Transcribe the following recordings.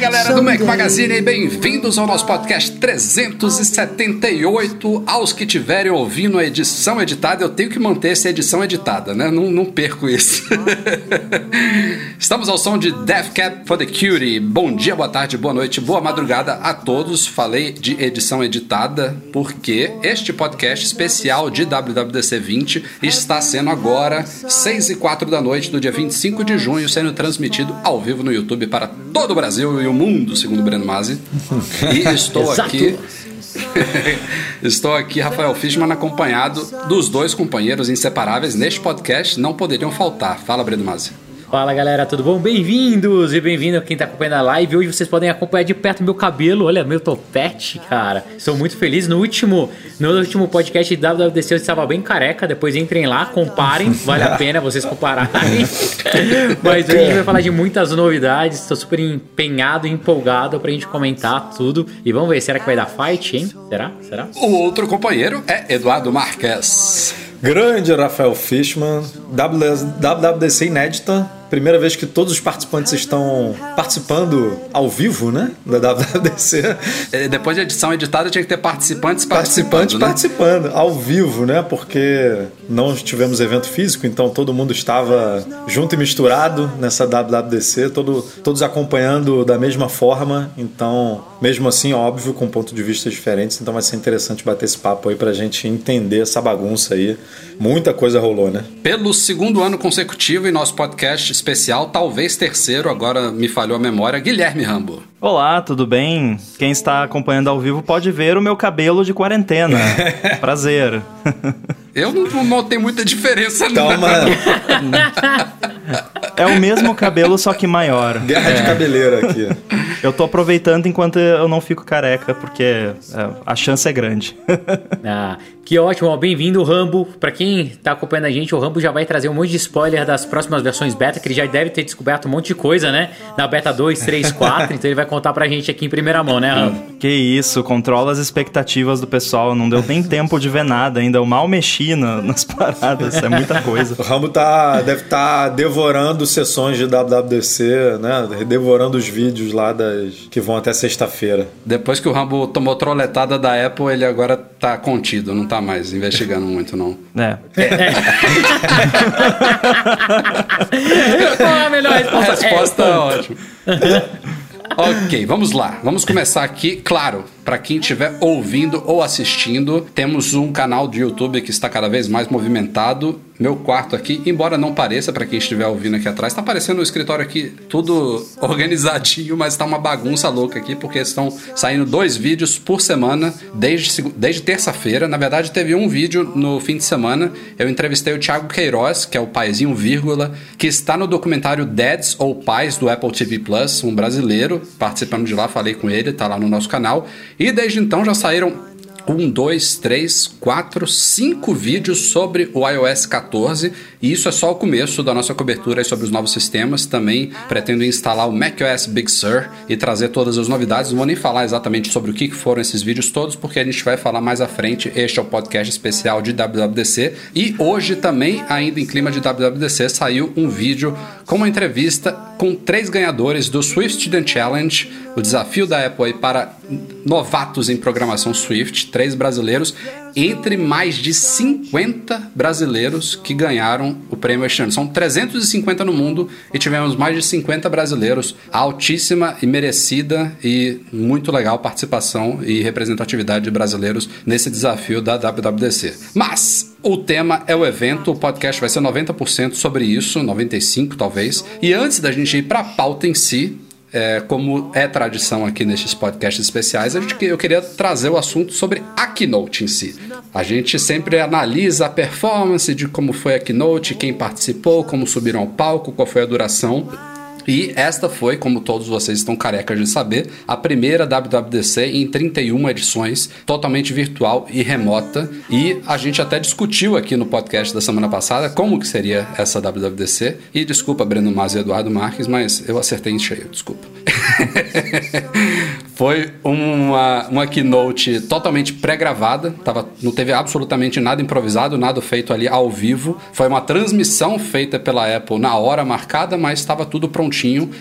Galera do Mac Magazine e bem-vindos ao nosso podcast 378. Aos que tiverem ouvindo a edição editada, eu tenho que manter essa edição editada, né? Não, não perco isso. Estamos ao som de Death Cab for the Cutie. Bom dia, boa tarde, boa noite, boa madrugada a todos. Falei de edição editada porque este podcast especial de WWDC 20 está sendo agora 6 e 4 da noite do dia 25 de junho, sendo transmitido ao vivo no YouTube para todo o Brasil e o mundo, segundo Breno Masi. E estou aqui. Estou aqui, Rafael Fishman, acompanhado dos dois companheiros inseparáveis neste podcast, não poderiam faltar. Fala, Breno Masi. Fala galera, tudo bom? Bem-vindos e bem-vindo a quem tá acompanhando a live. Hoje vocês podem acompanhar de perto meu cabelo, olha, meu topete, cara. Estou muito feliz. No último, no último podcast de WWDC eu estava bem careca. Depois entrem lá, comparem, vale a pena vocês compararem. Mas hoje a gente vai falar de muitas novidades. Estou super empenhado e empolgado pra gente comentar tudo. E vamos ver, será que vai dar fight, hein? Será? Será? O outro companheiro é Eduardo Marques. Grande Rafael Fishman, WWDC inédita, primeira vez que todos os participantes estão participando ao vivo, né? Da WWDC. É, depois de edição editada, tinha que ter participantes participantes participando, né? participando ao vivo, né? Porque não tivemos evento físico, então todo mundo estava junto e misturado nessa WWDC, todo, todos acompanhando da mesma forma. Então, mesmo assim, óbvio, com pontos de vista diferentes. Então vai ser interessante bater esse papo aí pra gente entender essa bagunça aí. Muita coisa rolou, né? Pelo segundo ano consecutivo em nosso podcast especial, talvez terceiro, agora me falhou a memória, Guilherme Rambo. Olá, tudo bem? Quem está acompanhando ao vivo pode ver o meu cabelo de quarentena. Prazer. Eu não notei muita diferença, não. Toma. É o mesmo cabelo, só que maior. Guerra é. de cabeleira aqui. Eu tô aproveitando enquanto eu não fico careca, porque é, a chance é grande. ah, que ótimo, bem-vindo, Rambo. Para quem tá acompanhando a gente, o Rambo já vai trazer um monte de spoiler das próximas versões beta, que ele já deve ter descoberto um monte de coisa, né? Na beta 2, 3, 4, então ele vai contar pra gente aqui em primeira mão, né, Rambo? Que isso, controla as expectativas do pessoal, não deu nem tempo de ver nada ainda, eu mal mexi na, nas paradas, é muita coisa. O Rambo tá, deve estar tá devorando sessões de WWDC, né? Devorando os vídeos lá das que vão até sexta-feira. Depois que o Rambo tomou troletada da Apple, ele agora tá contido, não tá mais investigando muito, não. É. é. Qual é a melhor resposta? A resposta é, é ótima. Ok, vamos lá. Vamos começar aqui. Claro, para quem estiver ouvindo ou assistindo, temos um canal do YouTube que está cada vez mais movimentado. Meu quarto aqui, embora não pareça para quem estiver ouvindo aqui atrás, está parecendo um escritório aqui tudo organizadinho, mas está uma bagunça louca aqui porque estão saindo dois vídeos por semana desde, desde terça-feira. Na verdade, teve um vídeo no fim de semana. Eu entrevistei o Thiago Queiroz, que é o paizinho vírgula, que está no documentário Dads ou Pais do Apple TV Plus, um brasileiro, participando de lá, falei com ele, tá lá no nosso canal. E desde então já saíram um, dois, três, quatro, cinco vídeos sobre o iOS 14 e isso é só o começo da nossa cobertura sobre os novos sistemas. Também pretendo instalar o macOS Big Sur e trazer todas as novidades. Não vou nem falar exatamente sobre o que foram esses vídeos todos, porque a gente vai falar mais à frente. Este é o podcast especial de WWDC e hoje também, ainda em clima de WWDC, saiu um vídeo com uma entrevista com três ganhadores do Swift Student Challenge, o desafio da Apple para novatos em programação Swift, três brasileiros. Entre mais de 50 brasileiros que ganharam o prêmio este ano. São 350 no mundo e tivemos mais de 50 brasileiros. Altíssima e merecida e muito legal participação e representatividade de brasileiros nesse desafio da WWDC. Mas o tema é o evento, o podcast vai ser 90% sobre isso, 95% talvez. E antes da gente ir para a pauta em si, é, como é tradição aqui nestes podcasts especiais, a gente, eu queria trazer o assunto sobre a keynote em si. A gente sempre analisa a performance de como foi a keynote, quem participou, como subiram ao palco, qual foi a duração. E esta foi, como todos vocês estão carecas de saber, a primeira WWDC em 31 edições, totalmente virtual e remota. E a gente até discutiu aqui no podcast da semana passada como que seria essa WWDC. E desculpa, Breno Mas e Eduardo Marques, mas eu acertei em cheio, desculpa. foi uma, uma keynote totalmente pré-gravada, tava, não teve absolutamente nada improvisado, nada feito ali ao vivo. Foi uma transmissão feita pela Apple na hora marcada, mas estava tudo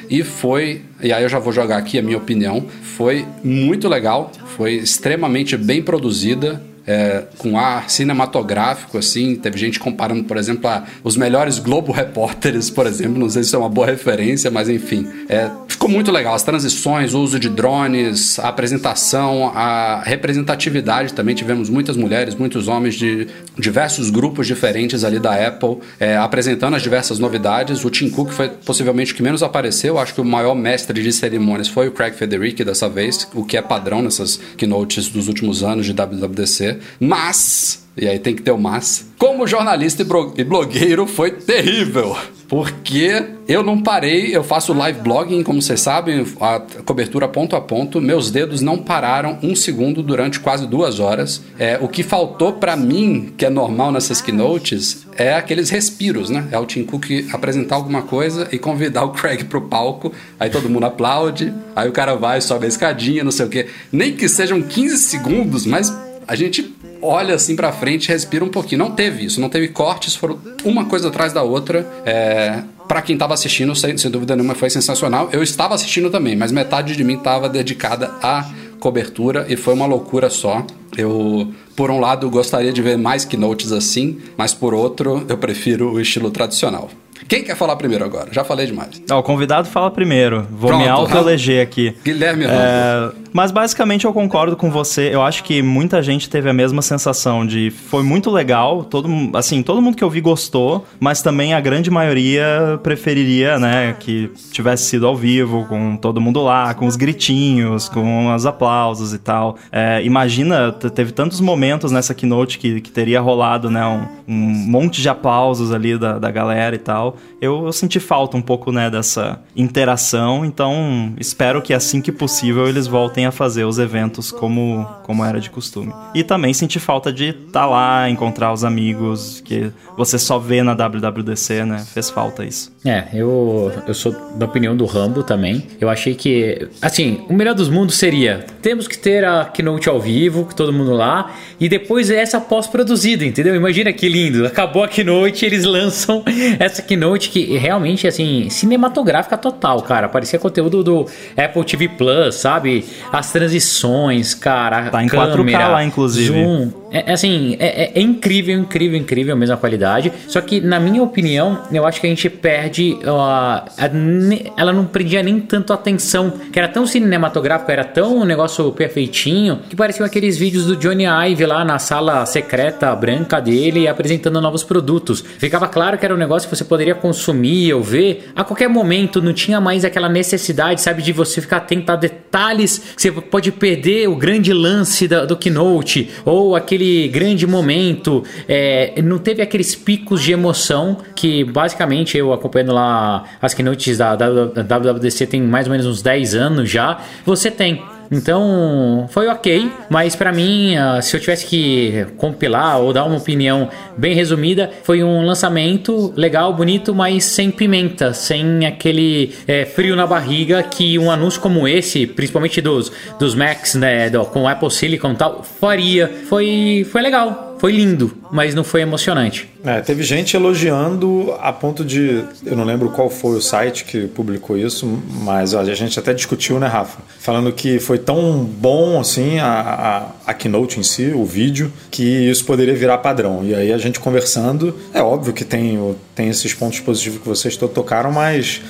e foi. E aí eu já vou jogar aqui a minha opinião. Foi muito legal, foi extremamente bem produzida é, com ar cinematográfico, assim. Teve gente comparando, por exemplo, a, os melhores Globo Repórteres, por exemplo. Não sei se é uma boa referência, mas enfim. É, ficou muito legal. As transições, o uso de drones, a apresentação, a representatividade também. Tivemos muitas mulheres, muitos homens de diversos grupos diferentes ali da Apple é, apresentando as diversas novidades. O Tim Cook foi possivelmente o que menos apareceu. Acho que o maior mestre de cerimônias foi o Craig Federici dessa vez, o que é padrão nessas keynotes dos últimos anos de WWDC. Mas, e aí tem que ter o mas, como jornalista e blogueiro foi terrível. Porque eu não parei, eu faço live blogging, como vocês sabem, a cobertura ponto a ponto. Meus dedos não pararam um segundo durante quase duas horas. É, o que faltou para mim, que é normal nessas keynotes, é aqueles respiros, né? É o Tim Cook apresentar alguma coisa e convidar o Craig pro palco, aí todo mundo aplaude, aí o cara vai, sobe a escadinha, não sei o quê. Nem que sejam 15 segundos, mas a gente olha assim para frente, respira um pouquinho. Não teve isso, não teve cortes, foram uma coisa atrás da outra. É, para quem estava assistindo, sem, sem, dúvida nenhuma, foi sensacional. Eu estava assistindo também, mas metade de mim estava dedicada à cobertura e foi uma loucura só. Eu, por um lado, gostaria de ver mais keynotes assim, mas por outro, eu prefiro o estilo tradicional. Quem quer falar primeiro agora? Já falei demais. o convidado fala primeiro. Vou Pronto, me auto-eleger aqui. Guilherme é, Mas basicamente eu concordo com você. Eu acho que muita gente teve a mesma sensação de foi muito legal, todo, assim, todo mundo que eu vi gostou, mas também a grande maioria preferiria, né, que tivesse sido ao vivo, com todo mundo lá, com os gritinhos, com os aplausos e tal. É, imagina, teve tantos momentos nessa keynote que, que teria rolado, né, um, um monte de aplausos ali da, da galera e tal eu, eu senti falta um pouco, né, dessa interação, então espero que assim que possível eles voltem a fazer os eventos como, como era de costume. E também senti falta de estar tá lá, encontrar os amigos, que você só vê na WWDC, né, fez falta isso. É, eu, eu sou da opinião do Rambo também. Eu achei que, assim, o melhor dos mundos seria, temos que ter a keynote ao vivo, todo mundo lá, e depois essa pós-produzida, entendeu? Imagina que lindo, acabou a keynote, eles lançam essa keynote Keynote que realmente, assim, cinematográfica total, cara. Parecia conteúdo do Apple TV Plus, sabe? As transições, cara. Tá em câmera, 4K lá, inclusive. Zoom. É, é assim, é, é, incrível, incrível, incrível a mesma qualidade. Só que, na minha opinião, eu acho que a gente perde. Uh, a, ela não prendia nem tanto atenção. Que era tão cinematográfico, era tão um negócio perfeitinho, que pareciam aqueles vídeos do Johnny Ive lá na sala secreta branca dele apresentando novos produtos. Ficava claro que era um negócio que você poderia consumir ou ver a qualquer momento. Não tinha mais aquela necessidade, sabe, de você ficar atento a detalhes que você pode perder o grande lance da, do Keynote ou aquele grande momento, é, não teve aqueles picos de emoção que basicamente eu acompanhando lá as keynotes da, da, da WWDC tem mais ou menos uns 10 anos já, você tem. Então, foi ok, mas para mim, ah, se eu tivesse que compilar ou dar uma opinião bem resumida, foi um lançamento legal, bonito, mas sem pimenta, sem aquele é, frio na barriga que um anúncio como esse, principalmente dos, dos Macs, né, do, com Apple Silicon e tal, faria. Foi, foi legal foi lindo, mas não foi emocionante. É, teve gente elogiando a ponto de. Eu não lembro qual foi o site que publicou isso, mas a gente até discutiu, né, Rafa? Falando que foi tão bom assim a, a, a keynote em si, o vídeo, que isso poderia virar padrão. E aí a gente conversando, é óbvio que tem, tem esses pontos positivos que vocês tocaram, mas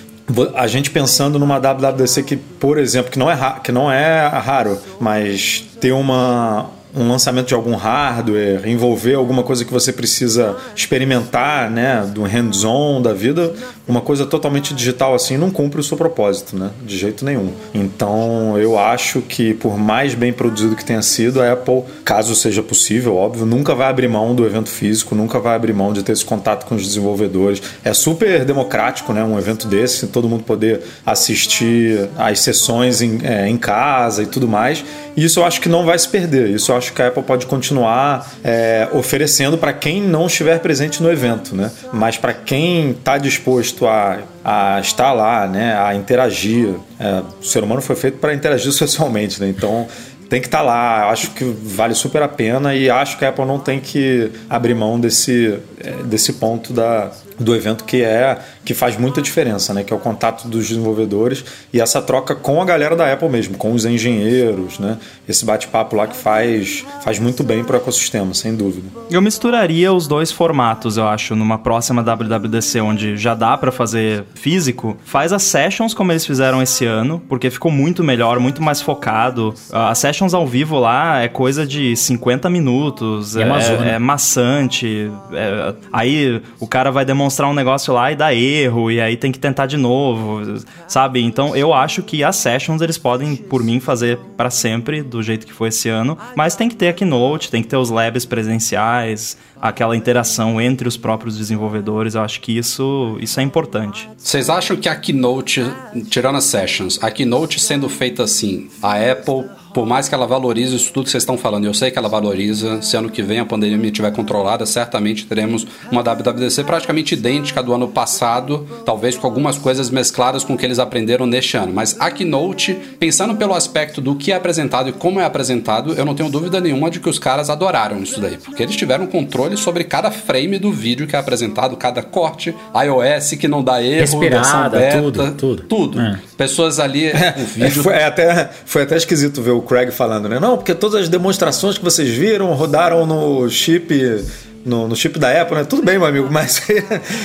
a gente pensando numa WWDC que, por exemplo, que não é, que não é raro, mas ter uma, um lançamento de algum hardware, envolver alguma coisa que você precisa experimentar, né, do hands-on da vida, uma coisa totalmente digital assim não cumpre o seu propósito, né, de jeito nenhum. Então, eu acho que por mais bem produzido que tenha sido, a Apple, caso seja possível, óbvio, nunca vai abrir mão do evento físico, nunca vai abrir mão de ter esse contato com os desenvolvedores. É super democrático, né, um evento desse, todo mundo poder assistir às sessões em, é, em casa e tudo mais. E isso eu acho que não vai se perder. Isso eu acho que a Apple pode continuar é, oferecendo para quem não estiver presente no evento, né? Mas para quem está disposto a, a estar lá, né? A interagir. É, o ser humano foi feito para interagir socialmente, né? Então tem que estar tá lá. Acho que vale super a pena e acho que a Apple não tem que abrir mão desse, é, desse ponto da, do evento que é que faz muita diferença, né? Que é o contato dos desenvolvedores e essa troca com a galera da Apple mesmo, com os engenheiros, né? Esse bate-papo lá que faz faz muito bem para o ecossistema, sem dúvida. Eu misturaria os dois formatos, eu acho, numa próxima WWDC onde já dá para fazer físico, faz as sessions como eles fizeram esse ano, porque ficou muito melhor, muito mais focado. As sessions ao vivo lá é coisa de 50 minutos, é, é, é maçante. É, aí o cara vai demonstrar demonstrar um negócio lá e dá erro, e aí tem que tentar de novo, sabe? Então eu acho que as sessions eles podem, por mim, fazer para sempre, do jeito que foi esse ano, mas tem que ter a keynote, tem que ter os labs presenciais, aquela interação entre os próprios desenvolvedores, eu acho que isso, isso é importante. Vocês acham que a keynote, tirando as sessions, a keynote sendo feita assim, a Apple por mais que ela valorize isso tudo que vocês estão falando, eu sei que ela valoriza, se ano que vem a pandemia estiver controlada, certamente teremos uma WWDC praticamente idêntica do ano passado, talvez com algumas coisas mescladas com o que eles aprenderam neste ano. Mas a Keynote, pensando pelo aspecto do que é apresentado e como é apresentado, eu não tenho dúvida nenhuma de que os caras adoraram isso daí, porque eles tiveram controle sobre cada frame do vídeo que é apresentado, cada corte, iOS que não dá erro, Respirada, beta, tudo, tudo. Tudo. É. Pessoas ali, é, vídeo... foi, é, até, foi até esquisito ver o Craig falando, né? Não, porque todas as demonstrações que vocês viram rodaram no chip no, no chip da Apple, né? Tudo bem, meu amigo, mas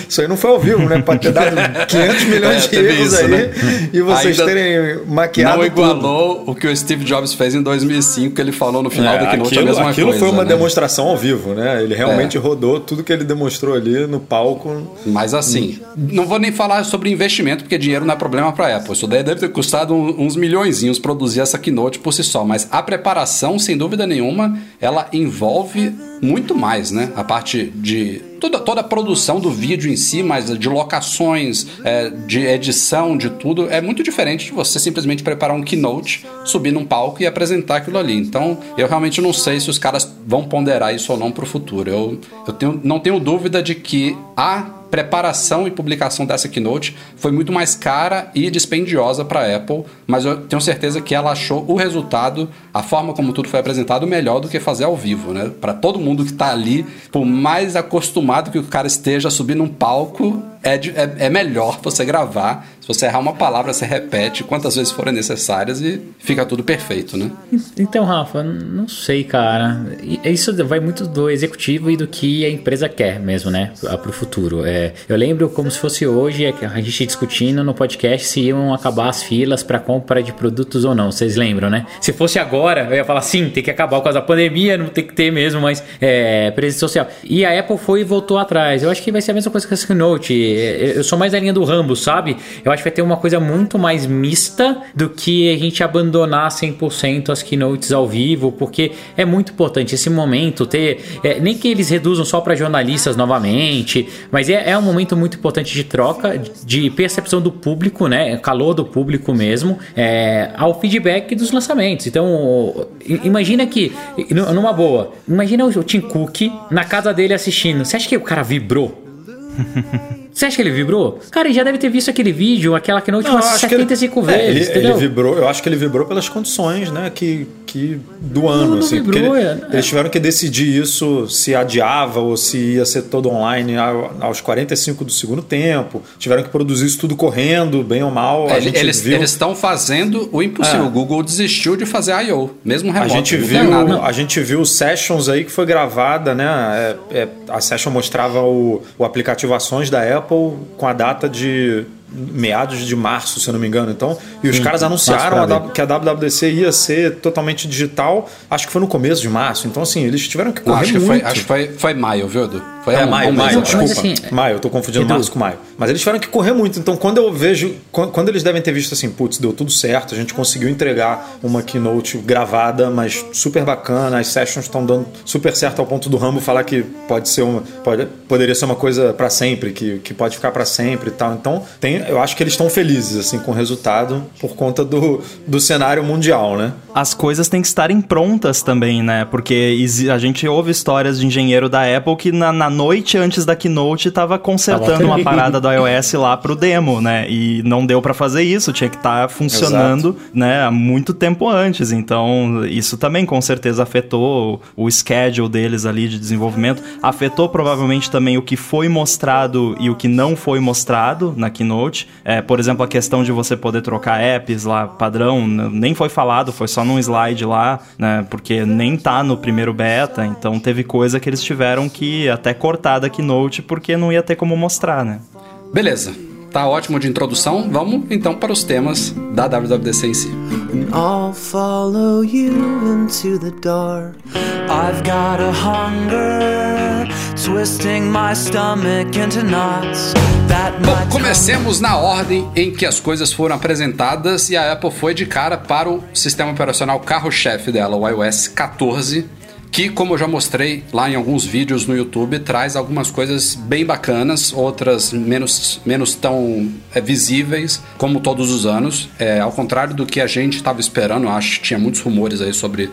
isso aí não foi ao vivo, né? Pode ter dado 500 milhões é, de erros isso, aí né? e vocês Ainda terem maquiado Não igualou tudo. o que o Steve Jobs fez em 2005, que ele falou no final é, do keynote aquilo, a mesma aquilo coisa. foi uma né? demonstração ao vivo, né? Ele realmente é. rodou tudo que ele demonstrou ali no palco. Mas assim, não vou nem falar sobre investimento, porque dinheiro não é problema para Apple. Isso daí deve ter custado uns milhõeszinhos produzir essa keynote por si só, mas a preparação, sem dúvida nenhuma, ela envolve muito mais, né? A parte de toda, toda a produção do vídeo em si, mas de locações, é, de edição, de tudo, é muito diferente de você simplesmente preparar um keynote, subir num palco e apresentar aquilo ali. Então, eu realmente não sei se os caras vão ponderar isso ou não para o futuro. Eu, eu tenho, não tenho dúvida de que a preparação e publicação dessa keynote foi muito mais cara e dispendiosa para Apple, mas eu tenho certeza que ela achou o resultado, a forma como tudo foi apresentado, melhor do que fazer ao vivo, né? Para todo mundo que está ali, por mais acostumado que o cara esteja a subir num palco, é, de, é, é, melhor você gravar. Se você errar uma palavra, você repete quantas vezes forem necessárias e fica tudo perfeito, né? Então, Rafa, não sei, cara. Isso vai muito do executivo e do que a empresa quer mesmo, né? Para o futuro. É, eu lembro como se fosse hoje a gente discutindo no podcast se iam acabar as filas para compra de produtos ou não. Vocês lembram, né? Se fosse agora, eu ia falar sim, tem que acabar causa da pandemia, não tem que ter mesmo, mas é, presença social. E a Apple foi e voltou atrás. Eu acho que vai ser a mesma coisa que a Keynote eu sou mais da linha do Rambo, sabe? Eu acho que vai ter uma coisa muito mais mista do que a gente abandonar 100% as keynotes ao vivo, porque é muito importante esse momento ter. É, nem que eles reduzam só para jornalistas novamente, mas é, é, um momento muito importante de troca, de percepção do público, né? Calor do público mesmo, é, ao feedback dos lançamentos. Então, imagina que, numa boa, imagina o Tim Cook na casa dele assistindo. Você acha que o cara vibrou? Você acha que ele vibrou? Cara, ele já deve ter visto aquele vídeo, aquela que não eu acho que ele- 75 é, vezes, ele, entendeu? ele vibrou, eu acho que ele vibrou pelas condições, né, que, que do ano, não assim, porque vibrou, ele- é. eles tiveram que decidir isso se adiava ou se ia ser todo online ao- aos 45 do segundo tempo. Tiveram que produzir isso tudo correndo, bem ou mal. A Ele- gente eles estão fazendo o impossível. É. O Google desistiu de fazer I.O., mesmo a remoto. gente não viu, nada. a gente viu sessions aí que foi gravada, né? é- é, a session mostrava o, o aplicativo Ações da Apple com a data de meados de março, se eu não me engano. Então, e os caras anunciaram a que a WWDC ia ser totalmente digital. Acho que foi no começo de março. Então, assim, eles tiveram que Não, correr acho, que foi, muito. acho que foi, foi maio, viu, Edu? Foi É, um- maio, um maio. Mas, desculpa. assim, maio, eu tô confundindo Edu. março com maio. Mas eles tiveram que correr muito. Então, quando eu vejo. quan- Quando eles devem ter visto assim, putz, deu tudo certo, a gente conseguiu entregar uma keynote gravada, mas super bacana, as sessions estão dando super certo ao ponto do Rambo falar que pode ser uma. Pode, poderia ser uma coisa pra sempre, que, que pode ficar pra sempre e tal. Então, tem, eu acho que eles estão felizes, assim, com o resultado por conta do, do cenário mundial, né? as coisas têm que estarem prontas também, né? Porque a gente ouve histórias de engenheiro da Apple que na, na noite antes da keynote tava consertando uma parada do iOS lá pro demo, né? E não deu pra fazer isso, tinha que estar funcionando, né, há muito tempo antes. Então, isso também com certeza afetou o schedule deles ali de desenvolvimento, afetou provavelmente também o que foi mostrado e o que não foi mostrado na keynote. É, por exemplo, a questão de você poder trocar apps lá padrão, nem foi falado, foi só num slide lá, né? Porque nem tá no primeiro beta, então teve coisa que eles tiveram que até cortar da keynote porque não ia ter como mostrar, né? Beleza. Tá ótimo de introdução. Vamos então para os temas da WWDC em si. I'll follow you into the dark. I've got a hunger twisting my stomach into knots Bom, comecemos na ordem em que as coisas foram apresentadas e a Apple foi de cara para o sistema operacional carro-chefe dela, o iOS 14, que, como eu já mostrei lá em alguns vídeos no YouTube, traz algumas coisas bem bacanas, outras menos, menos tão é, visíveis, como todos os anos. É, ao contrário do que a gente estava esperando, acho que tinha muitos rumores aí sobre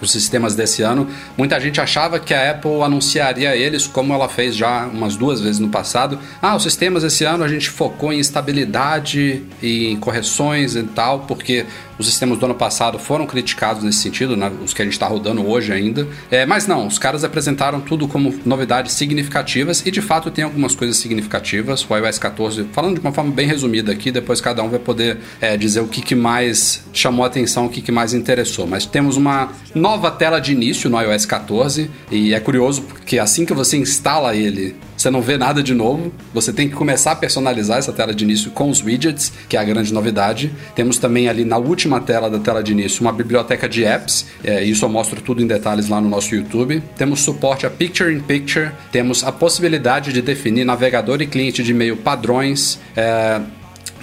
os sistemas desse ano. Muita gente achava que a Apple anunciaria eles como ela fez já umas duas vezes no passado. Ah, os sistemas esse ano a gente focou em estabilidade e em correções e tal, porque os sistemas do ano passado foram criticados nesse sentido, né, os que a gente está rodando hoje ainda. É, mas não, os caras apresentaram tudo como novidades significativas e de fato tem algumas coisas significativas. O iOS 14, falando de uma forma bem resumida aqui, depois cada um vai poder é, dizer o que, que mais chamou a atenção, o que, que mais interessou. Mas temos uma nova tela de início no iOS 14 e é curioso porque assim que você instala ele, você não vê nada de novo. Você tem que começar a personalizar essa tela de início com os widgets, que é a grande novidade. Temos também ali na última tela da tela de início uma biblioteca de apps. É, isso eu mostro tudo em detalhes lá no nosso YouTube. Temos suporte a Picture in Picture. Temos a possibilidade de definir navegador e cliente de e-mail padrões. É,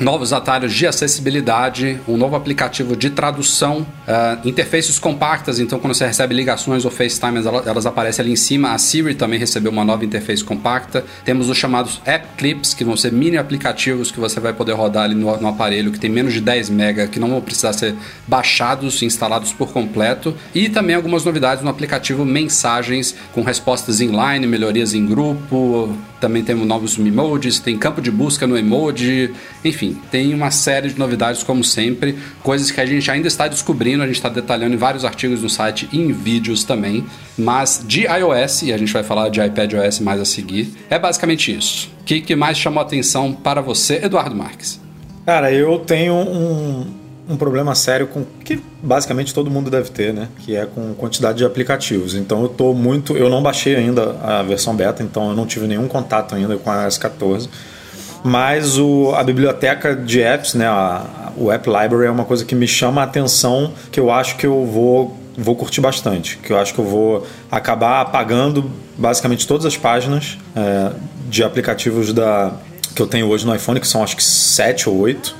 novos atalhos de acessibilidade, um novo aplicativo de tradução, uh, interfaces compactas, então quando você recebe ligações ou FaceTime, elas, elas, aparecem ali em cima. A Siri também recebeu uma nova interface compacta. Temos os chamados App Clips, que vão ser mini aplicativos que você vai poder rodar ali no, no aparelho, que tem menos de 10 MB, que não vão precisar ser baixados e instalados por completo. E também algumas novidades no aplicativo Mensagens, com respostas inline, melhorias em grupo. Também temos novos emojis, tem campo de busca no emoji, enfim, tem uma série de novidades, como sempre, coisas que a gente ainda está descobrindo, a gente está detalhando em vários artigos no site e em vídeos também. Mas de iOS, e a gente vai falar de iPadOS mais a seguir, é basicamente isso. O que, que mais chamou a atenção para você, Eduardo Marques? Cara, eu tenho um, um problema sério com que basicamente todo mundo deve ter, né? Que é com quantidade de aplicativos. Então eu tô muito. Eu não baixei ainda a versão beta, então eu não tive nenhum contato ainda com a S14 mas o, a biblioteca de apps, né, a, o App Library é uma coisa que me chama a atenção, que eu acho que eu vou, vou curtir bastante, que eu acho que eu vou acabar apagando basicamente todas as páginas é, de aplicativos da, que eu tenho hoje no iPhone, que são acho que 7 ou 8,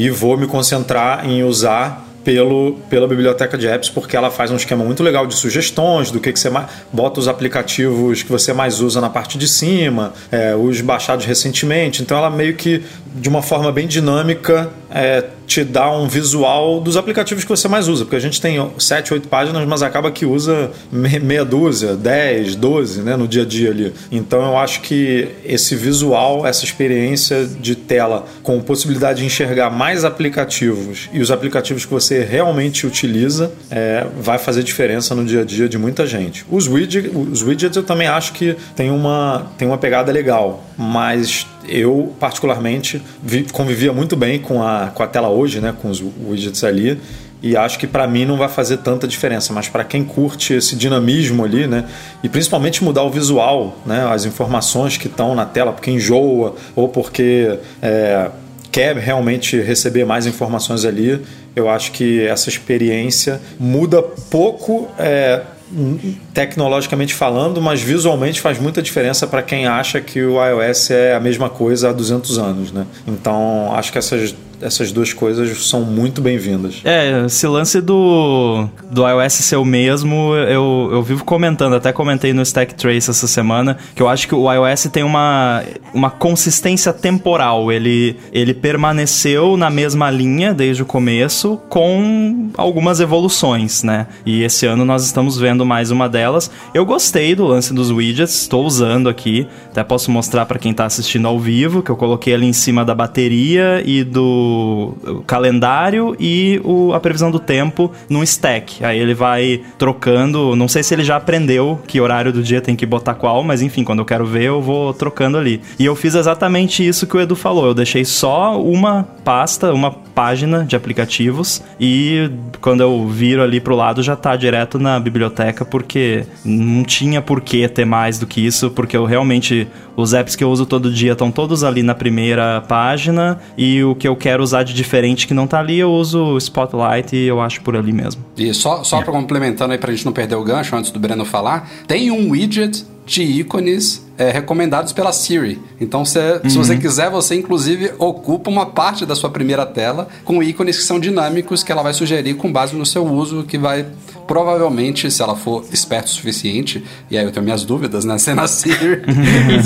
e vou me concentrar em usar pelo, pela biblioteca de apps, porque ela faz um esquema muito legal de sugestões, do que, que você mais, bota os aplicativos que você mais usa na parte de cima, é, os baixados recentemente. Então ela meio que, de uma forma bem dinâmica, é, te dá um visual dos aplicativos que você mais usa, porque a gente tem 7, 8 páginas, mas acaba que usa meia dúzia, 10, 12 né, no dia a dia ali. Então eu acho que esse visual, essa experiência de tela com possibilidade de enxergar mais aplicativos e os aplicativos que você realmente utiliza é, vai fazer diferença no dia a dia de muita gente. Os, widget, os widgets eu também acho que tem uma, tem uma pegada legal, mas eu particularmente vi, convivia muito bem com a, com a tela hoje, né, com os widgets ali e acho que para mim não vai fazer tanta diferença, mas para quem curte esse dinamismo ali, né, e principalmente mudar o visual, né, as informações que estão na tela, porque enjoa ou porque é, quer realmente receber mais informações ali, eu acho que essa experiência muda pouco. É, tecnologicamente falando, mas visualmente faz muita diferença para quem acha que o iOS é a mesma coisa há 200 anos, né? Então, acho que essas essas duas coisas são muito bem-vindas. É, esse lance do, do iOS ser o mesmo, eu, eu vivo comentando, até comentei no Stack Trace essa semana, que eu acho que o iOS tem uma, uma consistência temporal. Ele, ele permaneceu na mesma linha desde o começo, com algumas evoluções, né? E esse ano nós estamos vendo mais uma delas. Eu gostei do lance dos widgets, estou usando aqui, até posso mostrar para quem está assistindo ao vivo, que eu coloquei ali em cima da bateria e do calendário e o, a previsão do tempo num stack. Aí ele vai trocando. Não sei se ele já aprendeu que horário do dia tem que botar qual, mas enfim, quando eu quero ver, eu vou trocando ali. E eu fiz exatamente isso que o Edu falou. Eu deixei só uma pasta, uma página de aplicativos e quando eu viro ali pro lado já tá direto na biblioteca porque não tinha por que ter mais do que isso, porque eu realmente os apps que eu uso todo dia estão todos ali na primeira página e o que eu quero usar de diferente que não tá ali, eu uso o Spotlight e eu acho por ali mesmo. E só, só é. para complementando aí pra gente não perder o gancho antes do Breno falar, tem um widget de ícones é, recomendados pela Siri. Então, cê, uhum. se você quiser, você inclusive ocupa uma parte da sua primeira tela com ícones que são dinâmicos que ela vai sugerir com base no seu uso, que vai provavelmente, se ela for esperto o suficiente, e aí eu tenho minhas dúvidas, né? Sendo a Siri,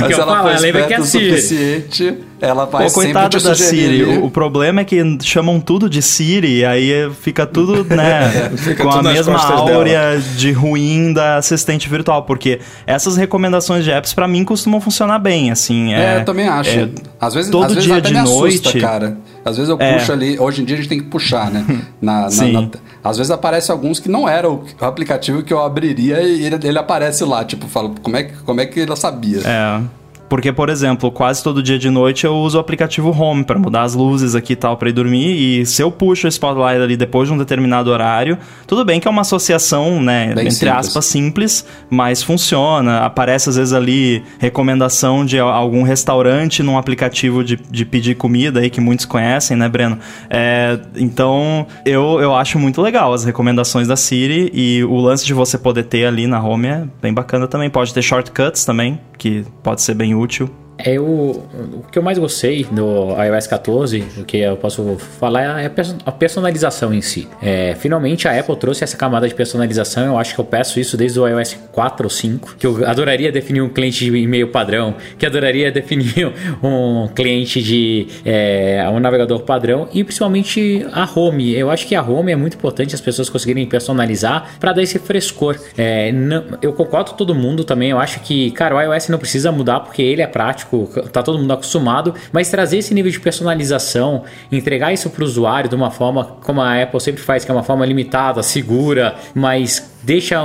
mas se ela for esperto o suficiente, ela vai Pô, coitada da Siri. O, o, problema é que chamam tudo de Siri, e aí fica tudo, né, fica com tudo a mesma áurea dela. de ruim da assistente virtual, porque essas recomendações de apps para mim costumam funcionar bem, assim. É, é eu também acho. É, às vezes, todo às vezes dia de noite, assusta, cara. Às vezes eu é. puxo ali, hoje em dia a gente tem que puxar, né? Na, Sim. Na, às vezes aparece alguns que não era o aplicativo que eu abriria e ele, ele aparece lá, tipo, falo, como é, como é que ela sabia? É. Porque, por exemplo, quase todo dia de noite eu uso o aplicativo Home para mudar as luzes aqui e tal para ir dormir. E se eu puxo o Spotlight ali depois de um determinado horário, tudo bem que é uma associação, né, bem entre simples. aspas, simples, mas funciona. Aparece às vezes ali recomendação de algum restaurante num aplicativo de, de pedir comida aí que muitos conhecem, né, Breno? É, então eu, eu acho muito legal as recomendações da Siri e o lance de você poder ter ali na Home é bem bacana também. Pode ter shortcuts também, que pode ser bem útil. É o, o que eu mais gostei do iOS 14, o que eu posso falar é a personalização em si. É, finalmente a Apple trouxe essa camada de personalização. Eu acho que eu peço isso desde o iOS 4 ou 5, que eu adoraria definir um cliente de e-mail padrão, que adoraria definir um cliente de é, um navegador padrão e principalmente a home. Eu acho que a home é muito importante as pessoas conseguirem personalizar para dar esse frescor. É, não, eu concordo com todo mundo também. Eu acho que, cara, o iOS não precisa mudar porque ele é prático prático, tá todo mundo acostumado, mas trazer esse nível de personalização, entregar isso para o usuário de uma forma como a Apple sempre faz, que é uma forma limitada, segura, mas deixa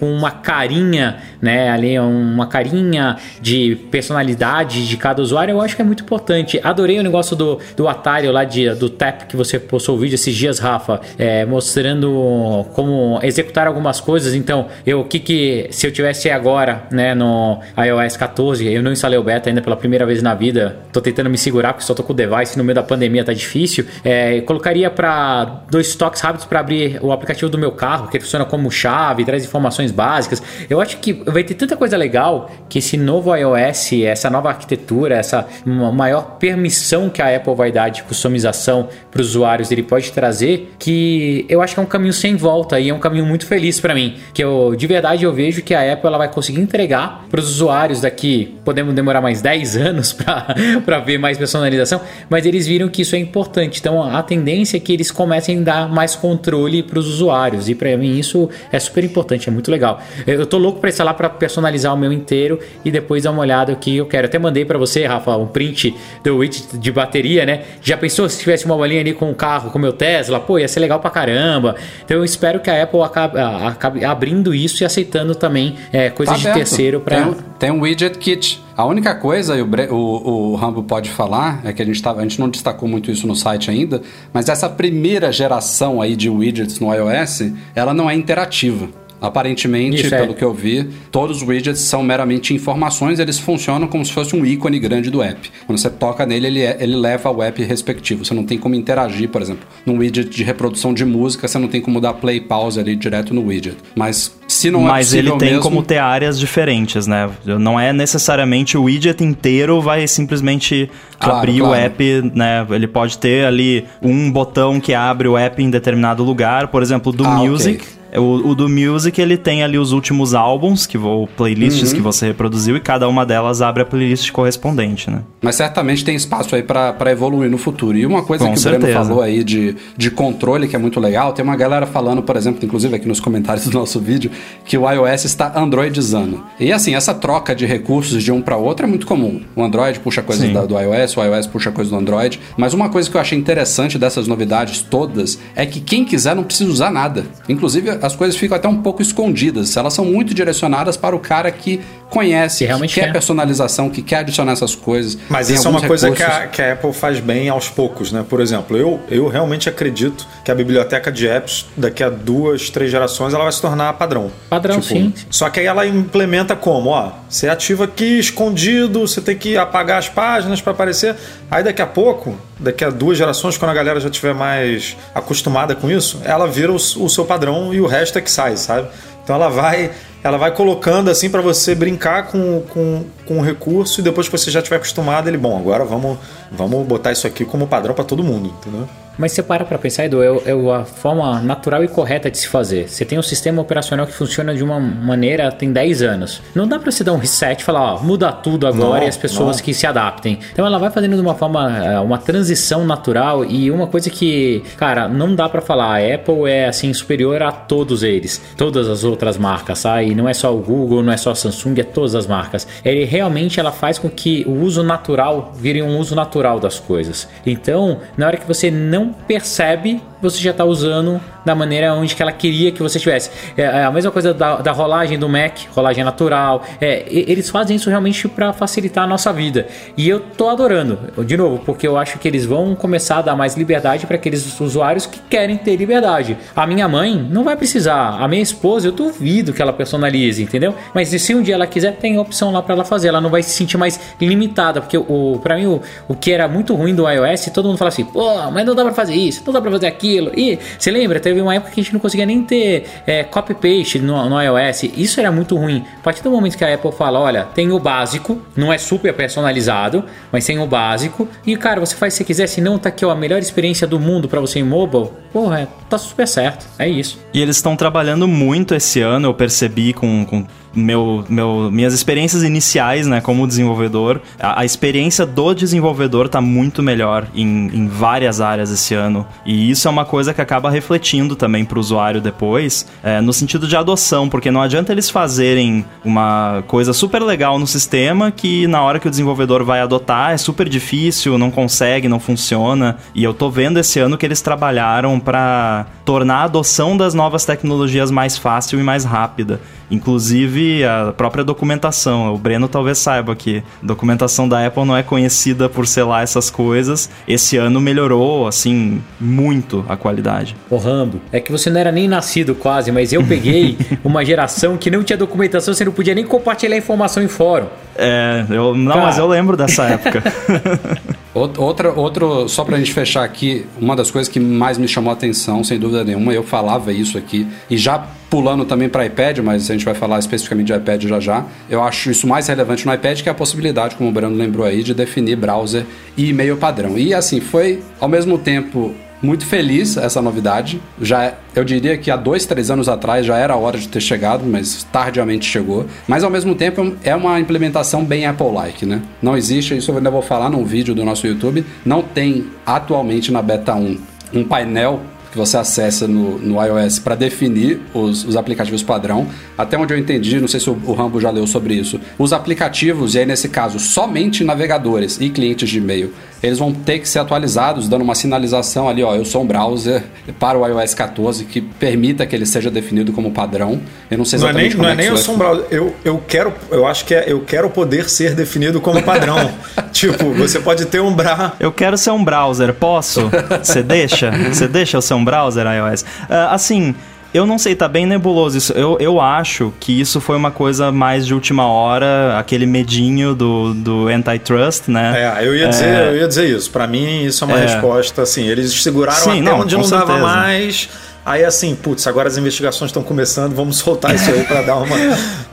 com uma carinha, né, ali uma carinha de personalidade de cada usuário, eu acho que é muito importante. Adorei o negócio do, do atalho lá de, do Tap que você postou o vídeo esses dias, Rafa, é, mostrando como executar algumas coisas. Então, eu o que que se eu tivesse agora, né, no iOS 14, eu não instalei o beta ainda pela primeira vez na vida, tô tentando me segurar porque só tô com o device no meio da pandemia tá difícil. É, colocaria para dois toques rápidos para abrir o aplicativo do meu carro, que funciona como chave traz informações básicas. Eu acho que vai ter tanta coisa legal que esse novo iOS, essa nova arquitetura, essa maior permissão que a Apple vai dar de customização para os usuários, ele pode trazer, que eu acho que é um caminho sem volta e é um caminho muito feliz para mim. Que eu, de verdade, eu vejo que a Apple ela vai conseguir entregar para os usuários daqui, podemos demorar mais 10 anos para ver mais personalização, mas eles viram que isso é importante. Então a tendência é que eles comecem a dar mais controle para os usuários e para mim isso é super importante, é muito legal. Eu tô louco para instalar para personalizar o meu inteiro e depois dar uma olhada que eu quero. Até mandei para você, Rafa, um print do widget de bateria, né? Já pensou se tivesse uma bolinha ali com o carro, com o meu Tesla? Pô, ia ser legal pra caramba. Então eu espero que a Apple acabe, acabe abrindo isso e aceitando também é, coisas tá de terceiro para. Tem, tem um widget kit. A única coisa, e o, o, o Rambo pode falar, é que a gente, tava, a gente não destacou muito isso no site ainda, mas essa primeira geração aí de widgets no iOS, ela não é interativa. Aparentemente, Isso, pelo é. que eu vi, todos os widgets são meramente informações, eles funcionam como se fosse um ícone grande do app. Quando você toca nele, ele, é, ele leva ao app respectivo. Você não tem como interagir, por exemplo, num widget de reprodução de música, você não tem como dar play e pause ali direto no widget. Mas se não é Mas ele tem mesmo... como ter áreas diferentes, né? Não é necessariamente o widget inteiro vai simplesmente claro, abrir claro. o app, né? Ele pode ter ali um botão que abre o app em determinado lugar, por exemplo, do ah, Music. Okay o, o, do Music, ele tem ali os últimos álbuns, que vou, playlists uhum. que você reproduziu, e cada uma delas abre a playlist correspondente, né? Mas certamente tem espaço aí para evoluir no futuro. E uma coisa Com que certeza. o Breno falou aí de, de controle, que é muito legal, tem uma galera falando, por exemplo, inclusive aqui nos comentários do nosso vídeo, que o iOS está androidizando. E assim, essa troca de recursos de um para outro é muito comum. O Android puxa coisas da, do iOS, o iOS puxa coisas do Android. Mas uma coisa que eu achei interessante dessas novidades todas é que quem quiser não precisa usar nada. Inclusive, as coisas ficam até um pouco escondidas. Elas são muito direcionadas para o cara que conhece, que, que quer é. personalização, que quer adicionar essas coisas. Mas isso é uma recursos. coisa que a, que a, Apple faz bem aos poucos, né? Por exemplo, eu, eu realmente acredito que a biblioteca de apps, daqui a duas, três gerações, ela vai se tornar padrão. Padrão, tipo, sim. Só que aí ela implementa como? Ó, você ativa aqui escondido, você tem que apagar as páginas para aparecer. Aí daqui a pouco, daqui a duas gerações, quando a galera já estiver mais acostumada com isso, ela vira o, o seu padrão e o resto é que sai, sabe? Então ela vai ela vai colocando assim para você brincar com, com, com o recurso e depois que você já estiver acostumado, ele, bom, agora vamos, vamos botar isso aqui como padrão para todo mundo, entendeu? Mas você para para pensar, Edu, é, é, a forma natural e correta de se fazer. Você tem um sistema operacional que funciona de uma maneira tem 10 anos. Não dá para você dar um reset e falar, ó, muda tudo agora não, e as pessoas não. que se adaptem. Então ela vai fazendo de uma forma, é, uma transição natural e uma coisa que, cara, não dá para falar, a Apple é assim superior a todos eles, todas as outras marcas, tá? E não é só o Google, não é só a Samsung, é todas as marcas. Ele realmente ela faz com que o uso natural vire um uso natural das coisas. Então, na hora que você não percebe, você já está usando da maneira onde que ela queria que você estivesse. É, é a mesma coisa da, da, rolagem do Mac, rolagem natural. É, eles fazem isso realmente para facilitar a nossa vida. E eu tô adorando, de novo, porque eu acho que eles vão começar a dar mais liberdade para aqueles usuários que querem ter liberdade. A minha mãe não vai precisar, a minha esposa eu duvido que ela personalize, entendeu? Mas se um dia ela quiser, tem opção lá para ela fazer. Ela não vai se sentir mais limitada, porque o para mim o, o que era muito ruim do iOS, todo mundo fala assim, pô, mas não dá para fazer isso, não dá para fazer aquilo. E você lembra? Teve uma época que a gente não conseguia nem ter é, copy-paste no, no iOS. Isso era muito ruim. A partir do momento que a Apple fala, olha, tem o básico, não é super personalizado, mas tem o básico. E, cara, você faz se quiser, se não, tá aqui ó, a melhor experiência do mundo para você em mobile. Porra, tá super certo. É isso. E eles estão trabalhando muito esse ano, eu percebi com, com meu, meu, minhas experiências iniciais, né, como desenvolvedor, a, a experiência do desenvolvedor tá muito melhor em, em, várias áreas esse ano. E isso é uma coisa que acaba refletindo também para o usuário depois, é, no sentido de adoção, porque não adianta eles fazerem uma coisa super legal no sistema que na hora que o desenvolvedor vai adotar é super difícil, não consegue, não funciona. E eu tô vendo esse ano que eles trabalharam para tornar a adoção das novas tecnologias mais fácil e mais rápida. Inclusive a própria documentação. O Breno talvez saiba que a documentação da Apple não é conhecida por selar essas coisas. Esse ano melhorou, assim, muito a qualidade. Ô Rambo, é que você não era nem nascido quase, mas eu peguei uma geração que não tinha documentação, você não podia nem compartilhar informação em fórum. É, eu, não, Cara. mas eu lembro dessa época. Out- Outra, outro, só pra gente fechar aqui, uma das coisas que mais me chamou a atenção, sem dúvida nenhuma, eu falava isso aqui, e já pulando também para iPad, mas a gente vai falar especificamente de iPad já já, eu acho isso mais relevante no iPad, que é a possibilidade, como o Brando lembrou aí, de definir browser e e-mail padrão. E assim, foi ao mesmo tempo muito feliz essa novidade. Já eu diria que há dois, três anos atrás já era a hora de ter chegado, mas tardiamente chegou. Mas ao mesmo tempo é uma implementação bem Apple-like, né? Não existe, isso eu ainda vou falar num vídeo do nosso YouTube. Não tem atualmente na beta 1 um painel que você acessa no, no iOS para definir os, os aplicativos padrão. Até onde eu entendi, não sei se o, o Rambo já leu sobre isso, os aplicativos, e aí nesse caso somente navegadores e clientes de e-mail, eles vão ter que ser atualizados, dando uma sinalização ali, ó, eu sou um browser para o iOS 14 que permita que ele seja definido como padrão. Eu não sei Não é nem, exatamente não como é é que nem eu sou um browser. Eu, eu quero, eu acho que é, eu quero poder ser definido como padrão. tipo, você pode ter um bra. Eu quero ser um browser, posso? Você deixa? Você deixa eu ser um browser iOS? Ah, assim, eu não sei, tá bem nebuloso isso. Eu, eu acho que isso foi uma coisa mais de última hora, aquele medinho do, do antitrust, né? É, eu ia dizer, eu ia dizer isso. Pra mim, isso é uma É. resposta assim. Eles seguraram Sim, até não, onde não dava certeza. mais. Aí assim, putz, agora as investigações estão começando, vamos soltar isso aí pra dar uma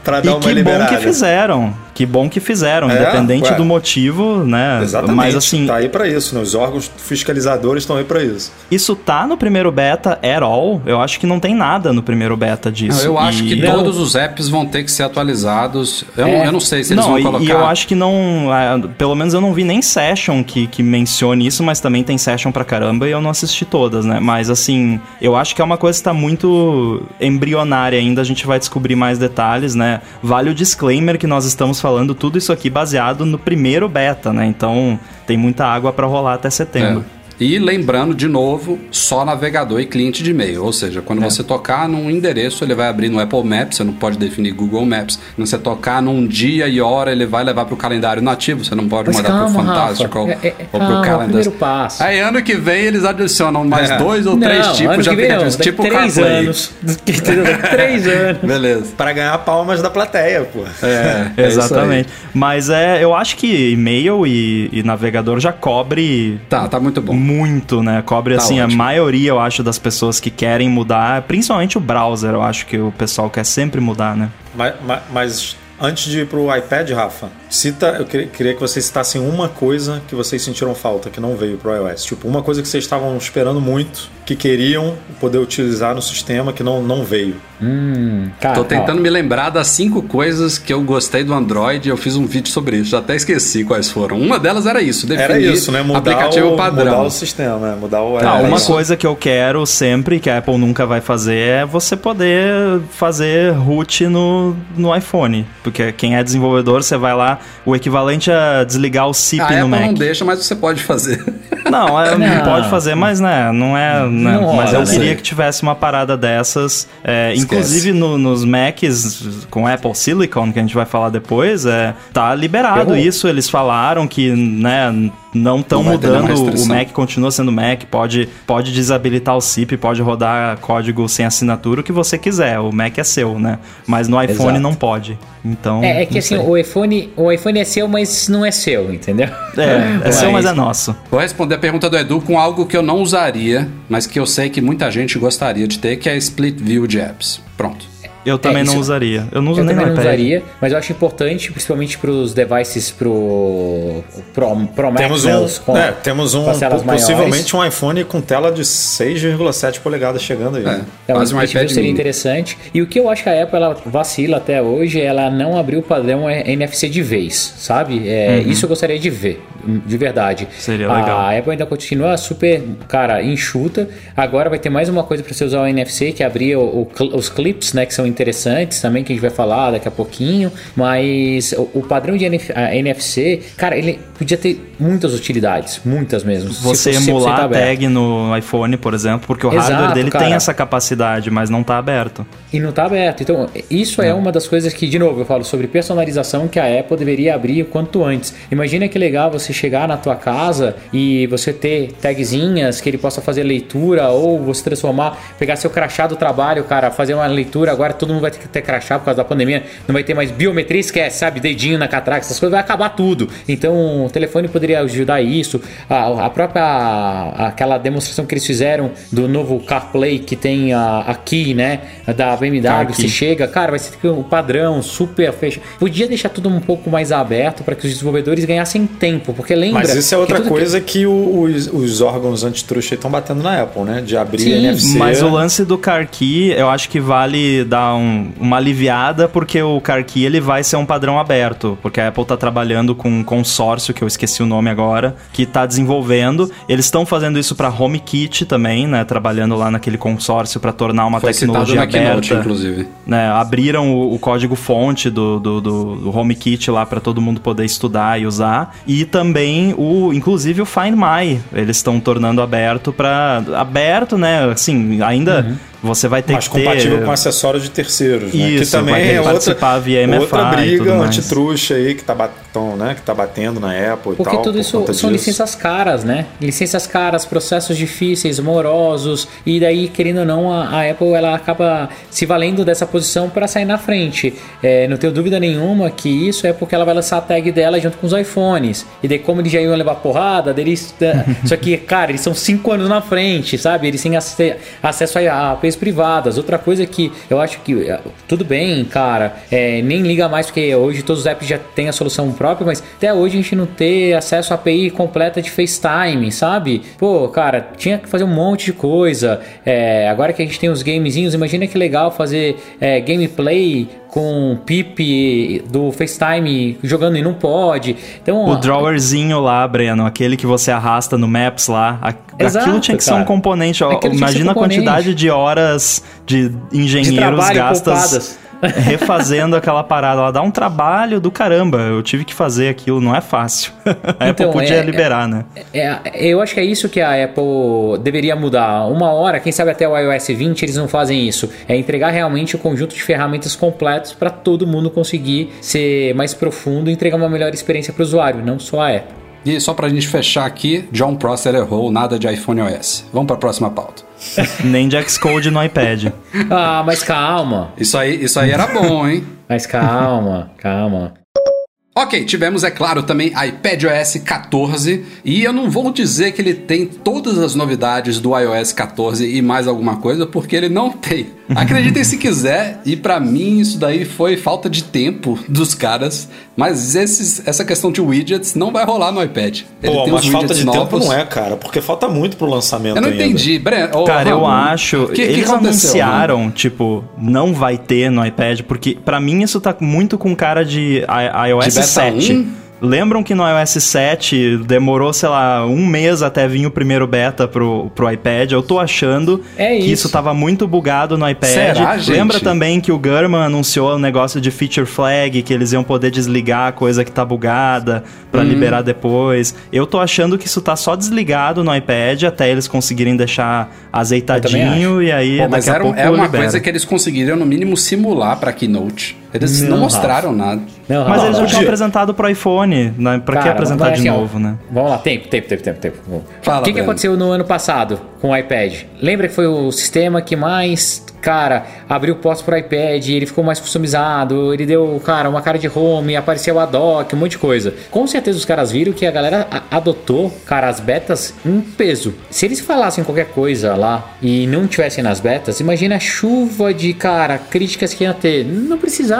para dar E uma que bom liberada. que fizeram. Que bom que fizeram, É, independente ué. do motivo, né? Exatamente. Mas assim, tá aí pra isso, né? Os órgãos fiscalizadores estão aí pra isso. isso tá no primeiro beta at all? Eu acho que não tem nada no primeiro beta disso. Não, eu acho E- que todos os apps vão ter que ser atualizados. Eu, É. não, eu não sei se eles não, vão e- colocar. e eu acho que não. ah, Pelo menos eu não vi nem session que, que mencione isso, mas também tem session pra caramba e eu não assisti todas, né? Mas assim, eu acho que é uma coisa que tá muito embrionária ainda, a gente vai descobrir mais detalhes, né? Vale o disclaimer que nós estamos falando tudo isso aqui baseado no primeiro beta, né? Então tem muita água pra rolar até setembro. É. E lembrando, de novo, só navegador e cliente de e-mail. Ou seja, quando É. você tocar num endereço, ele vai abrir no Apple Maps, você não pode definir Google Maps. Quando você tocar num dia e hora, ele vai levar para o calendário nativo, você não pode Mas mandar para o Fantástico Rafa. ou, É- é- ou para o Calendar. primeiro passo. Aí ano que vem eles adicionam mais É. dois ou três não, tipos ano de não, aplicativos, daqui tipo o três CarPlay. anos. Três anos. Beleza. Pra ganhar palmas da plateia, pô. É, é aí. Exatamente. Mas é, eu acho que e-mail e, e navegador já cobre Tá, tá muito bom. Muito, né? Cobre Tá assim a ótimo. maioria, eu acho, das pessoas que querem mudar, principalmente o browser, eu acho que o pessoal quer sempre mudar, né? Mas, mas- mas antes de ir pro iPad, Rafa, cita, eu queria, queria que vocês citassem uma coisa que vocês sentiram falta, que não veio pro iOS. Tipo, uma coisa que vocês estavam esperando muito, que queriam poder utilizar no sistema, que não, não veio. Hum, cara, Tô ó, tentando me lembrar das cinco coisas que eu gostei do Android e eu fiz um vídeo sobre isso. Já até esqueci quais foram. Uma delas era isso, definir Era isso, né? Mudar aplicativo o, padrão. mudar o sistema, né? Mudar o Ah, é, uma coisa que eu quero sempre, que a Apple nunca vai fazer, é você poder fazer root no, no iPhone. Porque quem é desenvolvedor, você vai lá, o equivalente a desligar o SIP A no Mac. não deixa, mas você pode fazer. Não, é, Não. pode fazer, mas né, não é. né, Não mas rola, eu né? queria que tivesse uma parada dessas. é, inclusive no- nos Macs com Apple Silicon, que a gente vai falar depois, é, tá liberado isso. Eles falaram que né, não estão mudando. O. Mac continua sendo Mac, pode, pode desabilitar o SIP, pode rodar código sem assinatura, o que você quiser. O Mac é seu, né? Mas no iPhone Exato. não pode. Então. É, é que assim, o iPhone, o iPhone é seu, mas não é seu, entendeu? É, é seu, mas é nosso. Vou responder a pergunta do Edu com algo que eu não usaria, mas que eu sei que muita gente gostaria de ter, que é Split View de apps. Pronto. Eu também não isso- usaria. Eu não uso Eu nem também não usaria, mas eu acho importante, principalmente para os devices pro, pro, pro Mac, Temos né, um, os com- é, temos um possivelmente um iPhone com tela de 6,7 polegadas chegando aí. né? É, Quase um um iPad seria mini. interessante. E o que eu acho que a Apple ela vacila até hoje, ela não abriu o padrão NFC de vez, sabe? É, Isso eu gostaria de ver, de verdade. Uhum. Seria legal. A Apple ainda continua super, cara, enxuta. Agora vai ter mais uma coisa para você usar o NFC, que é abrir o- o os clips, né, que são interessantes também, que a gente vai falar daqui a pouquinho. Mas o, o padrão de NF NFC, cara, ele podia ter muitas utilidades, muitas mesmo. Você fosse 100% emular a aberto. tag no iPhone, por exemplo, porque o Exato, hardware dele cara. tem essa capacidade, mas não tá aberto. E não está aberto. Então, isso é. uma das coisas que, de novo, eu falo sobre personalização que a Apple deveria abrir o quanto antes. Imagina que legal você chegar na tua casa e você ter tagzinhas que ele possa fazer leitura ou você transformar, pegar seu crachá do trabalho, cara, fazer uma leitura agora tudo todo mundo vai ter que ter crachá por causa da pandemia, não vai ter mais biometria, esquece, sabe? Dedinho na catraca, essas coisas, vai acabar tudo. Então o telefone poderia ajudar isso. A, a própria. aquela demonstração que eles fizeram do novo CarPlay que tem a, a Key, né? Da BMW, Car você Key. chega, cara, vai ser um padrão super fechado. Podia deixar tudo um pouco mais aberto para que os desenvolvedores ganhassem tempo, porque lembra. Mas isso é outra que que- coisa que, o- os, os órgãos antitruste estão batendo na Apple, né? De abrir Sim, NFC. Mas o lance do Car Key, eu acho que vale dar um- uma aliviada, porque o Car Key ele vai ser um padrão aberto, porque a Apple tá trabalhando com um consórcio, que eu esqueci o nome agora, que tá desenvolvendo. Eles estão fazendo isso para HomeKit também, né? Trabalhando lá naquele consórcio para tornar uma Foi tecnologia na Keynote, aberta. inclusive. né, abriram o, o código fonte do, do, do, do HomeKit lá para todo mundo poder estudar e usar. E também o, inclusive o Find My, eles estão tornando aberto para aberto, né? Assim, ainda você vai ter Mas que ter compatível com acessórios de terceiros, né? Isso, que também vai ter que é outra, via MFI outra briga antitruste aí que tá, batão, né? que tá batendo na Apple e Porque tal. tudo por isso são disso. licenças caras, né? Licenças caras, processos difíceis, morosos, e daí, querendo ou não, a, a Apple ela acaba se valendo dessa posição para sair na frente. É, não tenho dúvida nenhuma que isso é porque ela vai lançar a tag dela junto com os iPhones. E daí, como eles já iam levar porrada, deles. Só que, cara, eles são cinco anos na frente, sabe? Eles têm ace- acesso a APIs privadas. Outra coisa que eu acho que é, tudo bem, cara, é, nem liga mais porque hoje todos os apps já têm a solução própria, mas até hoje a gente não ter acesso à API completa de FaceTime, sabe? Pô, cara, tinha que fazer um monte de coisa. É, agora que a gente tem os gamezinhos, imagina que legal fazer é, gameplay com Pip do FaceTime jogando e não pode. Então, O drawerzinho lá, Breno, aquele que você arrasta no Maps lá, a- Exato, aquilo tinha que ser um cara. componente. ó, Imagina a componente. quantidade de horas de engenheiros De gastas poupadas. Refazendo aquela parada lá. Dá um trabalho do caramba. Eu tive que fazer aquilo, não é fácil. A Então, Apple podia é- liberar, né? É, eu acho que é isso que a Apple deveria mudar. Uma hora, quem sabe até o iOS 20 eles não fazem isso. É entregar realmente o conjunto de ferramentas completos para todo mundo conseguir ser mais profundo e entregar uma melhor experiência para o usuário, não só a Apple. E só pra gente fechar aqui, John Prosser errou, nada de iPhone OS. Vamos pra próxima pauta. Nem de Xcode no iPad. Ah, mas calma. Isso aí, isso aí era bom, hein? Mas calma, calma. Ok, tivemos, é claro, também iPadOS 14, e eu não vou dizer que ele tem todas as novidades do iOS 14 e mais alguma coisa, porque ele não tem. Acreditem se quiser, e pra mim isso daí foi falta de tempo dos caras, mas esses, essa questão de widgets não vai rolar no iPad. Ele Pô, tem mas falta de tempo novos. não é, cara, porque falta muito pro lançamento Eu não ainda. entendi, Breno. ô, Cara, eu Ramon, acho. que- que eles aconteceu, anunciaram, tipo, não vai ter no iPad, porque pra mim isso tá muito com cara de iOS De 7. 1? Lembram que no iOS 7 demorou, sei lá, um mês até vir o primeiro beta pro, pro iPad? Eu tô achando É que isso. isso tava muito bugado no iPad. Será, gente? Lembra também que o Gurman anunciou o negócio de feature flag, que eles iam poder desligar a coisa que tá bugada pra Uhum. liberar depois. Eu tô achando que isso tá só desligado no iPad até eles conseguirem deixar azeitadinho e aí Pô, mas daqui a era, pouco é uma libera. coisa que eles conseguiriram, no mínimo, simular pra Keynote. Eles não, Não, mostraram nada. Não, Mas Rafa, eles já tinham apresentado pro iPhone, né? Pra que Cara, apresentar mas de novo, né? Vamos lá, tempo, tempo, tempo, tempo, tempo. Fala, o que, que aconteceu no ano passado com o iPad? Lembra que foi o sistema que mais, cara, abriu portas pro iPad, ele ficou mais customizado, ele deu, cara, uma cara de home, apareceu a dock, um monte de coisa. Com certeza os caras viram que a galera adotou, cara, as betas em peso. Se eles falassem qualquer coisa lá e não tivessem nas betas, imagina a chuva de, cara, críticas que ia ter. Não precisava.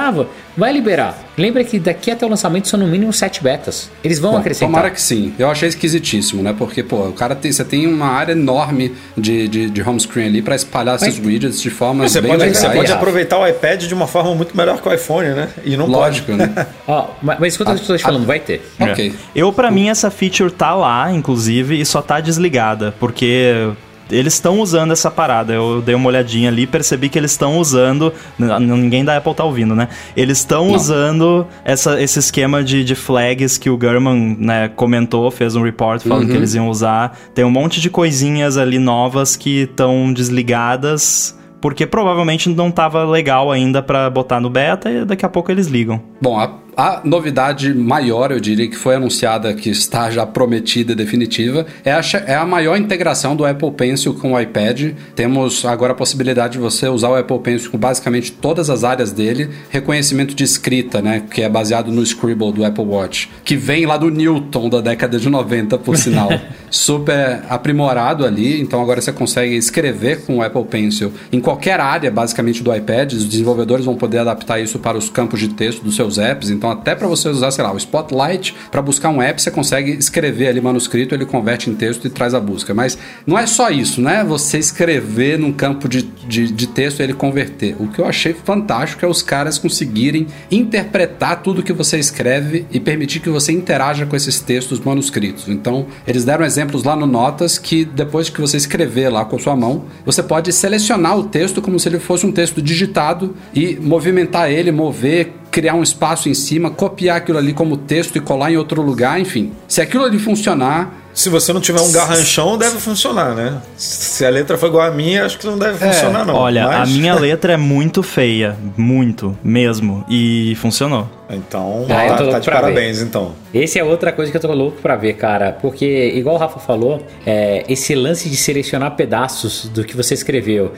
Vai liberar. Lembra que daqui até o lançamento são no mínimo sete betas. Eles vão Bom, acrescentar. Tomara que sim. Eu achei esquisitíssimo, né? Porque, pô, o cara tem, você tem uma área enorme de, de, de home screen ali pra espalhar esses widgets de forma Você bem pode, legais. você pode aproveitar o iPad de uma forma muito melhor que o iPhone, né? E não Lógico, né? Ó, mas, mas escuta o que eu tô te falando, vai ter. ok. Eu, pra mim, essa feature tá lá, inclusive, e só tá desligada, porque eles estão usando essa parada. Eu dei uma olhadinha ali e percebi que eles estão usando. Ninguém da Apple tá ouvindo, né? Eles estão usando essa, esse esquema de, de flags que o Gurman né, comentou, fez um report falando Uhum. que eles iam usar. Tem um monte de coisinhas ali novas que estão desligadas. Porque provavelmente não tava legal ainda pra botar no beta e daqui a pouco eles ligam. Bom, a, a novidade maior, eu diria, que foi anunciada, que está já prometida e definitiva, é a, é a maior integração do Apple Pencil com o iPad. Temos agora a possibilidade de você usar o Apple Pencil com basicamente todas as áreas dele, reconhecimento de escrita, né, que é baseado no Scribble do Apple Watch, que vem lá do Newton da década de 90, por sinal. Super aprimorado ali, então agora você consegue escrever com o Apple Pencil em qualquer área, basicamente, do iPad. Os desenvolvedores vão poder adaptar isso para os campos de texto dos seus apps. Então, até para você usar, sei lá, o Spotlight para buscar um app, você consegue escrever ali manuscrito, ele converte em texto e traz a busca. Mas não é só isso, né? Você escrever num campo de, de, de texto e ele converter. O que eu achei fantástico é os caras conseguirem interpretar tudo que você escreve e permitir que você interaja com esses textos manuscritos. Então, eles deram exemplos lá no Notas que depois que você escrever lá com sua mão, você pode selecionar o texto como se ele fosse um texto digitado e movimentar ele, mover, criar um espaço em cima, copiar aquilo ali como texto e colar em outro lugar, enfim. Se aquilo ali funcionar, Se você não tiver um garranchão, deve funcionar, né? Se a letra for igual a minha, acho que não deve funcionar, não. Olha, Mas- a minha letra é muito feia, muito mesmo, e funcionou. Então, Ah, tá, tá de parabéns, então. Esse é outra coisa que eu tô louco pra ver, cara. Porque, igual o Rafa falou, é, esse lance de selecionar pedaços do que você escreveu,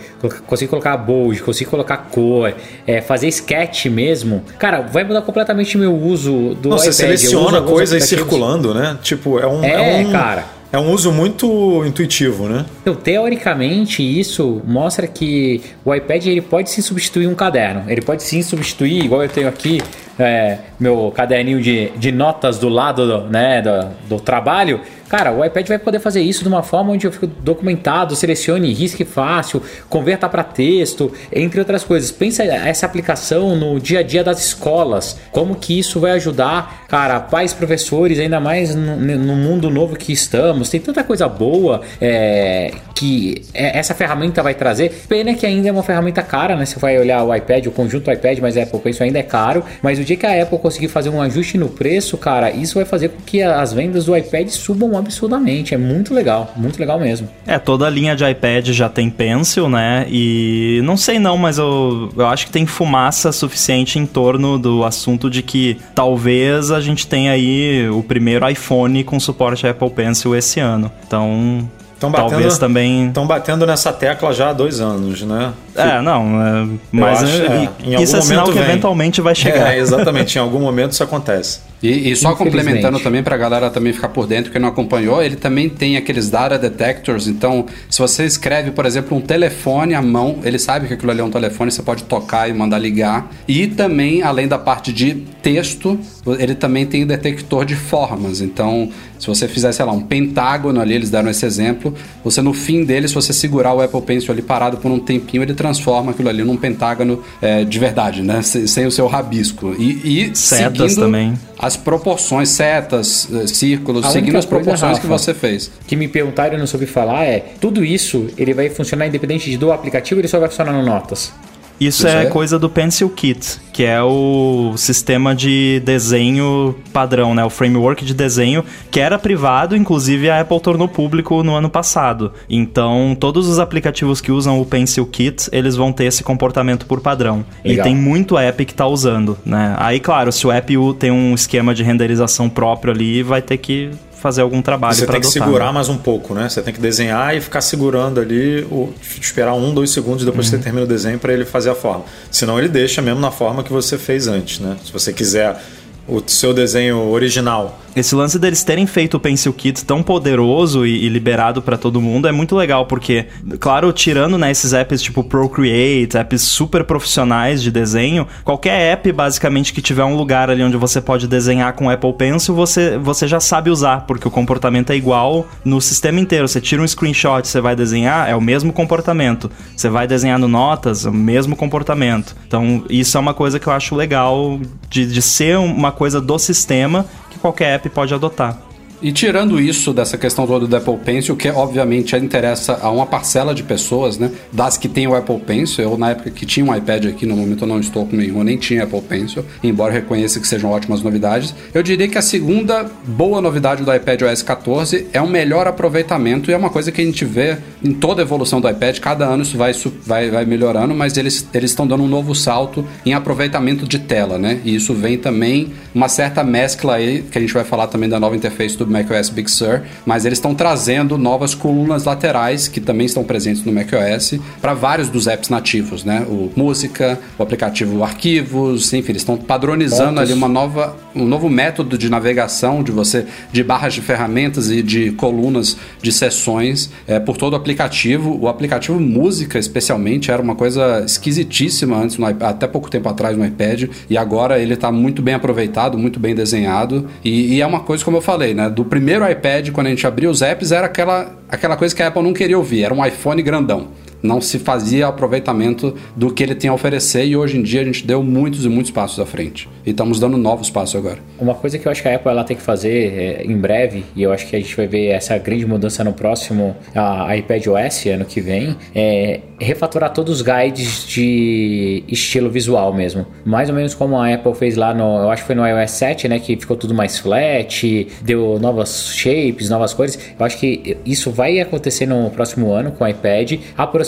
conseguir colocar bold, conseguir colocar cor, é, fazer sketch mesmo, cara, vai mudar completamente meu uso do Não, você iPad. Uso seleciona aplicativos. circulando, né? Tipo, é um. É, um, cara. É um uso muito intuitivo, né? Então, teoricamente, isso mostra que o iPad ele pode sim substituir um caderno. Ele pode sim substituir, igual eu tenho aqui é, meu caderninho de, de notas do lado do, né, do, do trabalho. Cara, o iPad vai poder fazer isso de uma forma onde eu fico documentado, selecione, risque fácil, converta para texto, entre outras coisas. Pensa essa aplicação no dia a dia das escolas. Como que isso vai ajudar, cara, pais, professores, ainda mais no, no mundo novo que estamos. Tem tanta coisa boa é, que é- essa ferramenta vai trazer. Pena que ainda é uma ferramenta cara, né? Você vai olhar o iPad, o conjunto iPad, mas a Apple Pencil ainda é caro. Mas o dia que a Apple conseguir fazer um ajuste no preço, cara, isso vai fazer com que as vendas do iPad subam absurdamente. É muito legal, muito legal mesmo. É, toda a linha de iPad já tem Pencil, né? E não sei não, mas eu, eu acho que tem fumaça suficiente em torno do assunto de que talvez a gente tenha aí o primeiro iPhone com suporte a Apple Pencil esse ano. Então, batendo, talvez também... Estão batendo nessa tecla já há dois anos, né? É, não, é, mas acho, é, isso é sinal que vem. eventualmente vai chegar. É, exatamente. Em algum momento isso acontece. E, e só complementando também pra galera também ficar por dentro, que não acompanhou, ele também tem aqueles data detectors. Então, se você escreve, por exemplo, um telefone à mão, ele sabe que aquilo ali é um telefone, você pode tocar e mandar ligar. E também, além da parte de texto, ele também tem detector de formas. Então, se você fizer, sei lá, um pentágono ali, eles deram esse exemplo, você no fim dele, se você segurar o Apple Pencil ali parado por um tempinho, ele transforma aquilo ali num pentágono é, de verdade, né? Sem, sem o seu rabisco. E, e Setas seguindo também. as proporções, setas, eh, círculos, A seguindo as proporções que Rafa, você fez. que me perguntaram e eu não soube falar é tudo isso ele vai funcionar independente do aplicativo ele só vai funcionar no Notas Isso, Isso é, é? coisa do Pencil Kit, que é o sistema de desenho padrão, né? O framework de desenho que era privado, inclusive a Apple tornou público no ano passado. Então, todos os aplicativos que usam o Pencil Kit, eles vão ter esse comportamento por padrão. Legal. E tem muito app que tá usando, né? Aí, claro, se o app tem um esquema de renderização próprio ali, vai ter que fazer algum trabalho Você para tem que adotar. segurar né? mais um pouco, né? Você tem que desenhar e ficar segurando ali, o, esperar um, dois segundos depois Uhum. que você termina o desenho para ele fazer a forma. Senão ele deixa mesmo na forma que você fez antes, né? Se você quiser o seu desenho original. Esse lance deles terem feito o Pencil Kit tão poderoso e, e liberado pra todo mundo é muito legal, porque, claro, tirando né, esses apps tipo Procreate, apps super profissionais de desenho, qualquer app basicamente que tiver um lugar ali onde você pode desenhar com Apple Pencil, você, você já sabe usar, porque o comportamento é igual no sistema inteiro. Você tira um screenshot, você vai desenhar, é o mesmo comportamento. Você vai desenhar no Notas, é o mesmo comportamento. Então, isso é uma coisa que eu acho legal de, de ser uma coisa do sistema que qualquer app pode adotar. E tirando isso dessa questão toda do Apple Pencil, que obviamente interessa a uma parcela de pessoas, né? Das que tem o Apple Pencil. Eu, na época que tinha um iPad aqui, no momento eu não estou com nenhum, nem tinha Apple Pencil, embora reconheça que sejam ótimas novidades. Eu diria que a segunda boa novidade do iPad OS 14 é um melhor aproveitamento e é uma coisa que a gente vê em toda a evolução do iPad. Cada ano isso vai, vai, vai melhorando, mas eles estão dando um novo salto em aproveitamento de tela, né? E isso vem também uma certa mescla aí, que a gente vai falar também da nova interface do macOS Big Sur, mas eles estão trazendo novas colunas laterais que também estão presentes no macOS para vários dos apps nativos, né? O música, o aplicativo arquivos, enfim, eles estão padronizando Pontos. ali uma nova, um novo método de navegação de você de barras de ferramentas e de colunas de sessões é, por todo o aplicativo. O aplicativo música, especialmente, era uma coisa esquisitíssima antes, no até pouco tempo atrás no iPad, e agora ele está muito bem aproveitado, muito bem desenhado. E, e é uma coisa, como eu falei, né? Do primeiro iPad, quando a gente abria os apps, era aquela, aquela coisa que a Apple não queria ouvir, era um iPhone grandão não se fazia aproveitamento do que ele tem a oferecer e hoje em dia a gente deu muitos e muitos passos à frente. E estamos dando novos passos agora. Uma coisa que eu acho que a Apple ela tem que fazer é, em breve, e eu acho que a gente vai ver essa grande mudança no próximo a, iPad OS ano que vem, é refatorar todos os guides de estilo visual mesmo. Mais ou menos como a Apple fez lá no, eu acho que foi no iOS 7, né, que ficou tudo mais flat, deu novas shapes, novas cores. Eu acho que isso vai acontecer no próximo ano com o iPad,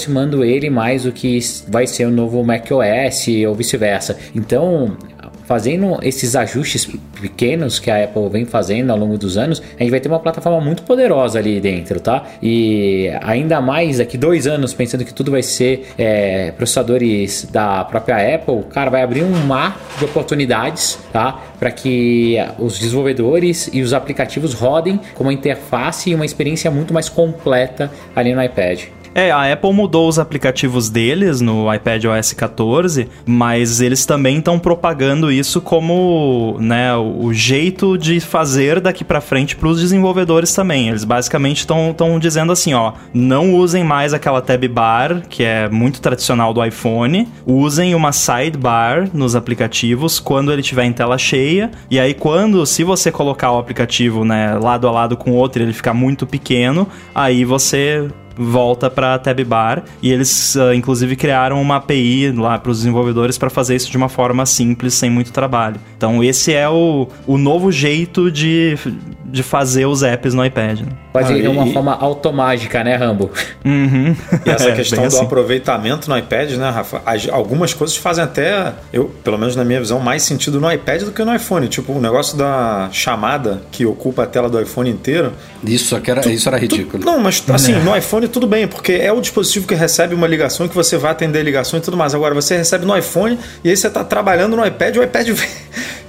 aproximando ele mais do que vai ser o novo macOS ou vice-versa. Então, fazendo esses ajustes pequenos que a Apple vem fazendo ao longo dos anos, a gente vai ter uma plataforma muito poderosa ali dentro, tá? E ainda mais daqui dois anos, pensando que tudo vai ser é, processadores da própria Apple, cara, vai abrir um mar de oportunidades, tá? Para que os desenvolvedores e os aplicativos rodem com uma interface e uma experiência muito mais completa ali no iPad. É, a Apple mudou os aplicativos deles no iPad OS 14, mas eles também estão propagando isso como, né, o jeito de fazer daqui para frente para os desenvolvedores também. Eles basicamente estão dizendo assim, ó, não usem mais aquela tab bar, que é muito tradicional do iPhone, usem uma sidebar nos aplicativos quando ele estiver em tela cheia, e aí quando, se você colocar o aplicativo, né, lado a lado com o outro, ele ficar muito pequeno, aí você volta para Tab Bar e eles uh, inclusive criaram uma API lá para os desenvolvedores para fazer isso de uma forma simples, sem muito trabalho. Então esse é o, o novo jeito de, de fazer os apps no iPad. Né? Fazer Ah, de uma e- forma automática, né, Rambo? Uhum. E essa É, questão do assim. aproveitamento no iPad, né, Rafa? As- algumas coisas fazem até, eu, pelo menos na minha visão, mais sentido no iPad do que no iPhone. Tipo, o negócio da chamada que ocupa a tela do iPhone inteiro. Isso, era, isso era ridículo. Não, mas assim, no iPhone tudo bem, porque é o dispositivo que recebe uma ligação que você vai atender a ligação e tudo mais. Agora, você recebe no iPhone e aí você tá trabalhando no iPad, o iPad vem.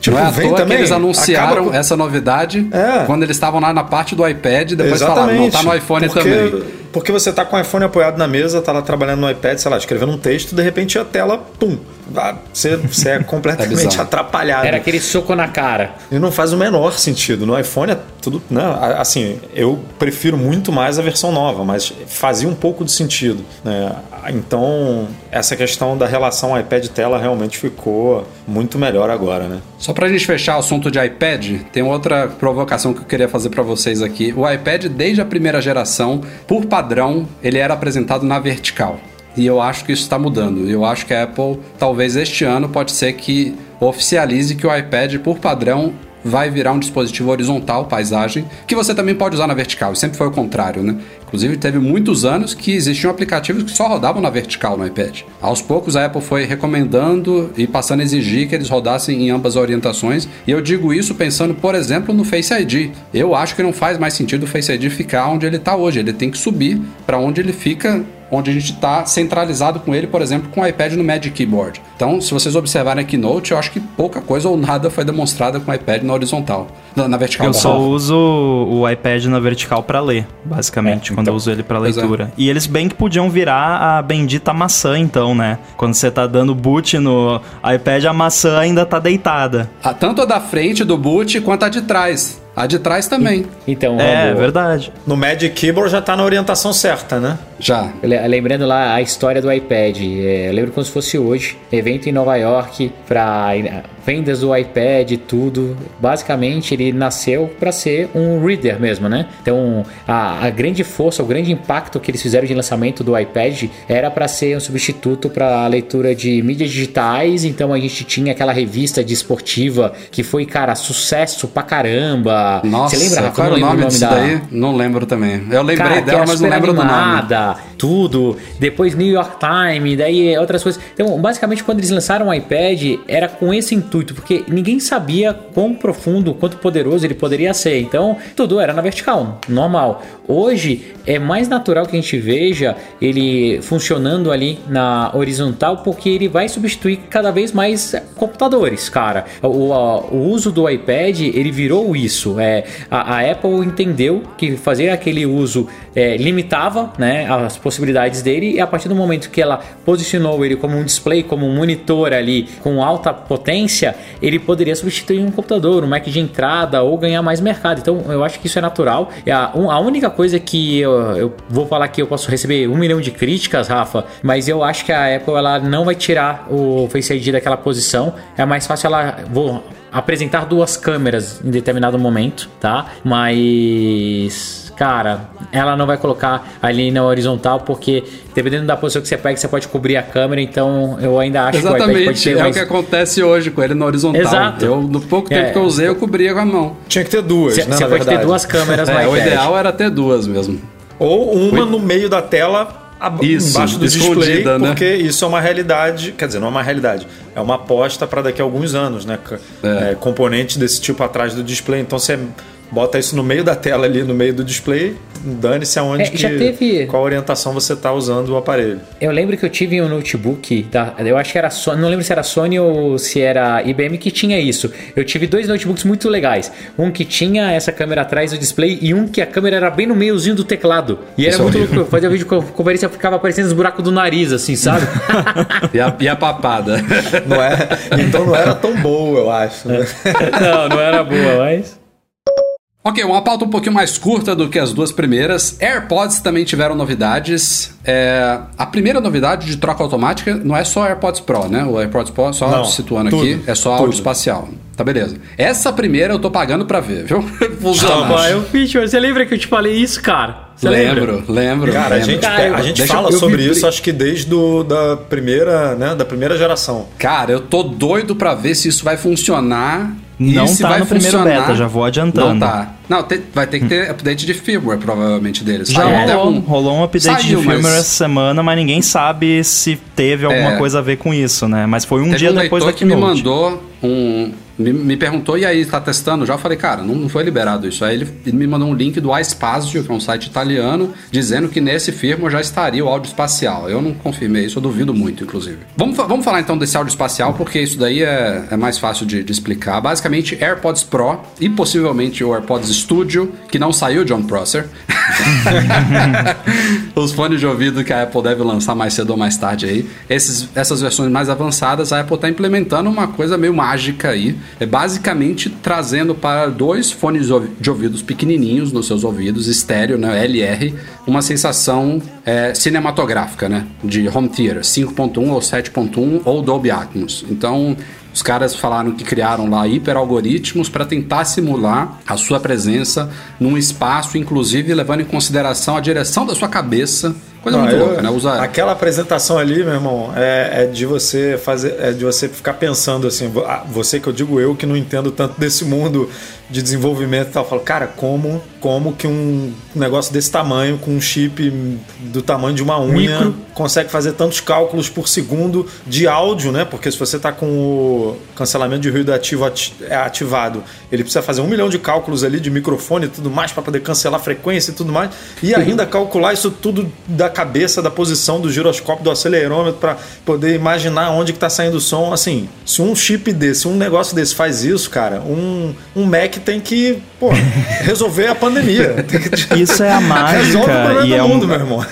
Tipo, não é vem também. eles anunciaram acaba- essa novidade É. quando eles estavam lá na parte do iPad depois falaram, não, tá no iPhone porque, também. Porque você tá com o iPhone apoiado na mesa, tá lá trabalhando no iPad, sei lá, escrevendo um texto, de repente a tela, pum, ah, você, você é completamente bizarro. atrapalhado. Era aquele soco na cara. E não faz o menor sentido. No iPhone é tudo. Né? Assim, eu prefiro muito mais a versão nova, mas fazia um pouco de sentido. Né? Então, essa questão da relação iPad-tela realmente ficou muito melhor agora, né? Só pra gente fechar o assunto de iPad, tem outra provocação que eu queria fazer pra vocês aqui. O iPad, desde a primeira geração, por padrão, ele era apresentado na vertical. E eu acho que isso está mudando. Eu acho que a Apple, talvez este ano, pode ser que oficialize que o iPad, por padrão, vai virar um dispositivo horizontal, paisagem, que você também pode usar na vertical. Sempre foi o contrário, né? Inclusive, teve muitos anos que existiam aplicativos que só rodavam na vertical no iPad. Aos poucos, a Apple foi recomendando e passando a exigir que eles rodassem em ambas orientações. E eu digo isso pensando, por exemplo, no Face ID. Eu acho que não faz mais sentido o Face ID ficar onde ele está hoje. Ele tem que subir para onde ele fica onde a gente está centralizado com ele, por exemplo, com o iPad no Magic Keyboard. Então, se vocês observarem aqui Note, eu acho que pouca coisa ou nada foi demonstrada com o iPad na horizontal, na, vertical. Eu só perdão. uso o iPad na vertical pra ler, basicamente, quando eu uso ele Pois é. leitura. E eles bem que podiam virar a bendita maçã, então, né? Quando você tá dando boot no iPad, a maçã ainda tá deitada. Ah, tanto a da frente do boot quanto a de trás. A de trás também. Então, É, Rambo, verdade. No Magic Keyboard já tá na orientação certa, né? Já. Le- Lembrando lá a história do iPad, é, eu lembro como se fosse hoje, evento em Nova York para vendas do iPad e tudo. Basicamente ele nasceu para ser um reader mesmo, né? Então a, a grande força, o grande impacto que eles fizeram de lançamento do iPad era para ser um substituto para a leitura de mídias digitais. Então a gente tinha aquela revista de esportiva que foi, cara, sucesso pra caramba. Nossa, Você lembra? Rafa? qual era o não nome lembro disso da- daí? Não lembro também. Eu lembrei Cara, dela, mas não lembro do nome. animada, tudo. Depois New York Times, daí outras coisas. Então, basicamente, quando eles lançaram o iPad, era com esse intuito, porque ninguém sabia quão profundo, quanto poderoso ele poderia ser. Então, tudo era na vertical, normal. Hoje, é mais natural que a gente veja ele funcionando ali na horizontal, porque ele vai substituir cada vez mais computadores, cara. O, a- o uso do iPad, ele virou isso. É, a, a Apple entendeu que fazer aquele uso é, limitava né, as possibilidades dele, e a partir do momento que ela posicionou ele como um display, como um monitor ali com alta potência, ele poderia substituir um computador, um Mac de entrada ou ganhar mais mercado. Então eu acho que isso é natural. E A, a única coisa que eu, eu vou falar que eu posso receber um milhão de críticas, Rafa, mas eu acho que a Apple ela não vai tirar o Face ID daquela posição. É mais fácil ela. Vou, apresentar duas câmeras em determinado momento, tá? Mas, cara, ela não vai colocar ali na horizontal porque dependendo da posição que você pega, você pode cobrir a câmera. Então, eu ainda acho que o iPad pode Exatamente, ter é o que acontece hoje com ele na horizontal. Exato. Eu, no pouco tempo É. que eu usei, eu cobria com a mão. Tinha que ter duas, Você né, você na pode ter verdade. duas câmeras no É, o ideal era ter duas mesmo. Ou uma no meio da tela Isso, embaixo do display, né? porque isso é uma realidade, quer dizer, não é uma realidade, é uma aposta para daqui a alguns anos, né? C- é, componentes desse tipo atrás do display, então você bota isso no meio da tela ali, no meio do display, dane-se aonde É, que, já teve- qual orientação você está usando o aparelho. Eu lembro que eu tive um notebook, da, eu acho que era Sony, não lembro se era Sony ou se era IBM que tinha isso. Eu tive dois notebooks muito legais. Um que tinha essa câmera atrás do display e um que a câmera era bem no meiozinho do teclado. E era Isso é muito horrível. louco. Eu fazia vídeo com conferência, ficava aparecendo os buracos do nariz, assim, sabe? E a, e a papada. Não é, então não era tão boa, eu acho. né? não, não era boa, mas. Ok, uma pauta um pouquinho mais curta do que as duas primeiras. AirPods também tiveram novidades. É, a primeira novidade de troca automática não é só AirPods Pro, né? O AirPods Pro, só Não, situando tudo, aqui, é só tudo. áudio espacial. Tá beleza. Essa primeira eu tô pagando pra ver, viu? Funciona. Eu fiz, você lembra que eu te falei isso, cara? Você lembra? Lembro, lembro. Cara, a lembro. gente, Cara, eu- a gente deixa eu- fala eu sobre isso, acho que desde do, da primeira, né, da primeira geração. Cara, eu tô doido pra ver se isso vai funcionar. Não tá vai no primeiro beta, já vou adiantando. Não tá. Não, vai ter que ter update de firmware, provavelmente, deles. Já até rolou, um- rolou um update Saiu, de firmware mas- essa semana, mas ninguém sabe se teve alguma É. coisa a ver com isso, né? Mas foi um Teve dia um depois da que me mandou um. Me, me perguntou, e aí, tá testando já? Eu falei, cara, não, não foi liberado isso. Aí ele, ele me mandou um link do iSpazio, que é um site italiano, dizendo que nesse firmware já estaria o áudio espacial. Eu não confirmei isso, eu duvido muito, inclusive. Vamos, vamos falar então desse áudio espacial, porque isso daí é, é mais fácil de, de explicar. Basicamente, AirPods Pro e possivelmente o AirPods Studio, que não saiu John Prosser. Os fones de ouvido que a Apple deve lançar mais cedo ou mais tarde aí. Esses, essas versões mais avançadas, a Apple está implementando uma coisa meio mágica aí. É basicamente trazendo para dois fones de ouvidos pequenininhos nos seus ouvidos, estéreo, né, LR, uma sensação é, cinematográfica, né, de home theater, 5.1 ou 7.1 ou Dolby Atmos. Então, os caras falaram que criaram lá hiperalgoritmos para tentar simular a sua presença num espaço, inclusive levando em consideração a direção da sua cabeça. Coisa Não, muito eu- louca, né? Usa... Aquela apresentação ali, meu irmão, é, é de você fazer, é de você ficar pensando assim, ah, você que eu digo eu que não entendo tanto desse mundo de desenvolvimento e tal, eu falo, cara, como, como que um negócio desse tamanho, com um chip do tamanho de uma unha, Micro. consegue fazer tantos cálculos por segundo de áudio, né? Porque se você tá com o cancelamento de ruído ativo ati- é ativado, ele precisa fazer um milhão de cálculos ali de microfone e tudo mais para poder cancelar a frequência e tudo mais, e ainda calcular isso tudo da cabeça, da posição do giroscópio, do acelerômetro para poder imaginar onde que tá saindo o som. Assim, se um chip desse, um negócio desse faz isso, cara, um, um Mac tem que, pô, resolver a pandemia. Isso é a Resolve o mágica problema e do é mundo, um, meu irmão.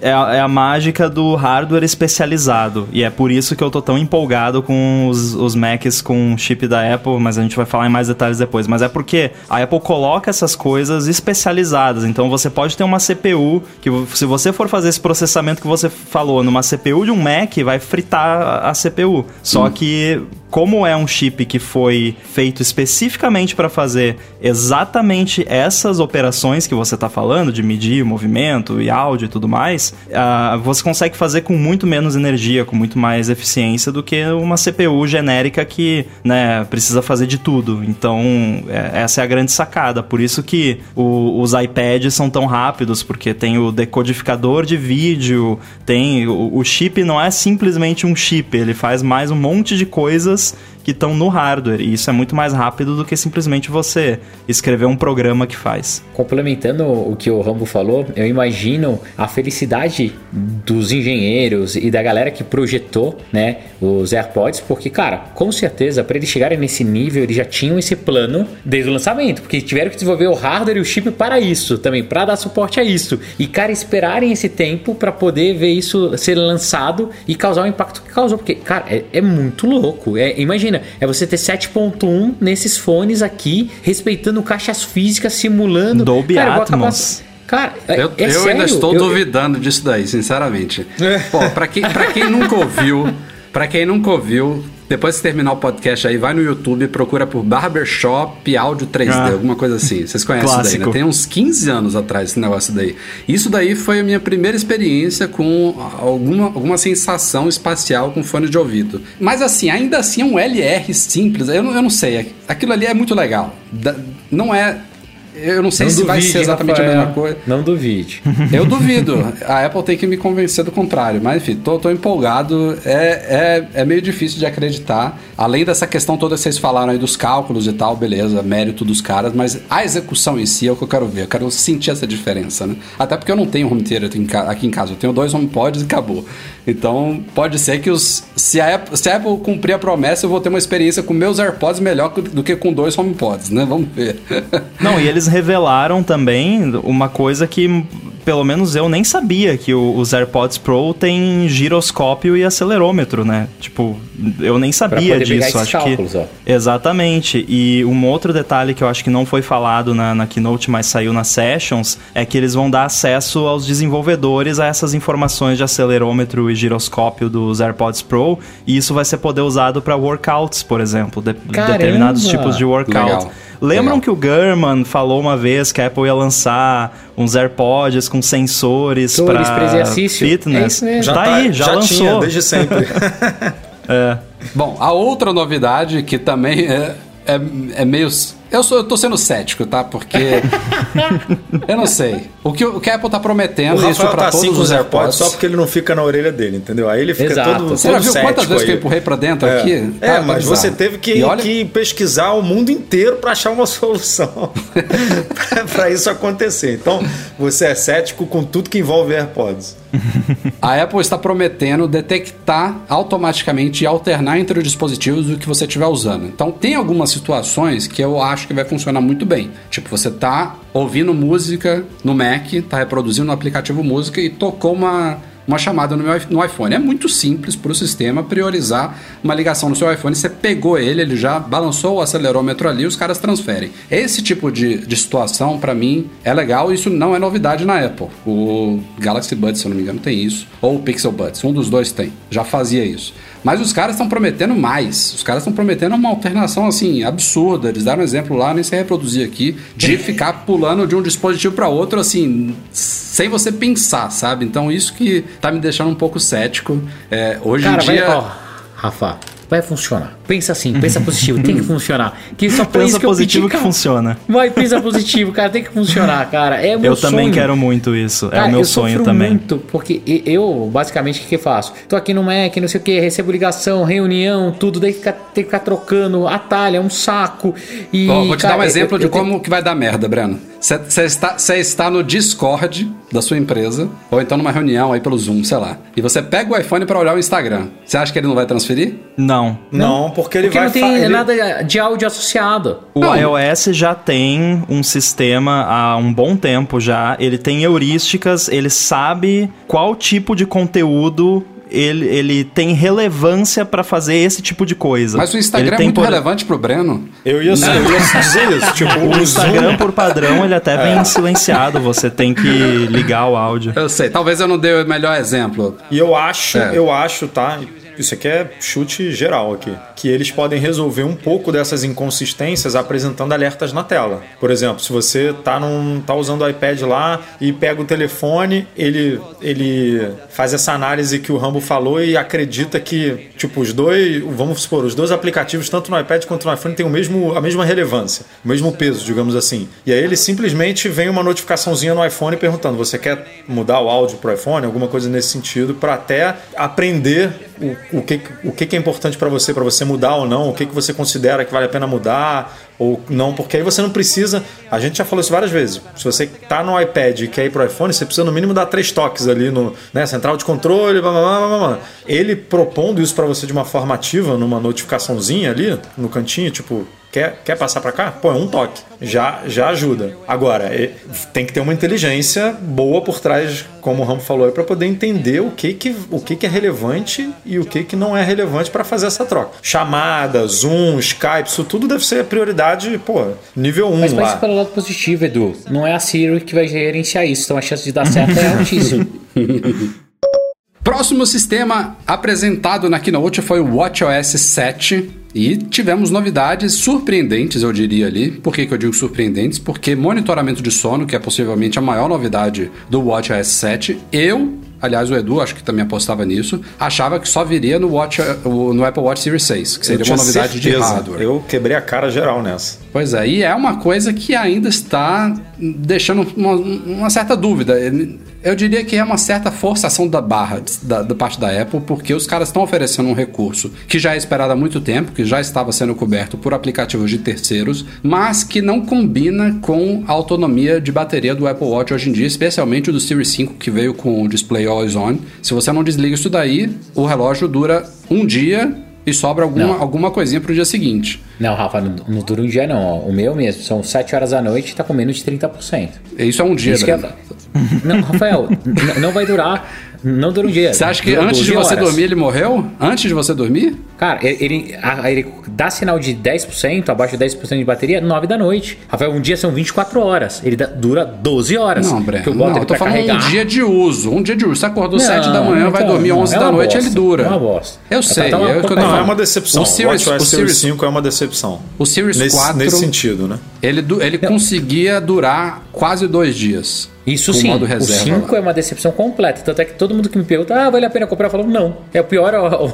É a, é a mágica do hardware especializado. E é por isso que eu tô tão empolgado com os, os Macs com chip da Apple, mas a gente vai falar em mais detalhes depois. Mas é porque a Apple coloca essas coisas especializadas. Então você pode ter uma CPU que, se você for fazer esse processamento que você falou numa CPU de um Mac, vai fritar a CPU. Só que como é um chip que foi feito especificamente para fazer exatamente essas operações que você está falando, de medir movimento e áudio e tudo mais, uh, você consegue fazer com muito menos energia, com muito mais eficiência do que uma CPU genérica que né, precisa fazer de tudo. Então, é, essa é a grande sacada. Por isso que o, os iPads são tão rápidos, porque tem o decodificador de vídeo, tem o, o chip não é simplesmente um chip, ele faz mais um monte de coisas coisas que estão no hardware. E isso é muito mais rápido do que simplesmente você escrever um programa que faz. Complementando o que o Rambo falou, eu imagino a felicidade dos engenheiros e da galera que projetou, né, os AirPods, porque, cara, com certeza, para eles chegarem nesse nível, eles já tinham esse plano desde o lançamento, porque tiveram que desenvolver o hardware e o chip para isso também, para dar suporte a isso. E, cara, esperarem esse tempo para poder ver isso ser lançado e causar o impacto que causou, porque, cara, é, é muito louco. É, imagina imagina, é você ter 7.1 nesses fones aqui, respeitando caixas físicas, simulando. Dolby cara, Atmos. Cara, é, eu, é eu ainda estou eu, duvidando eu... disso daí, sinceramente. É. Pô, pra quem, pra quem nunca ouviu, para quem nunca ouviu, depois que terminar o podcast aí, vai no YouTube, procura por Barbershop Áudio 3D, ah, alguma coisa assim. Vocês conhecem isso daí, né? Tem uns 15 anos atrás esse negócio daí. Isso daí foi a minha primeira experiência com alguma, alguma sensação espacial com fone de ouvido. Mas assim, ainda assim é um LR simples. Eu eu não sei. Aquilo ali é muito legal. Não é eu não sei não se duvide, vai ser exatamente Rafael, a mesma coisa. Não duvide. Eu duvido. A Apple tem que me convencer do contrário. Mas, enfim, tô, tô empolgado. É, é, é meio difícil de acreditar. Além dessa questão toda que vocês falaram aí dos cálculos e tal, beleza, mérito dos caras, mas a execução em si é o que eu quero ver. Eu quero sentir essa diferença, né? Até porque eu não tenho home theater aqui em casa. Eu tenho dois HomePods e acabou. Então, pode ser que os. Se a, Apple, se a Apple cumprir a promessa, eu vou ter uma experiência com meus AirPods melhor do que com dois HomePods, né? Vamos ver. Não, e eles revelaram também uma coisa que pelo menos eu nem sabia que o, os AirPods Pro tem giroscópio e acelerômetro, né? Tipo, eu nem sabia disso. Acho cálculos, que ó. exatamente. E um outro detalhe que eu acho que não foi falado na, na keynote, mas saiu nas sessions, é que eles vão dar acesso aos desenvolvedores a essas informações de acelerômetro e giroscópio dos AirPods Pro. E isso vai ser poder usado para workouts, por exemplo, de, determinados tipos de workout. Legal. Lembram Legal. que o German falou uma vez que a Apple ia lançar uns AirPods com sensores para fitness? É isso mesmo. Já tá, tá aí, já, já lançou. Tinha, desde sempre. é. Bom, a outra novidade que também é, é, é meio eu, sou, eu tô sendo cético, tá? Porque. eu não sei. O que, o que a Apple tá prometendo, o isso pra tá todos os AirPods. Só porque ele não fica na orelha dele, entendeu? Aí ele fica Exato. todo. Você já viu quantas vezes aí. que eu empurrei pra dentro é. aqui? É, tá, mas você teve que, olha... que, pesquisar o mundo inteiro para achar uma solução para isso acontecer. Então, você é cético com tudo que envolve AirPods. A Apple está prometendo detectar automaticamente e alternar entre os dispositivos o que você estiver usando. Então, tem algumas situações que eu acho que vai funcionar muito bem. Tipo, você tá ouvindo música no Mac, tá reproduzindo no aplicativo música e tocou uma uma chamada no, meu, no iPhone. É muito simples para o sistema priorizar uma ligação no seu iPhone. Você pegou ele, ele já balançou o acelerômetro ali, os caras transferem. Esse tipo de, de situação, para mim, é legal. Isso não é novidade na Apple. O Galaxy Buds, se eu não me engano, tem isso. Ou o Pixel Buds, um dos dois tem. Já fazia isso. Mas os caras estão prometendo mais. Os caras estão prometendo uma alternação assim absurda. Eles deram um exemplo lá, nem sei reproduzir aqui, de ficar pulando de um dispositivo para outro assim, sem você pensar, sabe? Então isso que tá me deixando um pouco cético. É, hoje Cara, em dia. Vai, ó, Rafa, vai funcionar. Pensa assim, pensa positivo, tem que funcionar. Que só pensa que positivo pedi, que funciona. Vai, pensa positivo, cara, tem que funcionar, cara. É meu Eu sonho. também quero muito isso. Cara, é o meu sonho também. muito, porque eu, basicamente, o que, que eu faço? Tô aqui no Mac, não sei o que, recebo ligação, reunião, tudo, daí fica, tem que ficar trocando, atalha, é um saco. E, Bom, vou te cara, dar um exemplo eu, de eu como tenho... que vai dar merda, Breno. Você está, está no Discord da sua empresa, ou então numa reunião aí pelo Zoom, sei lá, e você pega o iPhone para olhar o Instagram. Você acha que ele não vai transferir? Não. Não, porque ele Porque vai não tem ele- nada de áudio associado. O Não. iOS já tem um sistema há um bom tempo já. Ele tem heurísticas, ele sabe qual tipo de conteúdo ele, ele tem relevância pra fazer esse tipo de coisa. Mas o Instagram ele é tem muito por- relevante pro Breno. Eu ia, eu ia dizer isso. Tipo, O o Instagram, Zoom. por padrão, ele até vem silenciado. Você tem que ligar o áudio. Eu sei, talvez eu não dei o melhor exemplo. E eu acho, É. eu acho, tá? Isso aqui é chute geral aqui. Que eles podem resolver um pouco dessas inconsistências apresentando alertas na tela. Por exemplo, se você tá, num, tá usando o iPad lá e pega o telefone, ele, ele faz essa análise que o Rambo falou e acredita que, tipo, os dois, vamos supor, os dois aplicativos, tanto no iPad quanto no iPhone, têm o mesmo, a mesma relevância, o mesmo peso, digamos assim. E aí ele simplesmente vem uma notificaçãozinha no iPhone perguntando: você quer mudar o áudio pro iPhone? Alguma coisa nesse sentido, para até aprender o, o, que, o que é importante para você, para você mudar ou não, o que, que você considera que vale a pena mudar ou não, porque aí você não precisa. A gente já falou isso várias vezes. Se você tá no iPad e quer ir pro iPhone, você precisa no mínimo dar três toques ali no né, central de controle, blá, blá, blá, blá. Ele propondo isso para você de uma forma ativa, numa notificaçãozinha ali no cantinho, tipo, Quer, quer passar para cá? Pô, é um toque. Já, já ajuda. Agora, tem que ter uma inteligência boa por trás, como o Ramo falou, para poder entender o que, que, o que, que é relevante e o que, que não é relevante para fazer essa troca. Chamada, Zoom, Skype, isso tudo deve ser prioridade, pô, nível 1 Mas lá. pense pelo lado positivo, Edu. Não é a Siri que vai gerenciar isso, então a chance de dar certo é altíssima. Próximo sistema apresentado na Keynote foi o WatchOS 7 e tivemos novidades surpreendentes, eu diria ali. Por que, que eu digo surpreendentes? Porque monitoramento de sono, que é possivelmente a maior novidade do WatchOS 7, eu, aliás o Edu, acho que também apostava nisso, achava que só viria no, Watch, no Apple Watch Series 6, que seria uma novidade de certeza. hardware. Eu quebrei a cara geral nessa. Pois é, é uma coisa que ainda está deixando uma, uma certa dúvida. Eu diria que é uma certa forçação da barra da, da parte da Apple, porque os caras estão oferecendo um recurso que já é esperado há muito tempo, que já estava sendo coberto por aplicativos de terceiros, mas que não combina com a autonomia de bateria do Apple Watch hoje em dia, especialmente o do Series 5, que veio com o display always on. Se você não desliga isso daí, o relógio dura um dia e sobra alguma, Não. alguma coisinha pro dia seguinte. não, Rafa, não, não dura um dia não. ó. O meu mesmo, são 7 horas da noite e tá com menos de 30%. Isso é um dia, Isso que é... Não, Rafael, não vai durar. Não dura um dia. Você acha que antes de 12 você horas. dormir ele morreu? Antes de você dormir? Cara, ele, ele, a- ele dá sinal de 10%, abaixo de 10% de bateria, 9 da noite. Rafael, um dia são 24 horas. Ele dá- dura 12 horas. Não, Breno. Que eu boto Não, eu tô falando carregar. um dia de uso. Um dia de uso. Você acordou Não, 7 da manhã, vai então, dormir não, 11 é da noite, bosta, ele dura. é uma bosta. Eu sei. pra dar uma é. Não, é uma decepção. O Series, o o Series Series, 5 é uma decepção. o Series Nesse, 4 nesse sentido, né? ele, ele conseguia durar quase dois dias. Isso sim, modo o reserva 5 lá. é uma decepção completa. Tanto é que todo mundo que me pergunta, ah, vale a pena comprar? Eu falo, não. É o pior o,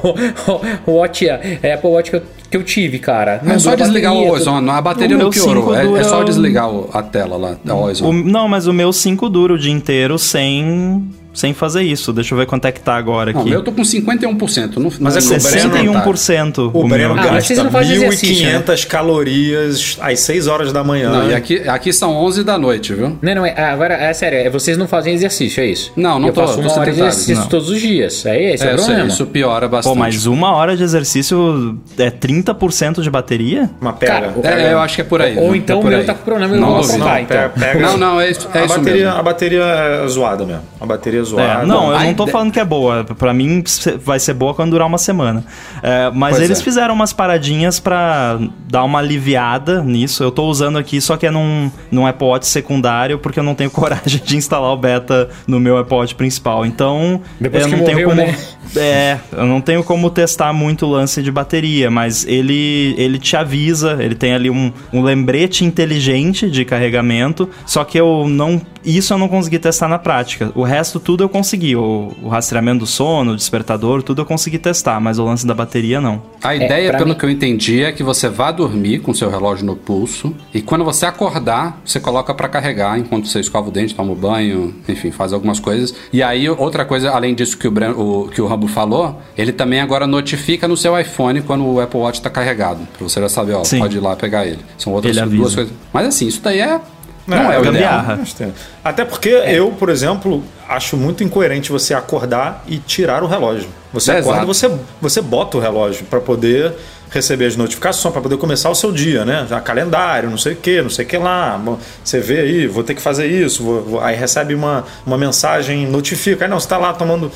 o, o Watch, é Apple Watch que eu, que eu tive, cara. Não É só desligar o bateria, tudo. on. A bateria O não piorou. É, é só desligar o- a tela lá, a always on. O- não, mas o meu 5 dura o dia inteiro sem, sem fazer isso. Deixa eu ver quanto é que tá agora Não, aqui. eu tô com 51%. Não, Mas é não- que o Breno- 61% O o Breno. Ah, vocês gasta não fazem exercício, né? 1.500 calorias às 6 horas da manhã. Não, e aqui, aqui são 11 da noite, viu? Não, não, é, agora, é sério, é, vocês não fazem exercício, é isso? Não, não eu tô, faço uma hora de exercício Não. todos os dias. É esse, é, É, o problema. isso piora bastante. Pô, mas uma hora de exercício é 30% de bateria? Uma pega. Cara, É, eu acho que é por aí. Ou viu? então É o meu aí. tá com problema, eu Não vou Não, então. pega- Não, não, é isso, é a, isso bateria, mesmo. a bateria é zoada mesmo. A bateria é zoada. É, não, eu não tô falando que é boa. Pra mim vai ser boa quando durar uma semana. É, mas Pois eles é. fizeram umas paradinhas pra dar uma aliviada nisso. Eu tô usando aqui, só que é num, num Apple Watch secundário, porque eu não tenho coragem de instalar o beta no meu Apple Watch principal. Então, Depois eu que não tenho morreu, como. né? É, eu não tenho como testar muito o lance de bateria, mas ele, ele te avisa, ele tem ali um, um lembrete inteligente de carregamento, só que eu não. Isso eu não consegui testar na prática. O resto tudo eu consegui. O, o rastreamento do sono, o despertador, tudo eu consegui testar, mas o lance da bateria não. A ideia, pra pelo mim- que eu entendi, é que você vá dormir com seu relógio no pulso e quando você acordar, você coloca pra carregar enquanto você escova o dente, toma o banho, enfim, faz algumas coisas. E aí, outra coisa, além disso que o, Bran- o- que o Rambo falou, ele também agora notifica no seu iPhone quando o Apple Watch tá carregado. Pra você já saber, ó, Sim. pode ir lá pegar ele. São outras Ele duas avisa. coisas. Mas assim, isso daí é. Não é, o ideal. gambiarra. Tem. Até porque eu, por exemplo, acho muito incoerente você acordar e tirar o relógio. Você É, acorda, exato. você, você bota o relógio para poder receber as notificações, para poder começar o seu dia, né? Já calendário, não sei o que, não sei o que lá. Você vê aí, vou ter que fazer isso, vou, vou, aí recebe uma, uma mensagem, notifica. Aí não, você está lá tomando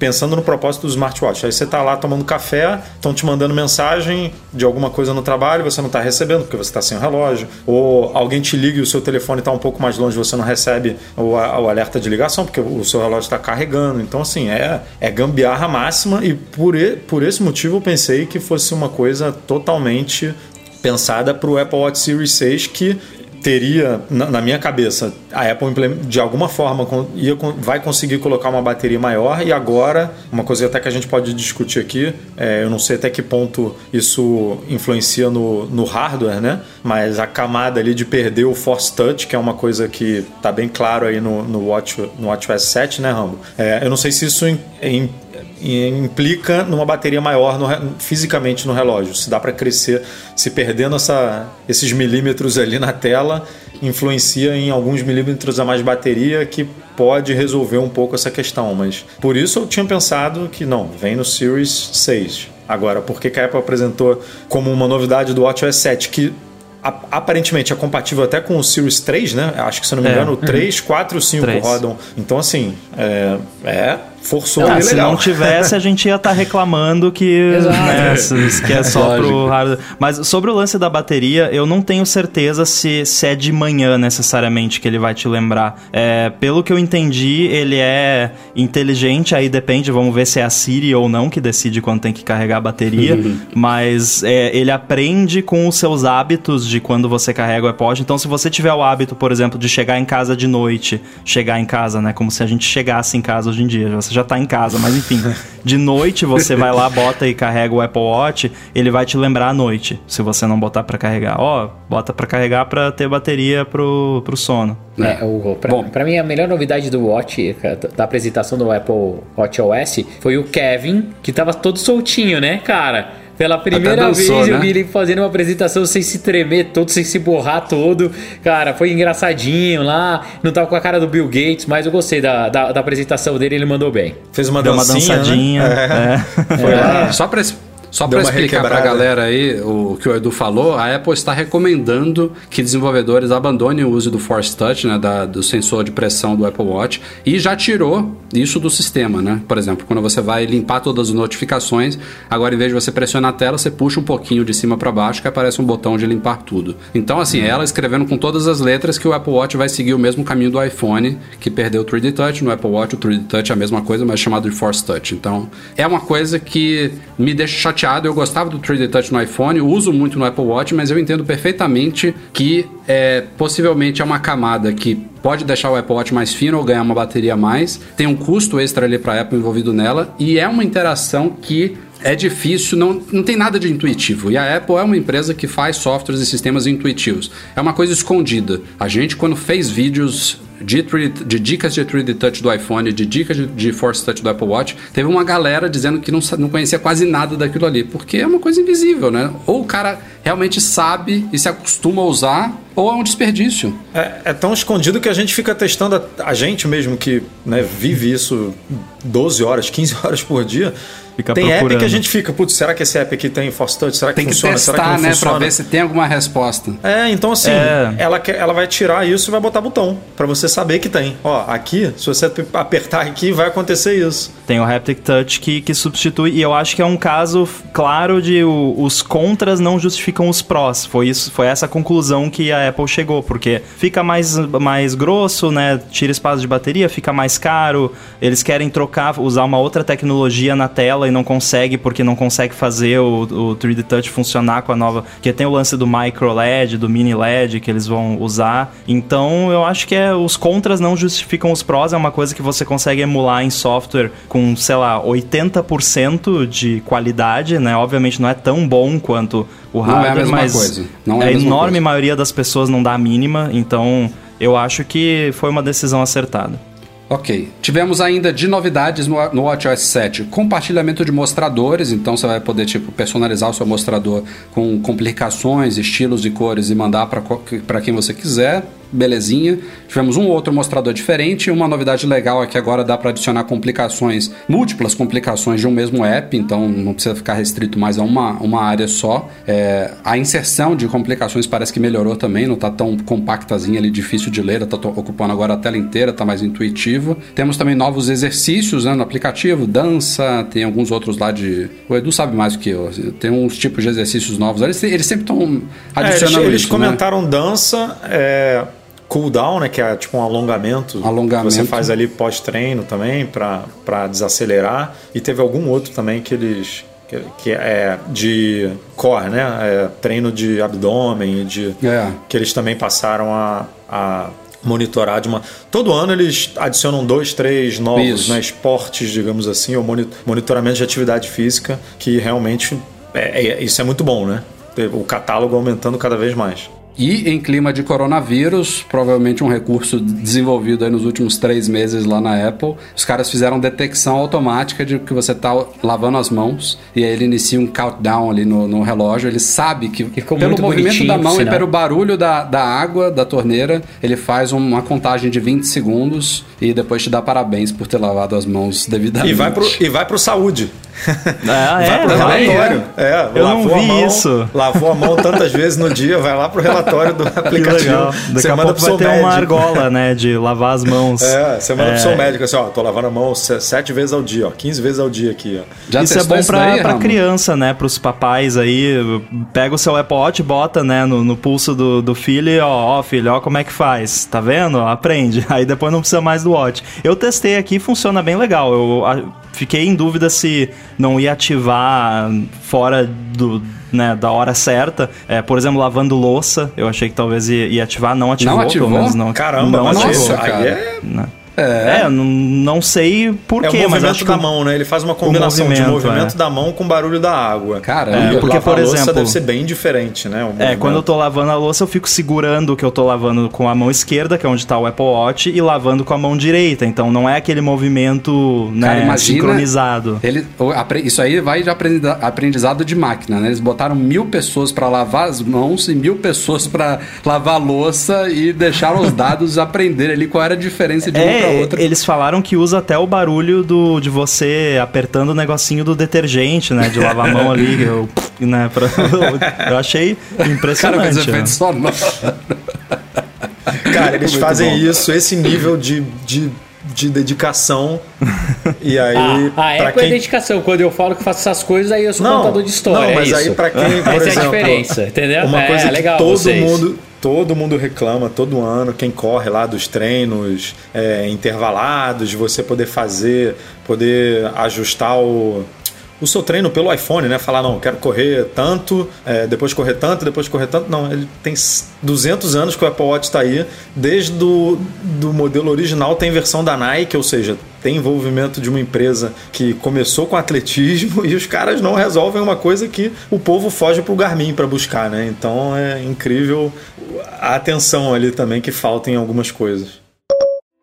pensando no propósito do smartwatch. Aí você está lá tomando café, estão te mandando mensagem de alguma coisa no trabalho, você não está recebendo porque você está sem o relógio. Ou alguém te liga e o seu telefone está um pouco mais longe, você não recebe o, o alerta de ligação porque o seu relógio está carregando. Então, assim, é, é gambiarra máxima e por, e, por esse motivo eu pensei que fosse uma coisa totalmente pensada para o Apple Watch Series 6 que teria, na, minha cabeça, a Apple de alguma forma vai conseguir colocar uma bateria maior e agora, uma coisa até que a gente pode discutir aqui, é, eu não sei até que ponto isso influencia no, no hardware, né? Mas a camada ali de perder o Force Touch, que é uma coisa que tá bem claro aí no, no, Watch, no WatchOS 7, né, Rambo? É, eu não sei se isso em, em implica numa bateria maior no, fisicamente no relógio. Se dá para crescer, se perdendo essa, esses milímetros ali na tela, influencia em alguns milímetros a mais bateria que pode resolver um pouco essa questão. Mas por isso eu tinha pensado que não, vem no Series 6. Agora, por que a Apple apresentou como uma novidade do WatchOS 7 que aparentemente é compatível até com o Series 3, né? Acho que se não me é. engano, o 3, 4 5 3. rodam. Então, assim, é, é forçou ah, Se legal. não tivesse, a gente ia estar tá reclamando que, né, que é só pro hardware. Mas sobre o lance da bateria, eu não tenho certeza se, se é de manhã necessariamente que ele vai te lembrar. É, pelo que eu entendi, ele é inteligente, aí depende, vamos ver se é a Siri ou não que decide quando tem que carregar a bateria. mas é, ele aprende com os seus hábitos de quando você carrega o Watch. Então, se você tiver o hábito, por exemplo, de chegar em casa de noite, chegar em casa, né, como se a gente chegasse em casa hoje em dia, você já tá em casa, mas enfim. De noite você vai lá, bota e carrega o Apple Watch, ele vai te lembrar à noite, se você não botar para carregar. Ó, oh, bota para carregar para ter bateria pro, pro sono. É, o, pra, Bom. pra mim a melhor novidade do Watch, da apresentação do Apple Watch OS, foi o Kevin, que tava todo soltinho, né, cara? Pela primeira dançou, vez eu né? vi ele fazendo uma apresentação sem se tremer todo, sem se borrar todo. Cara, foi engraçadinho lá. Não tava com a cara do Bill Gates, mas eu gostei da, da, da apresentação dele, ele mandou bem. Fez uma, Deu uma dançadinha. Né? É. É. Foi lá. Só pra só para explicar para a galera aí o que o Edu falou, a Apple está recomendando que desenvolvedores abandonem o uso do Force Touch, né, da, do sensor de pressão do Apple Watch, e já tirou isso do sistema, né? Por exemplo, quando você vai limpar todas as notificações, agora em vez de você pressionar a tela, você puxa um pouquinho de cima para baixo que aparece um botão de limpar tudo. Então, assim, ela escrevendo com todas as letras que o Apple Watch vai seguir o mesmo caminho do iPhone, que perdeu o 3D Touch, no Apple Watch o 3D Touch é a mesma coisa, mas chamado de Force Touch. Então, é uma coisa que me deixa chateado Eu gostava do 3D Touch no iPhone, uso muito no Apple Watch, mas eu entendo perfeitamente que é, possivelmente é uma camada que pode deixar o Apple Watch mais fino ou ganhar uma bateria a mais. Tem um custo extra ali para a Apple envolvido nela e é uma interação que é difícil, não, não tem nada de intuitivo. E a Apple é uma empresa que faz softwares e sistemas intuitivos. É uma coisa escondida. A gente, quando fez vídeos de, 3D, de dicas de 3D Touch do iPhone, de dicas de, de, Force Touch do Apple Watch, teve uma galera dizendo que não, não conhecia quase nada daquilo ali, porque é uma coisa invisível, né? Ou o cara realmente sabe e se acostuma a usar, ou é um desperdício. É, é tão escondido que a gente fica testando, a, a gente mesmo que né, vive isso 12 horas, 15 horas por dia, Fica tem procurando. app que a gente fica, putz, será que esse app aqui tem Force Touch? Será que tem funciona? Que testar, será que não né, funciona? Pra ver se tem alguma resposta. É, então assim, é. Ela, quer, ela vai tirar isso e vai botar botão para você saber que tem. Ó, aqui, se você apertar aqui, vai acontecer isso. Tem o Haptic Touch que, que substitui, e eu acho que é um caso claro de o, os contras não justificam os prós. Foi, isso, foi essa conclusão que a Apple chegou, porque fica mais, mais grosso, né? Tira espaço de bateria, fica mais caro. Eles querem trocar, usar uma outra tecnologia na tela e não consegue porque não consegue fazer o, o 3D Touch funcionar com a nova. Que tem o lance do Micro LED, do Mini LED que eles vão usar. Então eu acho que é, os contras não justificam os prós, é uma coisa que você consegue emular em software com, sei lá, 80% de qualidade, né? Obviamente não é tão bom quanto o hardware, não é a mesma mas coisa. Não é a, a enorme coisa. maioria das pessoas não dá a mínima, então eu acho que foi uma decisão acertada. Ok. Tivemos ainda de novidades no, no WatchOS 7, compartilhamento de mostradores, então você vai poder tipo personalizar o seu mostrador com complicações, estilos e cores e mandar para quem você quiser. Belezinha. Tivemos um outro mostrador diferente. Uma novidade legal é que agora dá para adicionar complicações, múltiplas complicações de um mesmo app, então não precisa ficar restrito mais a uma, uma área só. É, a inserção de complicações parece que melhorou também, não tá tão compactazinha ali, difícil de ler, tá ocupando agora a tela inteira, tá mais intuitivo. Temos também novos exercícios né, no aplicativo, dança, tem alguns outros lá de. O Edu sabe mais do que eu. Tem uns tipos de exercícios novos. Eles, eles sempre estão adicionando é, eles, eles isso, comentaram né? dança, é, cooldown, né, que é tipo um alongamento. Alongamento. Que você faz ali pós-treino também para desacelerar. E teve algum outro também que eles que, é de core, né? É, treino de abdômen, de É. que eles também passaram a, a monitorar de uma. Todo ano eles adicionam dois, três novos Isso. né, esportes, digamos assim, ou moni- monitoramento de atividade física, que realmente é, é- isso é muito bom, né? O catálogo aumentando cada vez mais. E em clima de coronavírus, provavelmente um recurso desenvolvido aí nos últimos três meses lá na Apple, os caras fizeram detecção automática de que você tá lavando as mãos e aí ele inicia um countdown ali no, no relógio. Ele sabe que Ficou pelo muito movimento da mão e pelo barulho da, da água da torneira, ele faz uma contagem de 20 segundos e depois te dá parabéns por ter lavado as mãos devidamente. E vai pro, e vai pro saúde. Ah, vai é, pro vai. relatório. É, Eu não lavou a vi mão, isso. Lavou a mão tantas vezes no dia, vai lá pro relatório do Que aplicativo. legal. Daqui a pouco vai ter uma argola, né? De lavar as mãos. É, você manda É. pro seu médico assim, ó, tô lavando a mão se- sete vezes ao dia, ó, 15 vezes ao dia aqui, ó. Já isso é bom pra, daí, pra criança, né? Pros papais aí. Pega o seu Apple Watch, bota, né, no, no pulso do, do filho e, ó, ó, filho, ó como é que faz. Tá vendo? Aprende. Aí depois não precisa mais do Watch. Eu testei aqui funciona bem legal. Eu a- fiquei em dúvida se não ia ativar fora do. Né, da hora certa. É, por exemplo, lavando louça, eu achei que talvez ia, ia ativar, não ativou, ativou? pelo menos não. Caramba, não nossa, ativou. aí cara. É? É, não, não sei por é o quê, mas movimento acho que da mão, né? Ele faz uma combinação de movimento, movimento é. da mão com barulho da água. Caramba. É, porque, Lavar por a louça exemplo- deve ser bem diferente, né? É, movimento. quando eu tô lavando a louça, eu fico segurando o que eu tô lavando com a mão esquerda, que é onde tá o Apple Watch, e lavando com a mão direita. Então não é aquele movimento né, Cara, imagina- sincronizado. Ele, isso aí vai de aprendizado de máquina, né? Eles botaram mil pessoas pra lavar as mãos e mil pessoas pra lavar a louça e deixaram os dados aprender ali qual era a diferença de É, outra. eles falaram que usa até o barulho do, de você apertando o negocinho do detergente, né? De lavar a mão ali. Eu, né, pra- eu achei Cara, impressionante. né? efeito sonoro. Cara, eles Muito fazem bom. isso, esse nível de, de, de dedicação. E aí, Ah, ah, é por quem dedicação. Quando eu falo que faço essas coisas, aí eu sou contador de história. Não, mas é aí pra quem, por Essa é a exemplo, diferença, entendeu? Uma É, coisa que legal todo vocês. mundo, todo mundo reclama todo ano, quem corre lá dos treinos é, intervalados, você poder fazer, poder ajustar o o seu treino pelo iPhone, né? Falar, não, quero correr tanto, é, depois correr tanto, depois correr tanto. Não, ele tem 200 anos que o Apple Watch está aí. Desde do, do modelo original tem versão da Nike, ou seja, tem envolvimento de uma empresa que começou com atletismo e os caras não resolvem uma coisa que o povo foge pro Garmin para buscar, né? Então é incrível a atenção ali também que falta em algumas coisas.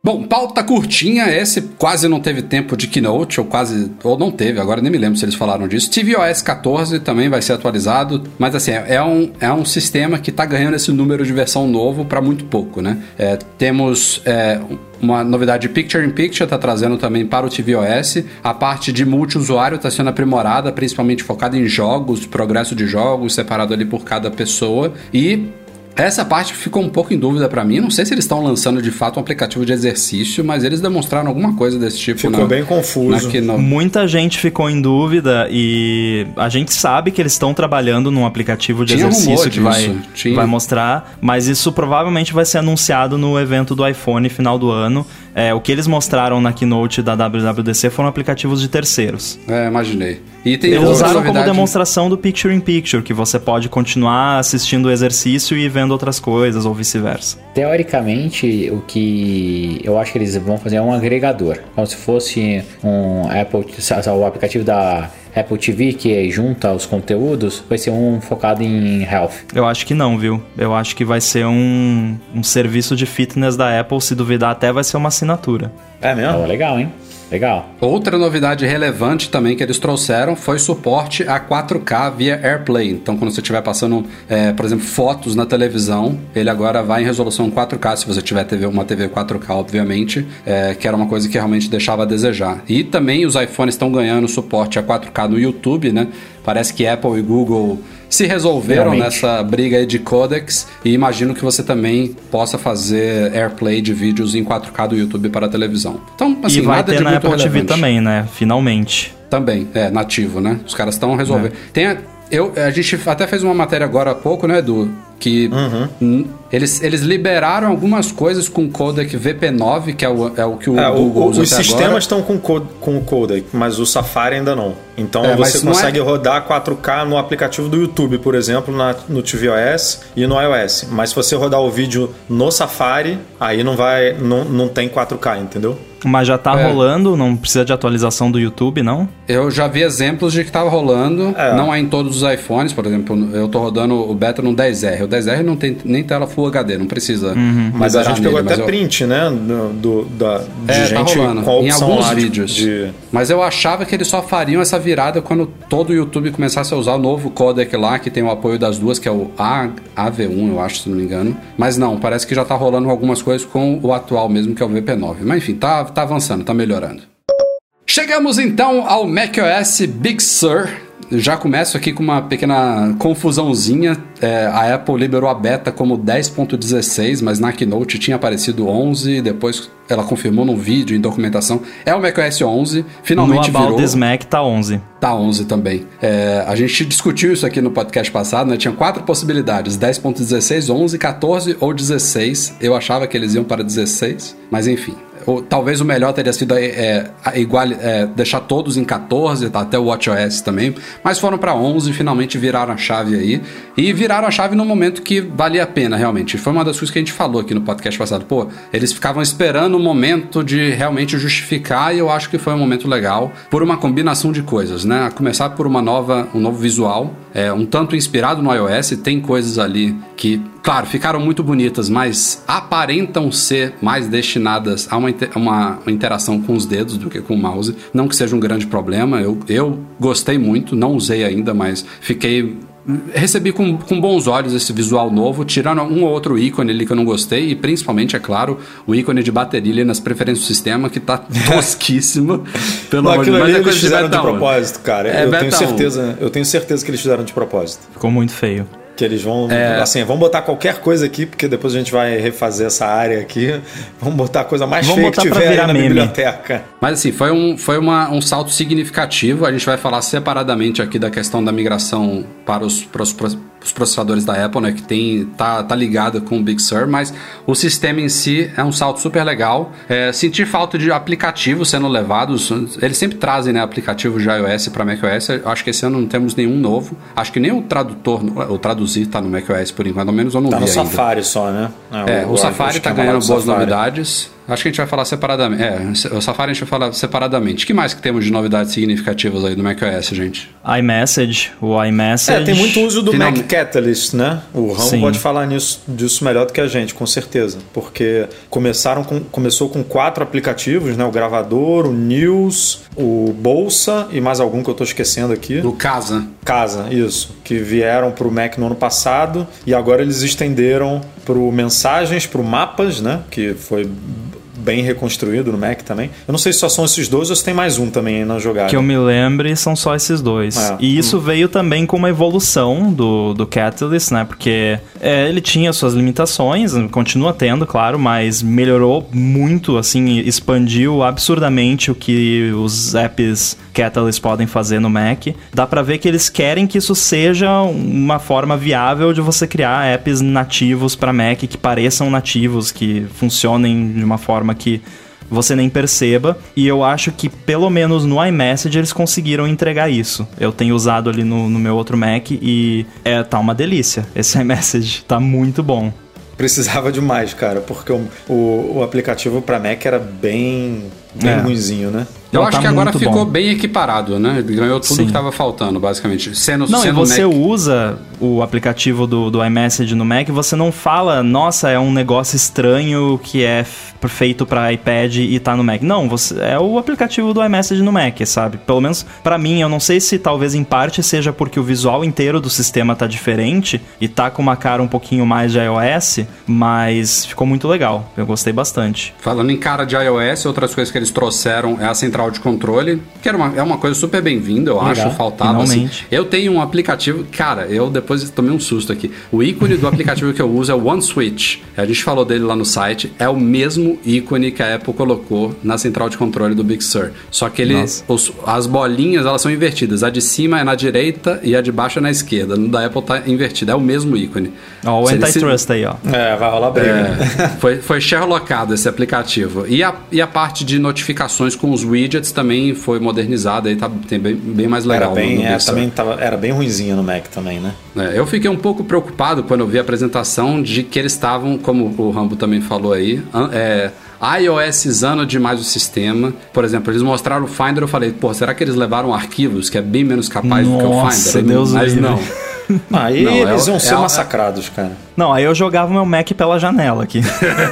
Bom, pauta curtinha, esse quase não teve tempo de keynote, ou quase, ou não teve, agora nem me lembro se eles falaram disso. tvOS 14 também vai ser atualizado, mas assim, é é um, é um sistema que está ganhando esse número de versão novo para muito pouco, né? É, temos é, uma novidade de Picture in Picture, está trazendo também para o tvOS. A parte de multiusuário está sendo aprimorada, principalmente focada em jogos, progresso de jogos, separado ali por cada pessoa. E essa parte ficou um pouco em dúvida pra mim. Não sei se eles estão lançando de fato um aplicativo de exercício, mas eles demonstraram alguma coisa desse tipo. Ficou na- bem confuso. na. Muita gente ficou em dúvida e a gente sabe que eles estão trabalhando num aplicativo de Tinha exercício que vai, tinha. vai mostrar, mas isso provavelmente vai ser anunciado no evento do iPhone final do ano. É, o que eles mostraram na keynote da WWDC foram aplicativos de terceiros. É, imaginei. E tem Eles usaram como demonstração do Picture in Picture, que você pode continuar assistindo o exercício e vendo outras coisas, ou vice-versa. Teoricamente, o que eu acho que eles vão fazer é um agregador, como se fosse um Apple, o aplicativo da Apple TV que junta os conteúdos, vai ser um focado em health. Eu acho que não, viu? Eu acho que vai ser um, um serviço de fitness da Apple, se duvidar até vai ser uma assinatura. É mesmo? legal, hein? Legal. Outra novidade relevante também que eles trouxeram foi suporte a 4K via AirPlay. Então, quando você estiver passando, é, por exemplo, fotos na televisão, ele agora vai em resolução 4K, se você tiver TV, uma TV 4K, obviamente, é, que era uma coisa que realmente deixava a desejar. E também os iPhones estão ganhando suporte a 4K no YouTube, né? Parece que Apple e Google se resolveram Finalmente. nessa briga aí de codecs e imagino que você também possa fazer AirPlay de vídeos em 4K do YouTube para a televisão. Então, assim, e vai nada ter de na Apple TV relevante. também, né? Finalmente. Também, é, nativo, né? Os caras estão resolvendo. Tem a, eu, a gente até fez uma matéria agora há pouco, né, Edu? Que n- eles, eles liberaram algumas coisas com o codec VP9, que é o, é o que o É, Google o- usa os sistemas estão com, co- com o codec, mas o Safari ainda não. Então É, você é- consegue rodar 4K no aplicativo do YouTube, por exemplo, na- no tvOS e no iOS. Mas se você rodar o vídeo no Safari, aí não vai, não, não tem 4K, entendeu? Mas já tá É. rolando, não precisa de atualização do YouTube, não? Eu já vi exemplos de que tava rolando, É. não é em todos os iPhones, por exemplo, eu tô rodando o beta no 10R. O 10R não tem nem tela Full HD, não precisa. Mas a gente pegou nele, até eu- print, né? Do, do- da, de É, tá gente rolando. com a em alguns lá de- vídeos. de- Mas eu achava que eles só fariam essa virada quando todo o YouTube começasse a usar o novo codec lá, que tem o apoio das duas, que é o A- AV1, eu acho, se não me engano. Mas não, parece que já tá rolando algumas coisas com o atual mesmo, que é o VP9. Mas enfim, tá, tá avançando, tá melhorando. Chegamos então ao macOS Big Sur. Já começo aqui com uma pequena confusãozinha. É, a Apple liberou a beta como 10.16, mas na Keynote tinha aparecido 11. Depois ela confirmou no vídeo, em documentação. É o macOS 11. No Finalmente About virou. This Mac tá 11. Tá 11 também. É, a gente discutiu isso aqui no podcast passado, né? Tinha quatro possibilidades: 10.16, 11, 14 ou 16. Eu achava que eles iam para 16, mas enfim. Ou, talvez o melhor teria sido é, é, é, deixar todos em 14, tá, até o WatchOS também, mas foram para 11 e finalmente viraram a chave aí. E viraram a chave no momento que valia a pena, realmente. Foi uma das coisas que a gente falou aqui no podcast passado. Pô, eles ficavam esperando o momento de realmente justificar e eu acho que foi um momento legal por uma combinação de coisas, né? A começar por uma nova, um novo visual, é, um tanto inspirado no iOS, tem coisas ali que, claro, ficaram muito bonitas, mas aparentam ser mais destinadas a uma, uma, uma interação com os dedos do que com o mouse. Não que seja um grande problema, eu, eu gostei muito, não usei ainda, mas fiquei Recebi com, com bons olhos esse visual novo, tirando um ou outro ícone ali que eu não gostei, e principalmente, é claro, o ícone de bateria ali nas preferências do sistema, que tá tosquíssimo. Pelo Não, amor de aquilo Deus, ali mas é eles de fizeram de um. propósito, cara. É eu tenho um. certeza, eu tenho certeza que eles fizeram de propósito. Ficou muito feio. Que eles vão, É. assim, vamos botar qualquer coisa aqui, porque depois a gente vai refazer essa área aqui. Vamos botar a coisa mais Vamos feia que tiver na meme. biblioteca. Mas assim, foi um, foi uma, um salto significativo. A gente vai falar separadamente aqui da questão da migração para os, para os, os processadores da Apple, né? Que tem, tá, tá ligado com o Big Sur, mas o sistema em si é um salto super legal. É, senti falta de aplicativos sendo levados. Eles sempre trazem né, aplicativos de iOS para macOS. Acho que esse ano não temos nenhum novo. Acho que nem o tradutor, o traduzir tá no macOS por enquanto, ao menos eu não Tá vi no ainda. Safari só, né? É, o, Safari tá ganhando do boas Safari. novidades. Acho que a gente vai falar separadamente. É, o Safari a gente vai falar separadamente. O que mais que temos de novidades significativas aí do macOS, gente? iMessage, o iMessage. É, tem muito uso do Finalmente. Mac Catalyst, né? O Ramo Sim. pode falar nisso, disso melhor do que a gente, com certeza. Porque começaram com, começou com quatro aplicativos, né? O gravador, o News, o Bolsa e mais algum que eu tô esquecendo aqui. Do Casa. Casa, isso. Que vieram para o Mac no ano passado e agora eles estenderam para o Mensagens, para o Mapas, né? Que foi bem reconstruído no Mac também. Eu não sei se só são esses dois ou se tem mais um também na jogada. Que eu me lembre, são só esses dois. É. E isso veio também com uma evolução do, do Catalyst, né? Porque é, ele tinha suas limitações, continua tendo, claro, mas melhorou muito, assim, expandiu absurdamente o que os apps Catalyst podem fazer no Mac. Dá pra ver que eles querem que isso seja uma forma viável de você criar apps nativos para Mac que pareçam nativos, que funcionem de uma forma que você nem perceba. E eu acho que, pelo menos no iMessage, eles conseguiram entregar isso. Eu tenho usado ali no, no meu outro Mac e é, tá uma delícia. Esse iMessage tá muito bom. Precisava demais, cara, porque o, o, o aplicativo para Mac era bem bem É. ruinzinho, né? Eu Não, acho tá que agora ficou bom. bem equiparado, né? Ele ganhou tudo Sim. que estava faltando, basicamente. Sendo, Não, e sendo você Mac. usa o aplicativo do, do iMessage no Mac, você não fala, nossa, é um negócio estranho que é feito para iPad e tá no Mac. Não, você é o aplicativo do iMessage no Mac, sabe? Pelo menos pra mim, eu não sei se talvez em parte seja porque o visual inteiro do sistema tá diferente e tá com uma cara um pouquinho mais de iOS, mas ficou muito legal. Eu gostei bastante. Falando em cara de iOS, outras coisas que eles trouxeram é a central de controle, que era uma, é uma coisa super bem-vinda, eu Legal. acho. Faltava assim. Eu tenho um aplicativo, cara, eu depois tomei um susto aqui. O ícone do aplicativo que eu uso é o OneSwitch. A gente falou dele lá no site. É o mesmo ícone que a Apple colocou na central de controle do Big Sur. Só que ele, os- as bolinhas elas são invertidas. A de cima é na direita e a de baixo é na esquerda. No da Apple tá invertida. É o mesmo ícone. Ó, o ele se- antitrust aí, ó. É, vai rolar briga. é, foi, foi Sherlockado esse aplicativo. E a, e a parte de notificações com os widgets também foi modernizada e tá tem bem, bem mais legal. Era no- bem, no é, também tava, era bem ruinzinho no Mac também, né? É, eu fiquei um pouco preocupado quando eu vi a apresentação de que eles estavam, como o Rambo também falou aí, é, iOSizando demais o sistema. Por exemplo, eles mostraram o Finder, eu falei, pô, será que eles levaram arquivos que é bem menos capaz do que o Nossa, Finder? Deus Mas livre. não. Aí Não, é eles iam é ser o- massacrados, cara. Não, aí eu jogava o meu Mac pela janela aqui.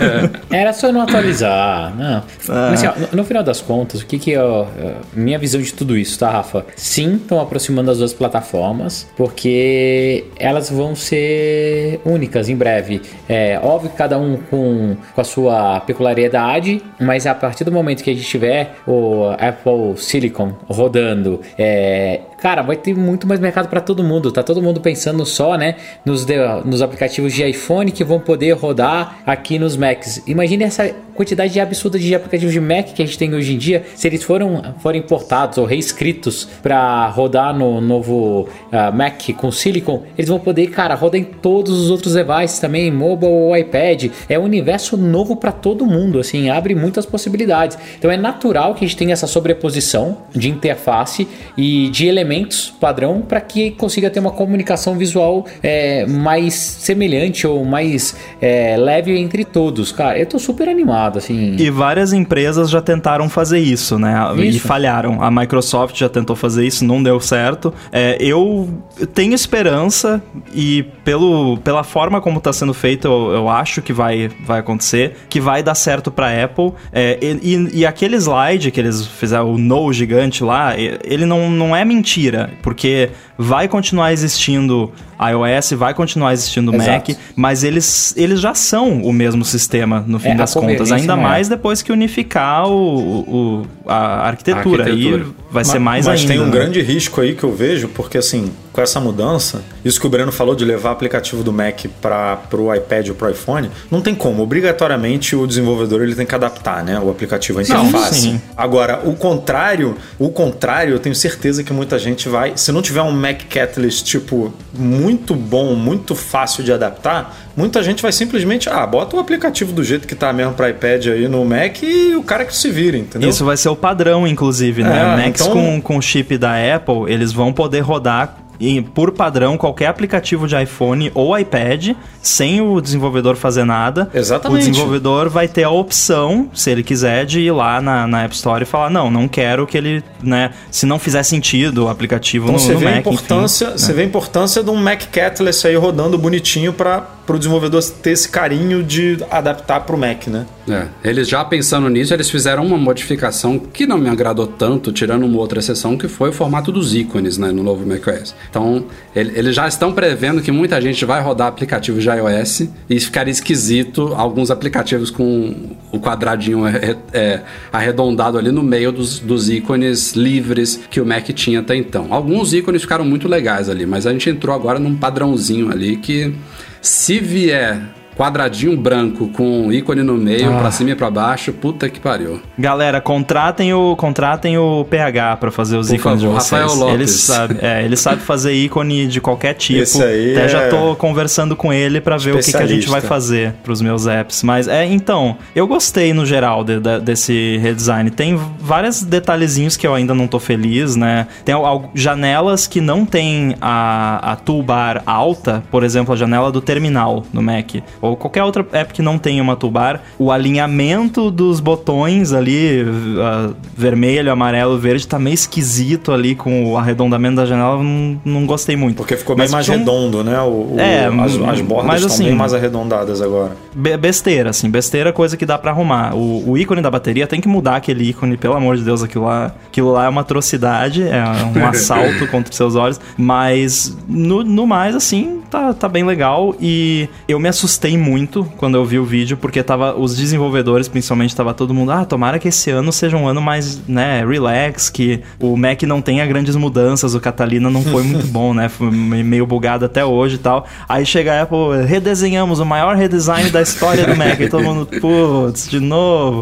Era só não atualizar, não. Mas, assim, ó, no, no final das contas, o que que é ó, é, minha visão de tudo isso, tá, Rafa? Sim, estão aproximando as duas plataformas, porque elas vão ser únicas em breve. É óbvio que cada um com, com a sua peculiaridade, mas a partir do momento que a gente tiver o Apple Silicon rodando, é, cara, vai ter muito mais mercado para todo mundo. Tá todo mundo pensando só, né, nos, de- nos aplicativos de iPhone que vão poder rodar aqui nos Macs. Imagine essa quantidade absurda de aplicativos de Mac que a gente tem hoje em dia, se eles foram forem importados ou reescritos para rodar no novo ah, Mac com Silicon, eles vão poder, cara, rodar em todos os outros devices também, mobile ou iPad. É um universo novo para todo mundo, assim, abre muitas possibilidades. Então é natural que a gente tenha essa sobreposição de interface e de elementos padrão para que consiga ter uma comunicação visual é, mais semelhante ou mais é, leve entre todos. Cara, eu tô super animado, assim. E várias empresas já tentaram fazer isso, né? E Isso. falharam. A Microsoft já tentou fazer isso, não deu certo. É, eu tenho esperança e pelo, pela forma como está sendo feito, eu, eu acho que vai, vai acontecer, que vai dar certo para Apple. É, e, e- e aquele slide que eles fizeram, o No gigante lá, e- ele não, não é mentira, porque vai continuar existindo iOS, vai continuar existindo Exato. Mac, mas eles, eles já são o mesmo sistema, no fim É, das contas. Ainda não é. mais depois que unificar o, o- a arquitetura. A arquitetura. Aí vai ser mais mas ainda. tem um né? grande risco aí que eu vejo, porque assim, com essa mudança, isso que o Breno falou de levar aplicativo do Mac para o iPad ou para o iPhone, não tem como. Obrigatoriamente o desenvolvedor ele tem que adaptar, né, o aplicativo, a interface. sim. Agora, o contrário, o contrário, eu tenho certeza que muita gente vai, se não tiver um Mac Catalyst tipo muito bom, muito fácil de adaptar, muita gente vai simplesmente, ah, bota o aplicativo do jeito que tá mesmo para iPad aí no Mac e o cara que se vira, entendeu? Isso vai ser o padrão, inclusive, né? É, Macs então- com, com chip da Apple, eles vão poder rodar em- por padrão qualquer aplicativo de iPhone ou iPad, sem o desenvolvedor fazer nada. Exatamente. O desenvolvedor vai ter a opção, se ele quiser, de ir lá na, na App Store e falar: não, não quero que ele, né? Se não fizer sentido o aplicativo Então no, você no vê, a Mac. enfim. importância, você vê a importância de um Mac Catalyst aí rodando bonitinho para o desenvolvedor ter esse carinho de adaptar para o Mac, né? É, eles já pensando nisso, eles fizeram uma modificação que não me agradou tanto, tirando uma outra exceção, que foi o formato dos ícones né, no novo macOS. Então, ele- eles já estão prevendo que muita gente vai rodar aplicativos de iOS e ficaria esquisito alguns aplicativos com o quadradinho é, é, arredondado ali no meio dos, dos ícones livres que o Mac tinha até então. Alguns ícones ficaram muito legais ali, mas a gente entrou agora num padrãozinho ali que, se vier quadradinho branco com ícone no meio, pra cima e pra baixo, puta que pariu. Galera, contratem o, contratem o PH pra fazer os Por ícones favor, de vocês. Rafael Lopes. Ele sabe, é, ele sabe fazer ícone de qualquer tipo. Esse aí Até é já tô conversando com ele pra ver o que, que a gente vai fazer pros meus apps. Mas é, então, eu gostei no geral de- de- desse redesign. Tem vários detalhezinhos que eu ainda não tô feliz, né? Tem al- janelas que não tem a, a toolbar alta, por exemplo, a janela do terminal no Mac. Ou qualquer outra app que não tenha uma toolbar, o alinhamento dos botões ali, uh, vermelho, amarelo, verde, tá meio esquisito ali com o arredondamento da janela, não, não gostei muito. Porque ficou bem Mas mais um- redondo, né? O, o- É, as, as bordas mas estão assim- bem mais arredondadas agora. Be- besteira, assim, besteira é coisa que dá pra arrumar. O, o ícone da bateria tem que mudar aquele ícone, pelo amor de Deus, aquilo lá, aquilo lá é uma atrocidade, é um assalto contra os seus olhos, mas no, no mais, assim, tá, tá bem legal e eu me assustei muito quando eu vi o vídeo, porque tava, os desenvolvedores, principalmente, tava todo mundo, ah, tomara que esse ano seja um ano mais, né, relax, que o Mac não tenha grandes mudanças, o Catalina não foi muito bom, né, foi me- meio bugado até hoje e tal. Aí chega a Apple, redesenhamos o maior redesign da história do Mac, e todo mundo, putz, de novo.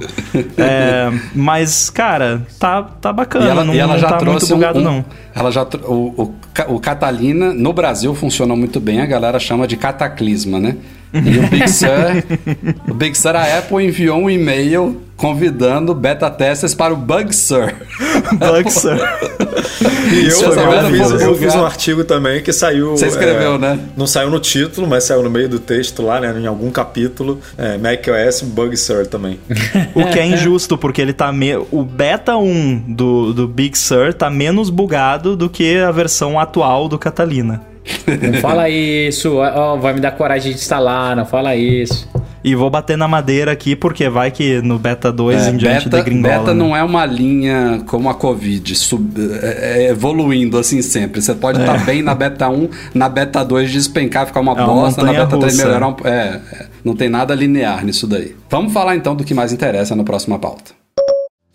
É, mas, cara, tá, tá bacana, E ela, não, e ela não já tá muito trouxe um- bugado um, não. Ela já o, o, o Catalina no Brasil funcionou muito bem, a galera chama de cataclisma, né? E o Big Sur, o Big Sur, a Apple enviou um e-mail convidando beta testers para o Bug Sur. Buxer. E eu, eu souberam fiz, eu fiz um artigo também que saiu. Você escreveu, é, né? Não saiu no título, mas saiu no meio do texto lá, né? Em algum capítulo. É, macOS Bug Sur também. O que é injusto, porque ele tá me... O beta 1 do, do Big Sur tá menos bugado do que a versão atual do Catalina. Não fala isso, ó, vai me dar coragem de instalar, não fala isso. E vou bater na madeira aqui, porque vai que no beta 2 É, em diante beta, degringola. beta né? não é uma linha como a Covid, sub- é- é evoluindo assim sempre. Você pode estar bem na beta 1, na beta 2 despencar, ficar uma É uma bosta, na montanha beta 3 russa. melhorar um, é, é, não tem nada linear nisso daí. Vamos falar então do que mais interessa na próxima pauta.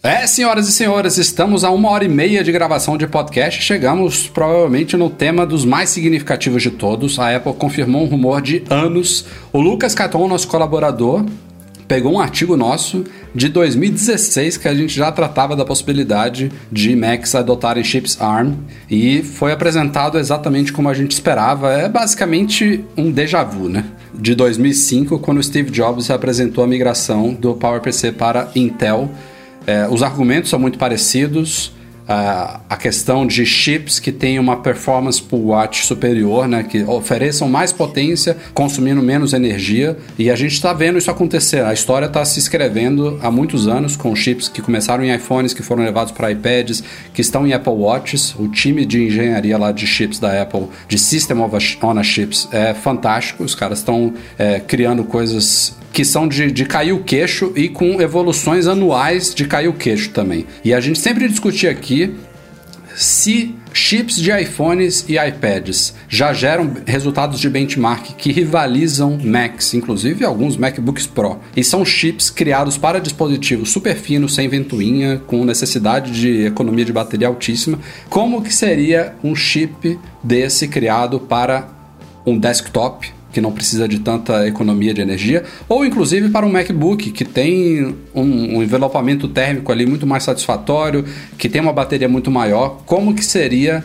É, senhoras e senhores, estamos a uma hora e meia de gravação de podcast. Chegamos provavelmente no tema dos mais significativos de todos. A Apple confirmou um rumor de anos. O Lucas Caton, nosso colaborador, pegou um artigo nosso de 2016 que a gente já tratava da possibilidade de Macs adotarem chips ARM e foi apresentado exatamente como a gente esperava. É basicamente um déjà vu, né? De 2005, quando Steve Jobs apresentou a migração do PowerPC para Intel. É, os argumentos são muito parecidos. Ah, a questão de chips que têm uma performance per watt superior, né, que ofereçam mais potência, consumindo menos energia, e a gente está vendo isso acontecer. A história está se escrevendo há muitos anos com chips que começaram em iPhones, que foram levados para iPads, que estão em Apple Watches. O time de engenharia lá de chips da Apple, de System on a Chips, é fantástico. Os caras estão é, criando coisas que são de, de cair o queixo e com evoluções anuais de cair o queixo também. E a gente sempre discutia aqui se chips de iPhones e iPads já geram resultados de benchmark que rivalizam Macs, inclusive alguns MacBooks Pro, e são chips criados para dispositivos super finos, sem ventoinha, com necessidade de economia de bateria altíssima, como que seria um chip desse criado para um desktop que não precisa de tanta economia de energia, ou inclusive para um MacBook que tem um, um envelopamento térmico ali muito mais satisfatório, que tem uma bateria muito maior, como que seria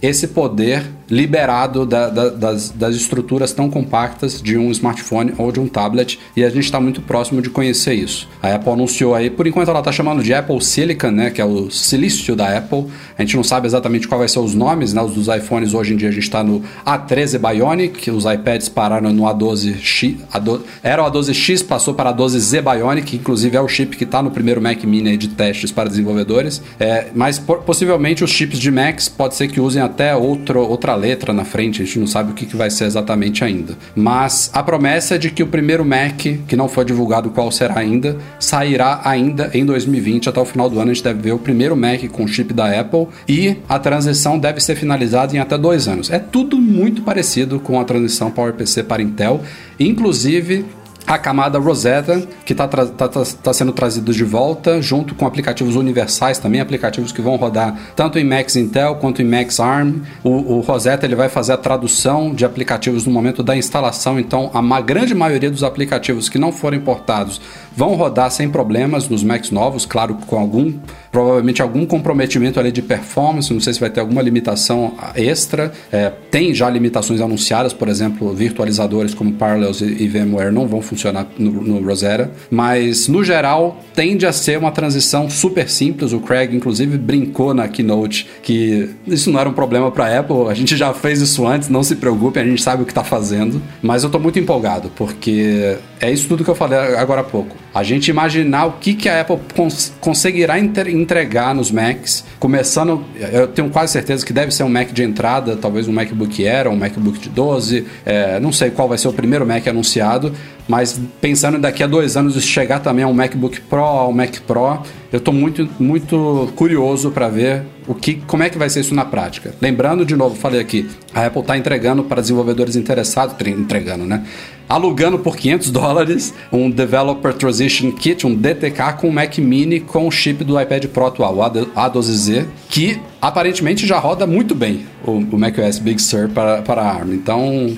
esse poder liberado da- da- das, das estruturas tão compactas de um smartphone ou de um tablet e a gente está muito próximo de conhecer isso. A Apple anunciou aí, por enquanto ela está chamando de Apple Silicon, né, que é o silício da Apple. A gente não sabe exatamente qual vai ser os nomes, né, os dos iPhones hoje em dia a gente está no A13 Bionic, os iPads pararam no A12X, A12 era o A12X, passou para a A12Z Bionic, que inclusive é o chip que está no primeiro Mac Mini de testes para desenvolvedores. É, mas por- possivelmente os chips de Macs pode ser que usem até outro, outra letra na frente, a gente não sabe o que, que vai ser exatamente ainda. Mas a promessa é de que o primeiro Mac, que não foi divulgado qual será ainda, sairá ainda em 2020. Até o final do ano a gente deve ver o primeiro Mac com chip da Apple e a transição deve ser finalizada em até dois anos. É tudo muito parecido com a transição PowerPC para Intel, inclusive a camada Rosetta, que está sendo trazido de volta, junto com aplicativos universais também, aplicativos que vão rodar tanto em Macs Intel quanto em Macs ARM. O, o Rosetta ele vai fazer a tradução de aplicativos no momento da instalação, então a grande maioria dos aplicativos que não forem importados vão rodar sem problemas nos Macs novos, claro, com algum, provavelmente algum comprometimento ali de performance, não sei se vai ter alguma limitação extra. É, tem já limitações anunciadas, por exemplo, virtualizadores como Parallels e, e VMware não vão funcionar no, no Rosetta. Mas, no geral, tende a ser uma transição super simples. O Craig, inclusive, brincou na keynote que isso não era um problema para Apple. A gente já fez isso antes, não se preocupe, a gente sabe o que está fazendo. Mas eu estou muito empolgado, porque é isso tudo que eu falei agora há pouco. A gente imaginar o que, que a Apple cons conseguirá entregar nos Macs, começando, eu tenho quase certeza que deve ser um Mac de entrada, talvez um MacBook Air, um MacBook de 12, é, não sei qual vai ser o primeiro Mac anunciado, mas pensando daqui a dois anos chegar também a um MacBook Pro, ao Mac Pro, eu estou muito, muito curioso para ver o que, como é que vai ser isso na prática. Lembrando, de novo, falei aqui, a Apple está entregando para desenvolvedores interessados, entregando, né? Alugando por 500 dólares um Developer Transition Kit, um DTK com Mac Mini com o chip do iPad Pro atual, o A12Z, que aparentemente já roda muito bem o, o macOS Big Sur para, para ARM. Então,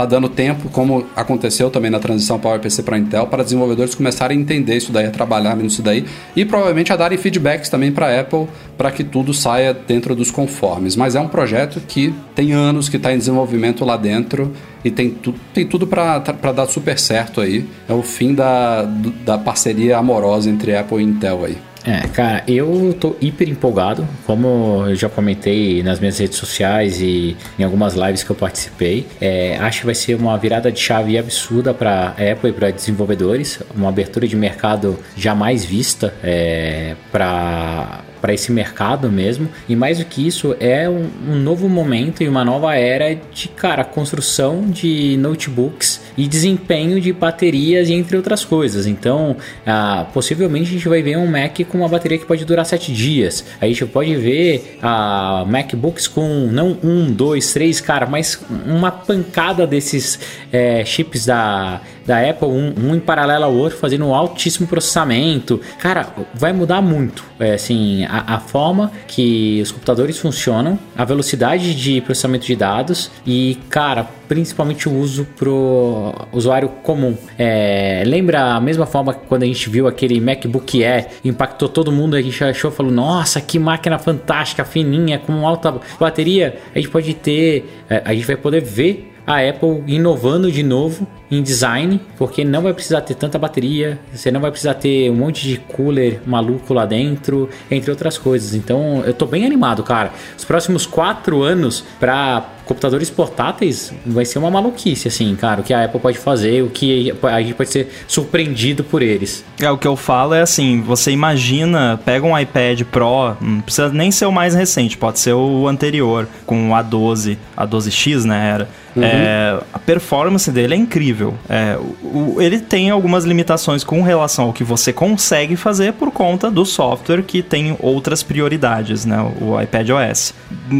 tá dando tempo, como aconteceu também na transição PowerPC para Intel, para desenvolvedores começarem a entender isso daí, a trabalhar nisso daí e provavelmente a darem feedbacks também para a Apple para que tudo saia dentro dos conformes. Mas é um projeto que tem anos que está em desenvolvimento lá dentro e tem, tu, tem tudo para dar super certo aí. É o fim da, da parceria amorosa entre Apple e Intel aí. É, cara, eu tô hiper empolgado, como eu já comentei nas minhas redes sociais e em algumas lives que eu participei. É, acho que vai ser uma virada de chave absurda para Apple e para desenvolvedores, uma abertura de mercado jamais vista é, para para esse mercado mesmo. E mais do que isso, é um, um, novo momento e uma nova era de, cara, construção de notebooks e desempenho de baterias, entre outras coisas. Então, ah, possivelmente a gente vai ver um Mac com uma bateria que pode durar 7 dias. A gente pode ver ah, MacBooks com não um, dois, três, cara, mas uma pancada desses é, chips da, da Apple, um, um, em paralelo ao outro, fazendo um altíssimo processamento. Cara, vai mudar muito. É, assim, a, a, forma que os computadores funcionam, a velocidade de processamento de dados e, cara, principalmente o uso pro usuário comum. É, lembra a mesma forma que quando a gente viu aquele MacBook Air, impactou todo mundo, a gente achou, falou, nossa, que máquina fantástica, fininha, com alta bateria. A gente pode ter, é, a gente vai poder ver a Apple inovando de novo em design, porque não vai precisar ter tanta bateria, você não vai precisar ter um monte de cooler maluco lá dentro, entre outras coisas. Então eu tô bem animado, cara. Os próximos quatro anos para computadores portáteis vai ser uma maluquice, assim, cara. O que a Apple pode fazer, o que a gente pode ser surpreendido por eles. É, o que eu falo é assim: você imagina, pega um iPad Pro, não precisa nem ser o mais recente, pode ser o anterior, com o A12, A12X, né? Era. Uhum. É, a performance dele é incrível. É, o, ele tem algumas limitações com relação ao que você consegue fazer por conta do software que tem outras prioridades, né? O iPad OS.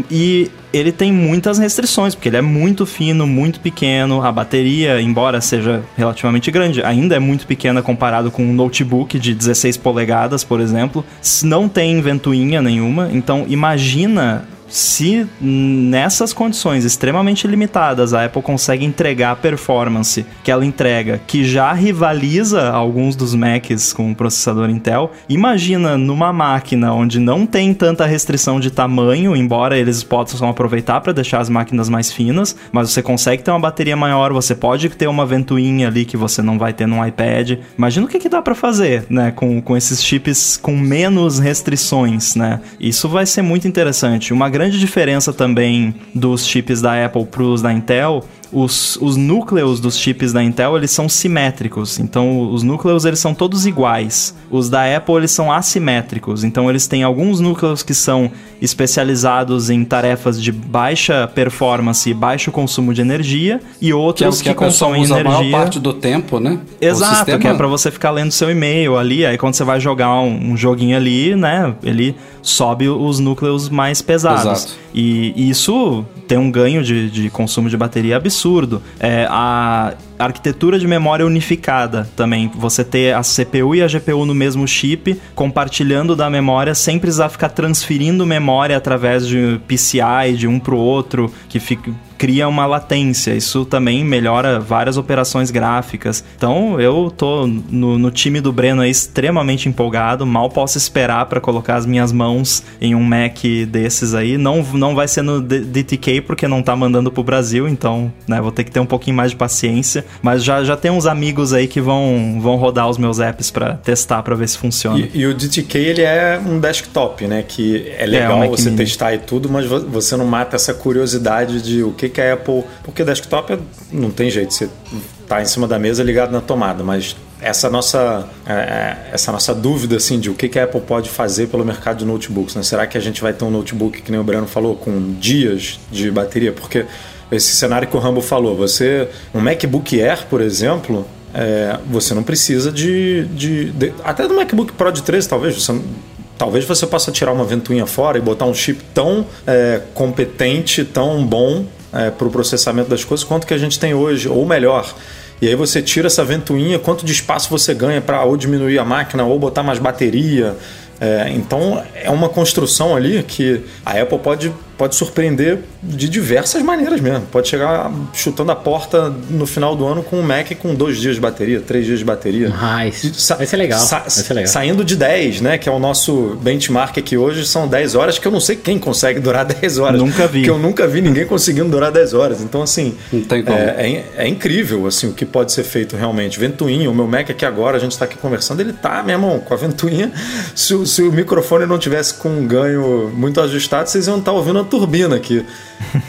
E ele tem muitas restrições, porque ele é muito fino, muito pequeno, a bateria, embora seja relativamente grande, ainda é muito pequena comparado com um notebook de 16 polegadas, por exemplo. Não tem ventoinha nenhuma, então imagina se nessas condições extremamente limitadas a Apple consegue entregar a performance que ela entrega, que já rivaliza alguns dos Macs com o processador Intel, imagina numa máquina onde não tem tanta restrição de tamanho, embora eles possam aproveitar para deixar as máquinas mais finas, mas você consegue ter uma bateria maior, você pode ter uma ventoinha ali que você não vai ter num iPad. Imagina o que, que dá para fazer, né, com, com esses chips com menos restrições, né? Isso vai ser muito interessante. Uma grande diferença também dos chips da Apple para os da Intel os, os núcleos dos chips da Intel eles são simétricos. Então os núcleos eles são todos iguais. Os da Apple eles são assimétricos. Então eles têm alguns núcleos que são especializados em tarefas de baixa performance e baixo consumo de energia e outros que, é que, que consomem energia. A maior parte do tempo, né? Exato, que é para você ficar lendo seu e-mail ali. Aí quando você vai jogar um, um joguinho ali, né? Ele sobe os núcleos mais pesados. Exato. E isso tem um ganho de, de consumo de bateria absurdo. É, a arquitetura de memória unificada também. Você ter a CPU e a GPU no mesmo chip, compartilhando da memória, sem precisar ficar transferindo memória através de PCI de um para o outro, que fica cria uma latência. Isso também melhora várias operações gráficas. Então eu tô no, no time do Breno aí extremamente empolgado. Mal posso esperar para colocar as minhas mãos em um Mac desses aí. Não, não vai ser no DTK porque não tá mandando pro Brasil, então né, vou ter que ter um pouquinho mais de paciência. Mas já, já tem uns amigos aí que vão, vão rodar os meus apps pra testar, pra ver se funciona. E, e o DTK ele é um desktop, né? Que é legal um Mac você Mini. testar e tudo, mas vo- você não mata essa curiosidade de o que, que a Apple. Porque desktop é- não tem jeito, você tá em cima da mesa ligado na tomada, mas essa nossa, é, é, essa nossa dúvida assim, de o que, que a Apple pode fazer pelo mercado de notebooks. Né? Será que a gente vai ter um notebook, que nem o Breno falou, com dias de bateria? Porque esse cenário que o Rambo falou, você. Um MacBook Air, por exemplo, é, você não precisa de, de, de- Até do MacBook Pro de 13, talvez. Você, talvez você possa tirar uma ventoinha fora e botar um chip tão é, competente, tão bom para o processamento das coisas quanto que a gente tem hoje, ou melhor. E aí você tira essa ventoinha, quanto de espaço você ganha para ou diminuir a máquina ou botar mais bateria. É, então é uma construção ali que a Apple pode, pode surpreender de diversas maneiras mesmo. Pode chegar chutando a porta no final do ano com um Mac com dois dias de bateria, três dias de bateria. Mas Sa- vai ser legal. sa- vai ser legal. Saindo de 10, né? Que é o nosso benchmark aqui hoje, são 10 horas, que eu não sei quem consegue durar 10 horas. Nunca vi. Porque eu nunca vi ninguém conseguindo durar 10 horas. Então, assim, Não tem como. é, é, é incrível assim, o que pode ser feito realmente. Ventoinha, o meu Mac aqui agora, a gente está aqui conversando, ele tá, meu irmão, com a ventoinha. Se, o- se o microfone não tivesse com um ganho muito ajustado, vocês iam estar ouvindo a turbina aqui.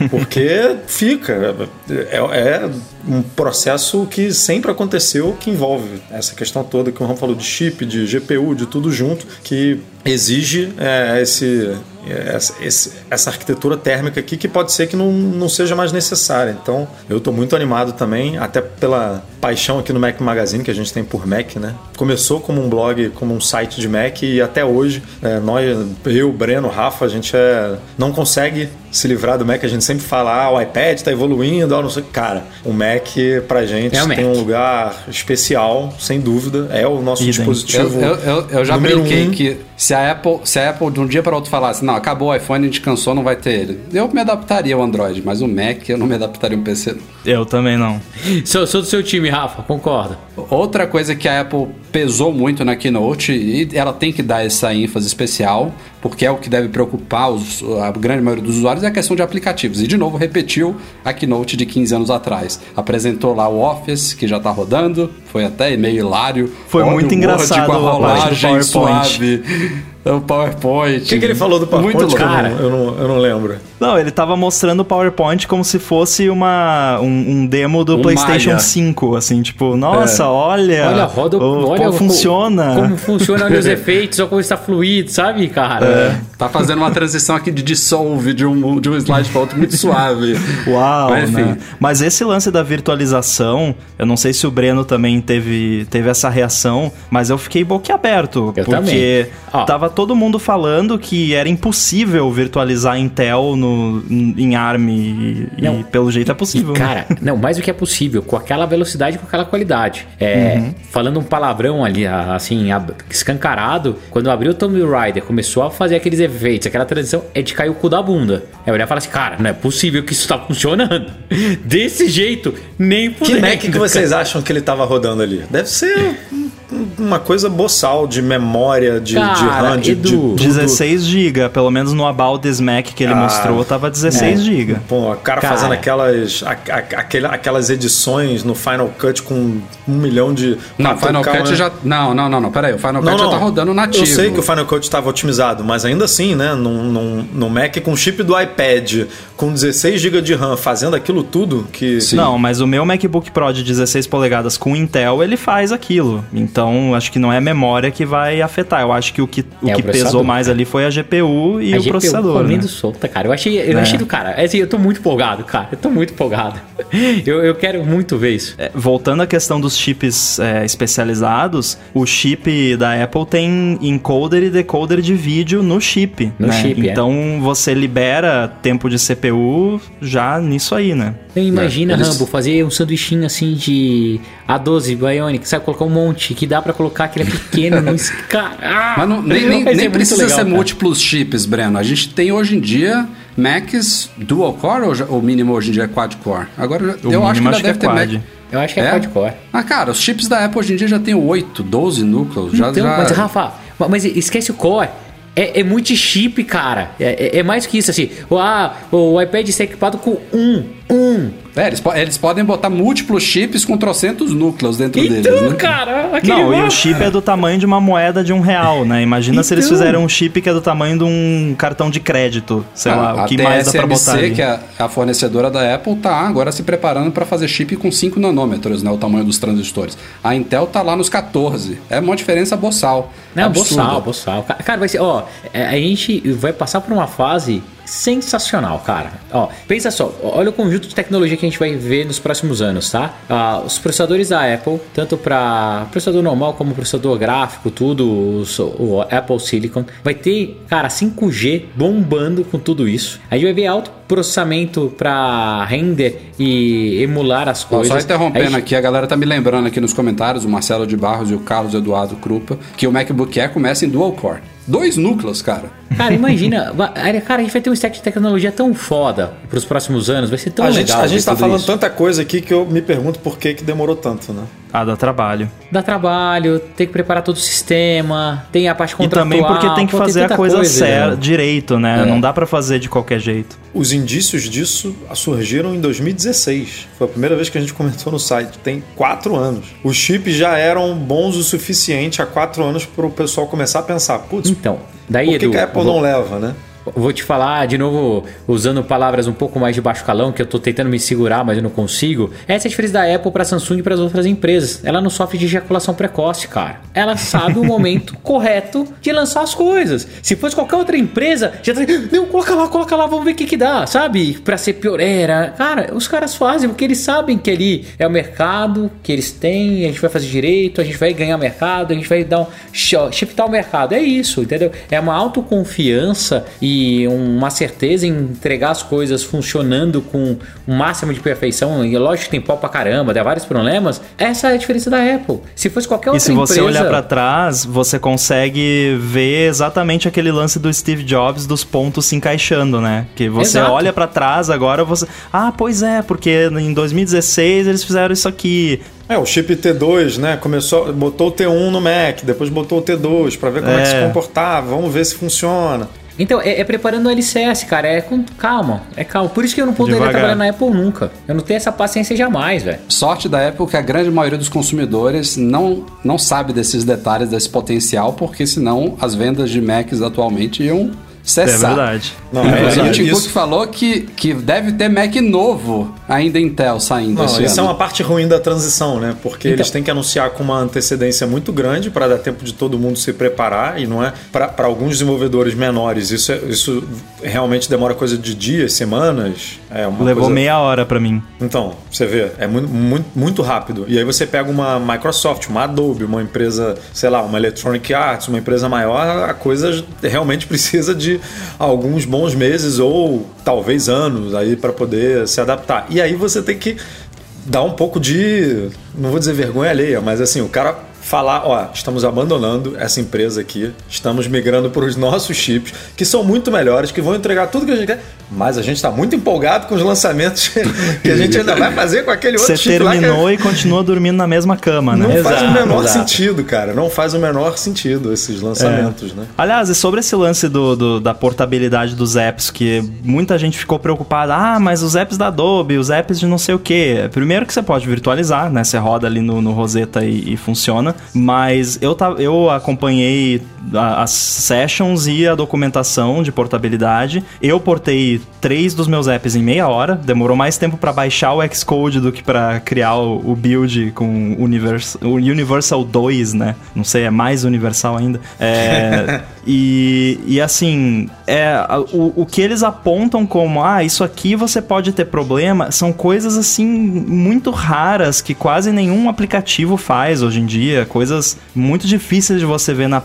Porque fica. É, é um processo que sempre aconteceu que envolve essa questão toda que o Ram falou de chip, de GPU, de tudo junto, que exige é, esse, essa, essa arquitetura térmica aqui que pode ser que não, não seja mais necessária. Então, eu estou muito animado também, até pela paixão aqui no Mac Magazine que a gente tem por Mac, né? Começou como um blog, como um site de Mac e até hoje, é, nós, eu, Breno, Rafa, a gente é, não consegue se livrar do Mac. A gente sempre fala, ah, o iPad está evoluindo, ah, não sei. Cara, o Mac pra gente É tem Mac. um lugar especial, sem dúvida. É o nosso Idem. dispositivo. Eu, eu, eu, já brinquei um. que se a, Apple, se a Apple de um dia para outro falasse, não, acabou o iPhone, a gente cansou, não vai ter ele. Eu me adaptaria ao Android, mas o Mac eu não me adaptaria ao PC. Eu também não. Sou, sou do seu time, Rafa, concorda. Outra coisa que a Apple pesou muito na Keynote, e ela tem que dar essa ênfase especial, porque é o que deve preocupar os- a grande maioria dos usuários, é a questão de aplicativos. E de novo repetiu a Keynote de 15 anos atrás. Apresentou lá o Office, que já tá rodando, foi até meio hilário. Foi muito engraçado com a rolagem suave. O PowerPoint. O que, que ele falou do PowerPoint? Muito que eu, louco. não, eu, não, lembro. Não, ele tava mostrando o PowerPoint como se fosse uma, um, um demo do Um PlayStation Maia. 5, assim, tipo, nossa, É. olha, Olha, roda o- olha como funciona. Como funciona olha os efeitos, olha como está fluido, sabe, cara? Tá fazendo uma transição aqui de dissolve de um, de um slide para outro muito suave. Uau, Mas, enfim. né? Mas esse lance da virtualização, eu não sei se o Breno também teve, teve essa reação, mas eu fiquei boquiaberto. Eu porque também. Tava todo mundo falando que era impossível virtualizar Intel no, em ARM e, e pelo jeito é possível. E, né? cara, não, mais do que é possível, com aquela velocidade, com aquela qualidade. É, Uhum. Falando um palavrão ali, assim, escancarado, quando abriu o Tomb Raider, começou a fazer aqueles efeitos, aquela transição, é de cair o cu da bunda. É olhar e falar assim, cara, não é possível que isso tá funcionando. Desse jeito, nem Que fudendo, Mac que vocês acham que ele tava rodando ali? Deve ser uma coisa boçal de memória, de, de Cara, RAM, de, de Edu, tudo. 16 GB, pelo menos no About This Mac que ele Ah, mostrou, tava 16 GB. Pô, o cara, Cara. fazendo aquelas, a- a- aquele- aquelas edições no Final Cut com um milhão de. Não, o 4K, Final Cut né? já. Não, não, não, não. Pera aí. O Final Não, Cut já não. tá rodando nativo. Eu sei que o Final Cut estava otimizado, mas ainda assim, né? Num, num, num Mac com chip do iPad, com 16 GB de RAM, fazendo aquilo tudo que. Não, mas o meu MacBook Pro de 16 polegadas com Intel, ele faz aquilo. Então, acho que não é memória que vai afetar. Eu acho que o que, o É o que pesou processador. mais ali foi a GPU e A o GPU processador. né? solta, cara. Eu achei, eu É. achei do cara. Assim, eu tô muito empolgado, cara. Eu tô muito empolgado. Eu, eu quero muito ver isso. É, voltando à questão dos chips é, especializados, o chip da Apple tem encoder e decoder de vídeo no chip. No né? chip, é. então você libera tempo de CPU já nisso aí, né? Então, imagina, É, Rambo, fazer um sanduichinho assim de A12 Bionic, sabe? Colocar um monte, que dá pra colocar aquele pequeno no. Ah, Mas não- nem, nem, nem muito precisa legal, ser cara. múltiplos chips, Breno. A gente tem hoje em dia Macs dual core ou já- o mínimo hoje em dia é quad core? Agora O eu acho que ainda acho que deve é ter quad. Mac. Eu acho que é, É? quad-core. Ah, cara, os chips da Apple hoje em dia já tem 8, 12 núcleos. Já, Então, já... mas Rafa, ma- mas esquece o core. É, é multi-chip, cara. É, é- é mais que isso, assim. O- Ah, o iPad está equipado com um, um. É, eles, po- eles podem botar múltiplos chips com trocentos núcleos dentro deles, Então, né? cara, aquele Não, e mapa- o chip é do tamanho de uma moeda de um real, né? Imagina se eles Então. fizeram um chip que é do tamanho de um cartão de crédito. Sei lá, a o que mais dá pra botar ali. que é a fornecedora da Apple, tá agora se preparando para fazer chip com 5 nanômetros, né? O tamanho dos transistores. A Intel tá lá nos 14. É uma diferença boçal. Não, Absurda. boçal, boçal. Ca- Cara, vai ser, ó, é, a gente vai passar por uma fase sensacional, cara. Ó, pensa só, olha o conjunto de tecnologia que a gente vai ver nos próximos anos, tá? Ah, os processadores da Apple, tanto para processador normal como processador gráfico, tudo, os- o, Apple Silicon, vai ter, cara, 5G bombando com tudo isso. A gente vai ver alto processamento para render e emular as coisas. só interrompendo gente- aqui, a galera tá me lembrando aqui nos comentários, o Marcelo de Barros e o Carlos Eduardo Krupa, que o MacBook Air começa em dual core. Dois núcleos, cara. Cara, imagina, cara, a gente vai ter um stack de tecnologia tão foda pros próximos anos, vai ser tão a gente, legal. a gente tá falando isso. tanta coisa aqui que eu me pergunto por que, que demorou tanto, né? Ah, dá trabalho. Dá trabalho, tem que preparar todo o sistema, tem a parte E contratual. também porque tem que fazer a tanta coisa certa, né? direito, né? É. Não dá pra fazer de qualquer jeito. Os indícios disso surgiram em 2016. Foi a primeira vez que a gente comentou no site. Tem quatro anos. Os chips já eram bons o suficiente há quatro anos para o pessoal começar a pensar: putz, Então, daí, por que, Edu, que a Apple vou- não leva, né? Vou te falar de novo, usando palavras um pouco mais de baixo calão, que eu tô tentando me segurar, mas eu não consigo. Essa é a diferença da Apple pra Samsung e para as outras empresas. Ela não sofre de ejaculação precoce, cara. Ela sabe o momento correto de lançar as coisas. Se fosse qualquer outra empresa, já tá. Não, coloca lá, coloca lá, vamos ver o que que dá, sabe? Pra ser pioneira. Cara, os caras fazem porque eles sabem que ali é o mercado que eles têm, a gente vai fazer direito, a gente vai ganhar mercado, a gente vai dar um sh- shiftar o mercado. É isso, entendeu? É uma autoconfiança e uma certeza em entregar as coisas funcionando com o máximo de perfeição. E lógico que tem pau pra caramba, dá vários problemas. Essa é a diferença da Apple. Se fosse qualquer E outra se você empresa... olhar pra trás, você consegue ver exatamente aquele lance do Steve Jobs dos pontos se encaixando, né? Que você Exato. olha pra trás agora, você, ah, pois é, porque em 2016 eles fizeram isso aqui. É, o chip T2, né? Começou, botou o T1 no Mac, depois botou o T2 para ver como é. que se É. comportava, vamos ver se funciona. Então, é, é preparando o LCS, cara. É com calma. É calma. Por isso que eu não poderia Devagar. trabalhar na Apple nunca. Eu não tenho essa paciência jamais, velho. Sorte da Apple que a grande maioria dos consumidores não, não sabe desses detalhes, desse potencial, porque senão as vendas de Macs atualmente iam É cessar. verdade. Não, é o verdade. Tim Cook Isso, falou que, que deve ter Mac novo ainda Intel saindo não, isso é ano. uma parte ruim da transição, né? Porque Então. eles têm que anunciar com uma antecedência muito grande para dar tempo de todo mundo se preparar e não é para alguns desenvolvedores menores. Isso, é- isso realmente demora coisa de dias, semanas. É uma Levou coisa... meia hora pra mim. Então, você vê, é muito, muito, muito rápido. E aí você pega uma Microsoft, uma Adobe, uma empresa, sei lá, uma Electronic Arts, uma empresa maior, a coisa realmente precisa de alguns bons meses ou talvez anos aí para poder se adaptar. E aí você tem que dar um pouco de, não vou dizer vergonha alheia, mas assim, o cara falar, ó, estamos abandonando essa empresa aqui, estamos migrando para os nossos chips, que são muito melhores, que vão entregar tudo que a gente quer, mas a gente está muito empolgado com os lançamentos que a gente ainda vai fazer com aquele outro Você chip lá que terminou e continua dormindo na mesma cama, né? não faz o Exato, menor exato. sentido, cara. Não faz o menor sentido esses lançamentos, né? Aliás, e sobre esse lance do, do- da portabilidade dos apps, que muita gente ficou preocupada, ah, mas os apps da Adobe, os apps de não sei o que. Primeiro que você pode virtualizar, né? Você roda ali no, no Rosetta e, e funciona. Mas eu, eu acompanhei as sessions e a documentação de portabilidade. Eu portei três dos meus apps em meia hora. Demorou mais tempo para baixar o Xcode do que para criar o, build com Univers, o Universal 2, né? Não sei, é mais universal ainda. É, e, e assim, é, o, o que eles apontam como, ah, isso aqui você pode ter problema, são coisas assim muito raras que quase nenhum aplicativo faz hoje em dia, coisas muito difíceis de você ver na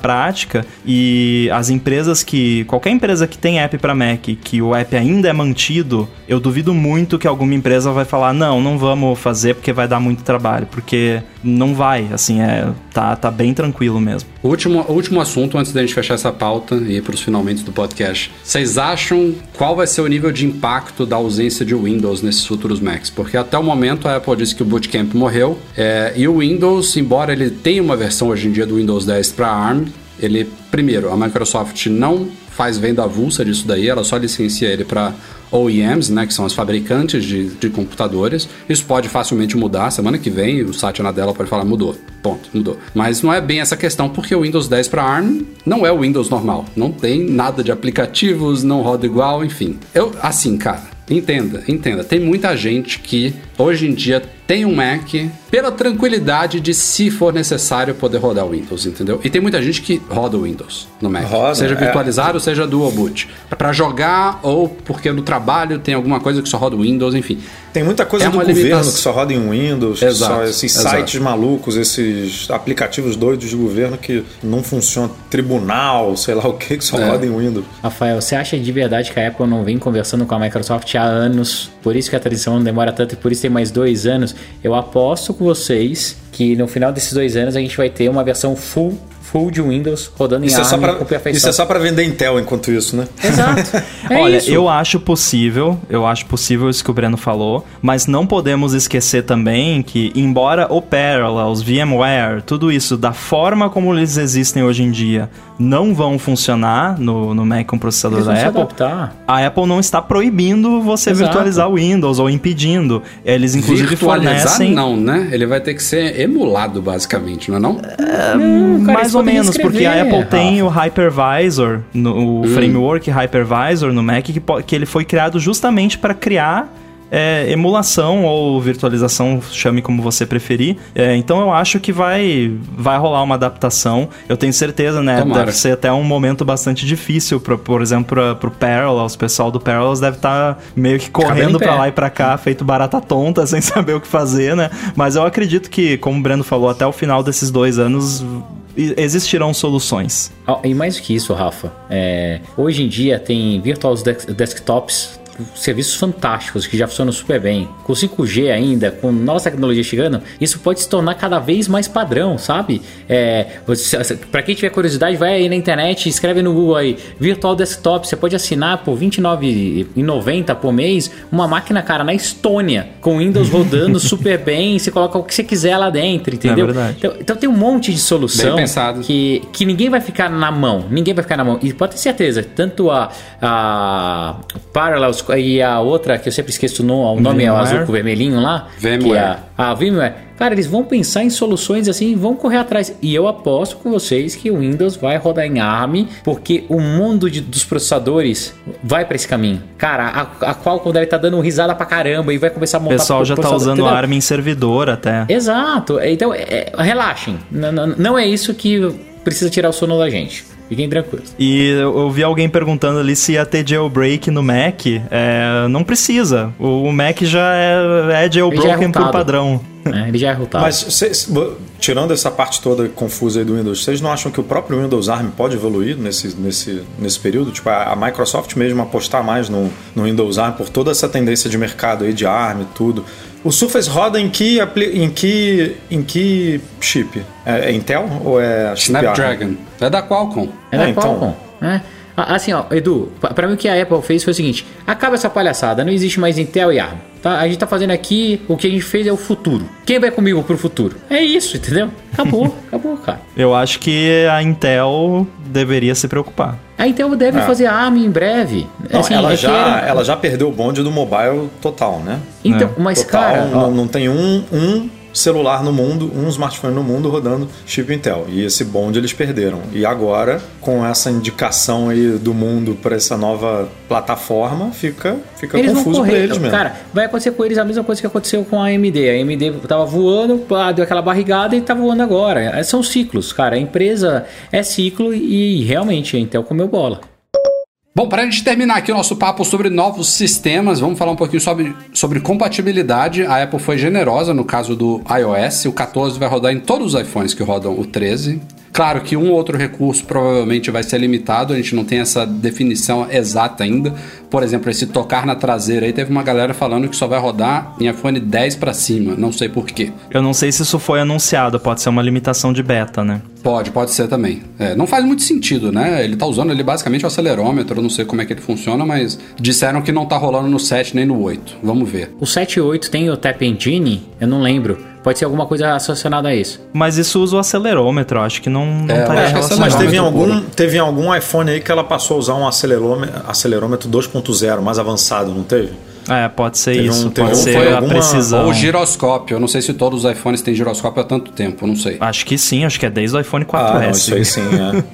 prática e as empresas que, qualquer empresa que tem app para Mac, que o app ainda é mantido, eu duvido muito que alguma empresa vai falar, não, não vamos fazer porque vai dar muito trabalho, porque não vai, assim, é, tá, tá bem tranquilo mesmo. Último, último assunto antes da gente fechar essa pauta e ir para os finalmente do podcast. Vocês acham qual vai ser o nível de impacto da ausência de Windows nesses futuros Macs? Porque até o momento a Apple disse que o Bootcamp morreu é, e o Windows, embora ele tenha uma versão hoje em dia do Windows 10 para ARM, ele, primeiro, a Microsoft não faz venda avulsa disso daí, ela só licencia ele para OEMs, né, que são as fabricantes de, de computadores. Isso pode facilmente mudar. Semana que vem, o site Anadela pode falar mudou. Ponto, mudou. Mas não é bem essa questão, porque o Windows 10 para ARM não é o Windows normal. Não tem nada de aplicativos, não roda igual, enfim. Eu, assim, cara, entenda, entenda. Tem muita gente que hoje em dia tem um Mac pela tranquilidade de, se for necessário, poder rodar o Windows, entendeu? E tem muita gente que roda o Windows no Mac. Roda, seja é. virtualizado, seja dual boot. Pra jogar ou porque no trabalho tem alguma coisa que só roda o Windows, enfim. Tem muita coisa É do uma governo limitação. que só roda em Windows, Exato, só esses exato. sites malucos, esses aplicativos doidos de governo que não funcionam, tribunal, sei lá o que, que só É. roda em Windows. Rafael, você acha de verdade que a Apple não vem conversando com a Microsoft há anos? Por isso que a transição não demora tanto e por isso tem mais dois anos? Eu aposto com vocês que no final desses dois anos a gente vai ter uma versão full, full de Windows rodando em Isso é, só ARM pra, com perfeição. isso é só pra vender Intel enquanto isso, né? Exato. É Olha, isso. eu acho possível, eu acho possível isso que o Breno falou, mas não podemos esquecer também que, embora o Parallels, VMware, tudo isso, da forma como eles existem hoje em dia, não vão funcionar no, no Mac com processador Eles vão da se Apple, adaptar. a Apple não está proibindo você Exato. virtualizar o Windows ou impedindo. Eles, inclusive, Virtualizar fornecem. não, né? Ele vai ter que ser emulado, basicamente, não é não? Não, cara, mais ou menos, porque a Apple tem Rafa. o Hypervisor, no, o framework Hypervisor no Mac, que, que ele foi criado justamente para criar é, emulação ou virtualização, chame como você preferir. É, então eu acho que vai, vai rolar uma adaptação. Eu tenho certeza, né? Tomara. Deve ser até um momento bastante difícil, pra, por exemplo, pra, pro Parallels. O pessoal do Parallels deve estar meio que correndo pra lá e pra cá, feito barata tonta, sem saber o que fazer, né? Mas eu acredito que, como o Breno falou, até o final desses dois anos existirão soluções. Ó, E mais do que isso, Rafa, é, hoje em dia tem virtual desktops, serviços fantásticos que já funcionam super bem. Com 5G ainda, com nova tecnologia chegando, isso pode se tornar cada vez mais padrão, sabe? É, para quem tiver curiosidade, vai aí na internet, escreve no Google aí, virtual desktop, você pode assinar por R$ 29,90 por mês uma máquina, cara, na Estônia, com Windows rodando super bem, você coloca o que você quiser lá dentro, entendeu? verdade. Então, então tem um monte de solução que, que ninguém vai ficar na mão. Ninguém vai ficar na mão. E pode ter certeza, tanto a, a Parallels e a outra, que eu sempre esqueço o nome, o nome é o azul com o vermelhinho lá. VMware. Que é a. Cara, eles vão pensar em soluções assim, vão correr atrás. E eu aposto com vocês que o Windows vai rodar em ARM, porque o mundo de- dos processadores vai para esse caminho. Cara, a, a Qualcomm deve estar dando risada pra caramba e vai começar a O montar pessoal já tá usando entendeu? ARM em servidor até. Exato. Então, é- relaxem. N- n- não é isso que precisa tirar o sono da gente. Fiquem tranquilos. E eu vi alguém perguntando ali se ia ter jailbreak no Mac. É, não precisa. O, Mac já é, é jailbroken por rotado. padrão. né? Ele já é rotado. Mas, cês- tirando essa parte toda confusa aí do Windows, vocês não acham que o próprio Windows ARM pode evoluir nesse, nesse, nesse período? Tipo, a, a Microsoft mesmo apostar mais no, no Windows ARM por toda essa tendência de mercado aí de ARM e tudo. O Surface roda em que, em que, em que chip? É, é Intel ou é? Snapdragon. É da Qualcomm. É da Ah, então. Qualcomm. né? Ah, Assim, ó, Edu, pa- pra mim o que a Apple fez foi o seguinte: acaba essa palhaçada, não existe mais Intel e ARM. Tá? A gente tá fazendo aqui, o que a gente fez é o futuro. Quem vai comigo pro futuro? É isso, entendeu? Acabou, acabou, cara. Eu acho que a Intel deveria se preocupar. A Intel deve É. fazer ARM em breve. Não, Assim, ela, é já, era- ela já perdeu o bonde do mobile total, né? Então, mas Total, cara, ó, não, não tem um, um celular no mundo, um smartphone no mundo rodando chip Intel. E esse bonde eles perderam. E agora, com essa indicação aí do mundo para essa nova plataforma, fica, fica Eles confuso para eles mesmo. Cara, vai acontecer com eles a mesma coisa que aconteceu com a AMD. A AMD tava voando, deu aquela barrigada e tá voando agora. É, São ciclos, cara. A empresa é ciclo e realmente a Intel comeu bola. Bom, para a gente terminar aqui o nosso papo sobre novos sistemas, vamos falar um pouquinho sobre, sobre compatibilidade. A Apple foi generosa no caso do iOS. O 14 vai rodar em todos os iPhones que rodam o 13. Claro que um ou outro recurso provavelmente vai ser limitado, a gente não tem essa definição exata ainda. Por exemplo, esse tocar na traseira aí, teve uma galera falando que só vai rodar em iPhone 10 para cima, não sei porquê. Eu não sei se isso foi anunciado, pode ser uma limitação de beta, né? Pode, pode ser também. É, não faz muito sentido, né? Ele tá usando ali basicamente o acelerômetro, eu não sei como é que ele funciona, mas disseram que não tá rolando no 7 nem no 8. Vamos ver. O 7 e 8 tem o Tap Engine? Eu não lembro. Pode ser alguma coisa associada a isso. Mas isso usa o acelerômetro, acho que não, não É, tá relacionado. Mas teve algum, teve algum iPhone aí que ela passou a usar um acelerômetro, acelerômetro 2.0, mais avançado, não teve? É, pode ser Teve um- isso. teve pode um- ser a alguma- precisão. Ou giroscópio. Eu não sei se todos os iPhones têm giroscópio há tanto tempo, não sei. Acho que sim, acho que é desde o iPhone 4S. Ah, não, isso aí sim,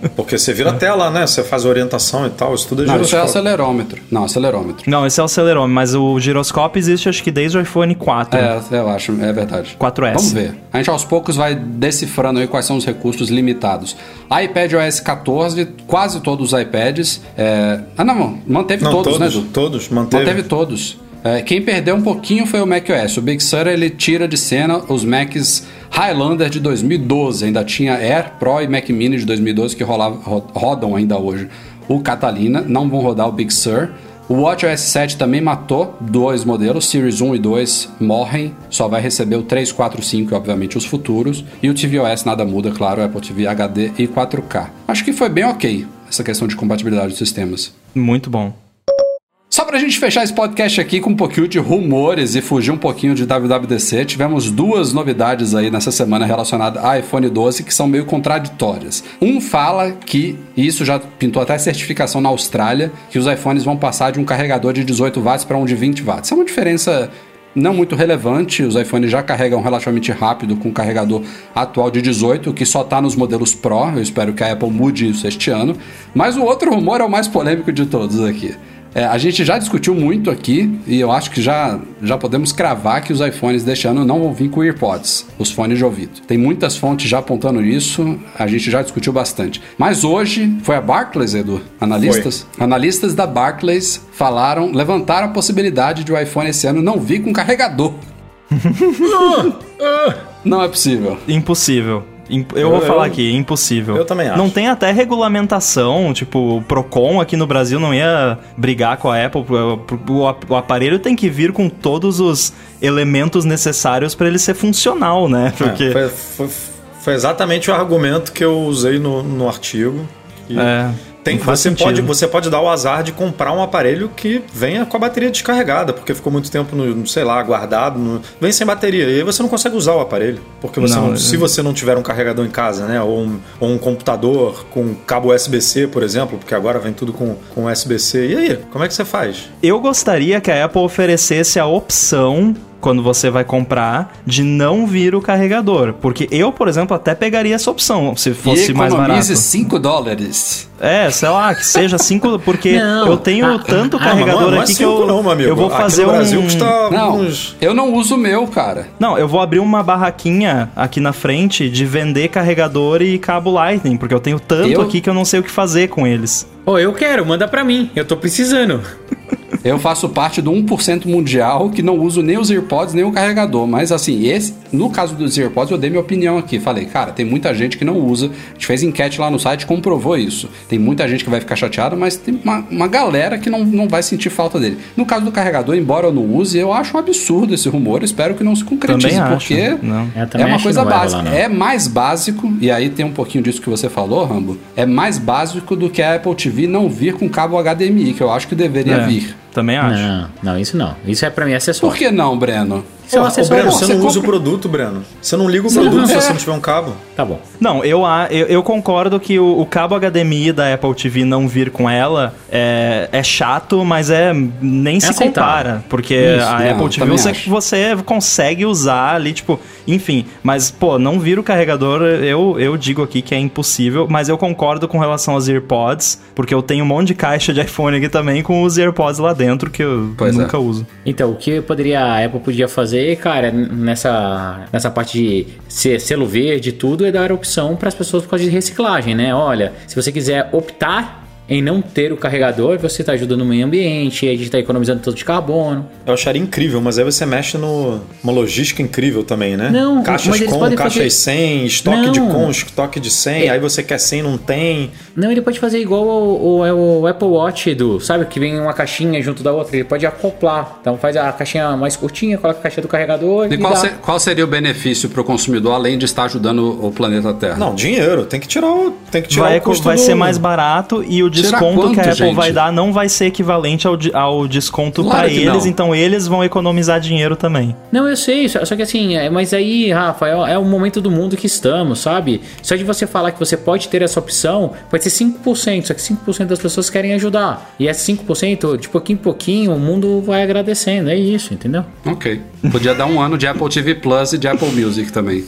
é. Porque você vira a tela, né? Você faz a orientação e tal, isso tudo é Não, isso é giroscópio. acelerômetro. Não, acelerômetro. Não, esse é o acelerômetro, mas o giroscópio existe acho que desde o iPhone 4. É, eu acho, é verdade. 4S. Vamos ver. A gente aos poucos vai decifrando aí quais são os recursos limitados. iPad OS 14, quase todos os iPads. é, Ah, não, manteve Não, todos, todos, né, Edu? todos, manteve. Manteve todos. É, quem perdeu um pouquinho foi o macOS. O Big Sur ele tira de cena os Macs Highlander de 2012. Ainda tinha Air, Pro e Mac Mini de 2012 que rolava- ro- rodam ainda hoje. O Catalina não vão rodar o Big Sur. O WatchOS 7 também matou dois modelos, Series 1 e 2 morrem, só vai receber o 3, 4, 5 e obviamente os futuros. E o tvOS nada muda, claro, Apple TV HD e 4K. Acho que foi bem ok essa questão de compatibilidade dos sistemas. Muito bom. Pra gente fechar esse podcast aqui com um pouquinho de rumores e fugir um pouquinho de WWDC, tivemos duas novidades aí nessa semana relacionadas a iPhone 12 que são meio contraditórias. Um fala que, e isso já pintou até certificação na Austrália, que os iPhones vão passar de um carregador de 18 watts para um de 20 watts. É uma diferença não muito relevante, os iPhones já carregam relativamente rápido com o carregador atual de 18, que só está nos modelos Pro, eu espero que a Apple mude isso este ano. Mas o outro rumor é o mais polêmico de todos aqui. É, a gente já discutiu muito aqui e eu acho que já, já podemos cravar que os iPhones deste ano não vão vir com AirPods, os fones de ouvido. Tem muitas fontes já apontando isso, a gente já discutiu bastante. Mas hoje foi a Barclays, Edu, analistas? Analistas da Barclays falaram, levantaram a possibilidade de o iPhone esse ano não vir com carregador. não é possível. Impossível. Eu, Eu- vou falar eu- aqui, impossível. eu também acho. Não tem até regulamentação, tipo, o Procon aqui no Brasil não ia brigar com a Apple. O, o- o aparelho tem que vir com todos os elementos necessários para ele ser funcional, né? Porque É, foi, foi- foi exatamente o argumento que eu usei no, no artigo. E É, tem, você, sentido. pode, você pode dar o azar de comprar um aparelho que venha com a bateria descarregada, porque ficou muito tempo, no, sei lá, guardado. no- vem sem bateria. E aí você não consegue usar o aparelho. Porque você Não, não- é- se você não tiver um carregador em casa, né? Ou um, ou um computador com cabo USB-C, por exemplo, porque agora vem tudo com, com USB-C. E aí, como é que você faz? Eu gostaria que a Apple oferecesse a opção, quando você vai comprar, de não vir o carregador. Porque eu, por exemplo, até pegaria essa opção, se fosse e mais barato. economize 5 dólares. É, sei lá, que seja 5, porque Não. eu tenho Ah, tanto ah, carregador não é aqui que cinco eu, não, meu amigo. eu vou Aqui fazer no Brasil um... custa Não, uns... eu não uso o meu, cara. Não, eu vou abrir uma barraquinha aqui na frente de vender carregador e cabo Lightning, porque eu tenho tanto Eu- aqui que eu não sei o que fazer com eles. Ô, eu quero, manda pra mim. Eu tô precisando. Eu faço parte do 1% mundial que não uso nem os AirPods nem o carregador. Mas assim, esse, no caso dos AirPods, eu dei minha opinião aqui. Falei, cara, tem muita gente que não usa. A gente fez enquete lá no site comprovou isso. Tem muita gente que vai ficar chateada, mas tem uma, uma galera que não, não vai sentir falta dele. No caso do carregador, embora eu não use, eu acho um absurdo esse rumor. Espero que não se concretize, Também acho, porque não. Eu é uma acho coisa básica. rolar, é mais básico, e aí tem um pouquinho disso que você falou, Rambo. É mais básico do que a Apple TV não vir com cabo HDMI, que eu acho que deveria É, vir. Também acho. Não, não, isso não. Isso é pra mim acessório. Por que não, Breno? É um Ô, acessório. Breno, você não usa o compra- produto, Breno. Você não liga o produto não- se é. você não tiver um cabo. Tá bom. Não, eu, a- eu, eu concordo que o, o cabo HDMI da Apple TV não vir com ela é, é chato, mas é nem se aceitável. compara. Porque Isso, a não, Apple TV você, acho. você consegue usar ali, tipo, enfim. Mas, pô, não vir o carregador, eu, eu digo aqui que é impossível, mas eu concordo com relação aos AirPods, porque eu tenho um monte de caixa de iPhone aqui também com os AirPods lá dentro que eu Pois é. nunca uso. Então, o que poderia, a Apple podia fazer, cara, nessa, nessa parte de ser selo verde e tudo, é dar opção para as pessoas por causa de reciclagem, né? Olha, se você quiser optar em não ter o carregador, você está ajudando o meio ambiente, a gente está economizando todo de carbono. Eu acharia incrível, mas aí você mexe numa logística incrível também, né? Não, caixas com, caixas fazer- sem, estoque Não. de com, estoque de 100, É. aí você quer 100, não tem. Não, ele pode fazer igual o, o- o Apple Watch do, sabe, que vem uma caixinha junto da outra, ele pode acoplar. Então faz a caixinha mais curtinha, coloca a caixa do carregador E e, qual, se- qual seria o benefício para o consumidor, além de estar ajudando o planeta Terra? Não, dinheiro, tem que tirar o, tem que tirar Vai, o custo vai do- ser mais barato e o Sim, desconto quanto, que a Apple gente? vai dar não vai ser equivalente ao, ao desconto Claro pra que eles, não. então eles vão economizar dinheiro também. Não, eu sei, só, só que assim, é, mas aí, Rafa, é, é o momento do mundo que estamos, sabe? Só de você falar que você pode ter essa opção, pode ser 5%, só que 5% das pessoas querem ajudar. E esse 5%, de pouquinho em pouquinho, o mundo vai agradecendo, é isso, entendeu? Ok. Podia dar um ano de Apple TV Plus e de Apple Music também.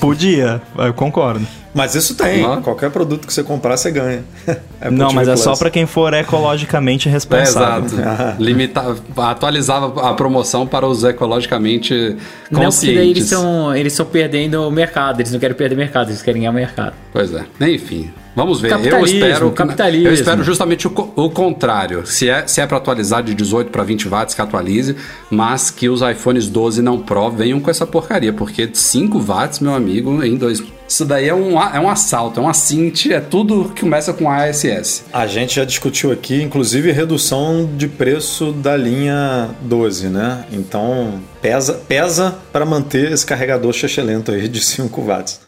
Podia, eu concordo. Mas isso tem. Aham. Qualquer produto que você comprar, você ganha. Apple não, mas é Plus. só pra quem for ecologicamente É, responsável. exato. Limita, atualizava a promoção para os ecologicamente Não, porque daí eles conscientes. estão eles estão perdendo o mercado, eles não querem perder mercado, eles querem ganhar mercado. Pois é. Enfim. Vamos ver. Eu espero, capitalismo. eu espero justamente o, o contrário. Se é, se é para atualizar de 18 para 20 watts, que atualize, mas que os iPhones 12 não Pro venham com essa porcaria, porque 5 watts, meu amigo, em dois. Isso daí é um, é um assalto, é um assinte, é tudo que começa com ASS. A gente já discutiu aqui, inclusive, redução de preço da linha 12, né? Então, pesa, pesa para manter esse carregador lento aí de 5 watts.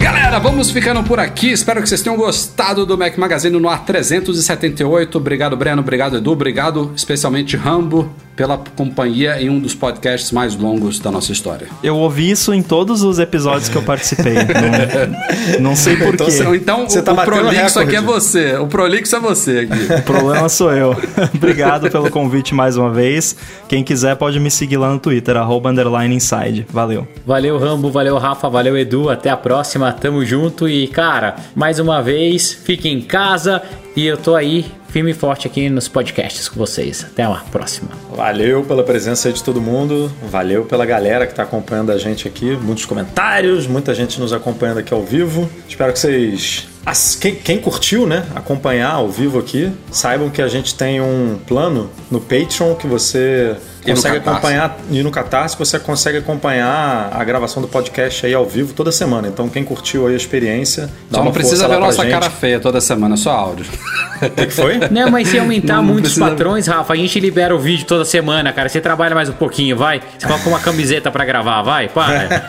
Galera, vamos ficando por aqui. Espero que vocês tenham gostado do Mac Magazine no ar 378. Obrigado, Breno. Obrigado, Edu. Obrigado, especialmente Rambo, pela companhia em um dos podcasts mais longos da nossa história. Eu ouvi isso em todos os episódios que eu participei. não, não sei Então porquê. você- Então, Você o, tá o prolixo aqui é você. O prolixo é você aqui. O problema sou eu. Obrigado pelo convite mais uma vez. Quem quiser pode me seguir lá no Twitter, arroba underline inside. Valeu. Valeu, Rambo, valeu, Rafa, valeu, Edu. Até a próxima, tamo junto. E, cara, mais uma vez, fique em casa. E eu tô aí, firme e forte aqui nos podcasts com vocês. Até a próxima. Valeu pela presença de todo mundo. Valeu pela galera que está acompanhando a gente aqui. Muitos comentários, muita gente nos acompanhando aqui ao vivo. Espero que vocês. As- Quem, quem curtiu, né? Acompanhar ao vivo aqui, saibam que a gente tem um plano no Patreon que você E consegue acompanhar. E no Catarse você consegue acompanhar a gravação do podcast aí ao vivo toda semana. Então, quem curtiu aí a experiência, dá Só uma não precisa força ver lá a pra nossa gente. cara feia toda semana, só áudio. O que que foi? Não, mas se aumentar Não, não muitos precisa- patrões, Rafa, a gente libera o vídeo toda semana, cara. Você trabalha mais um pouquinho, vai. Você coloca uma camiseta pra gravar, vai, para.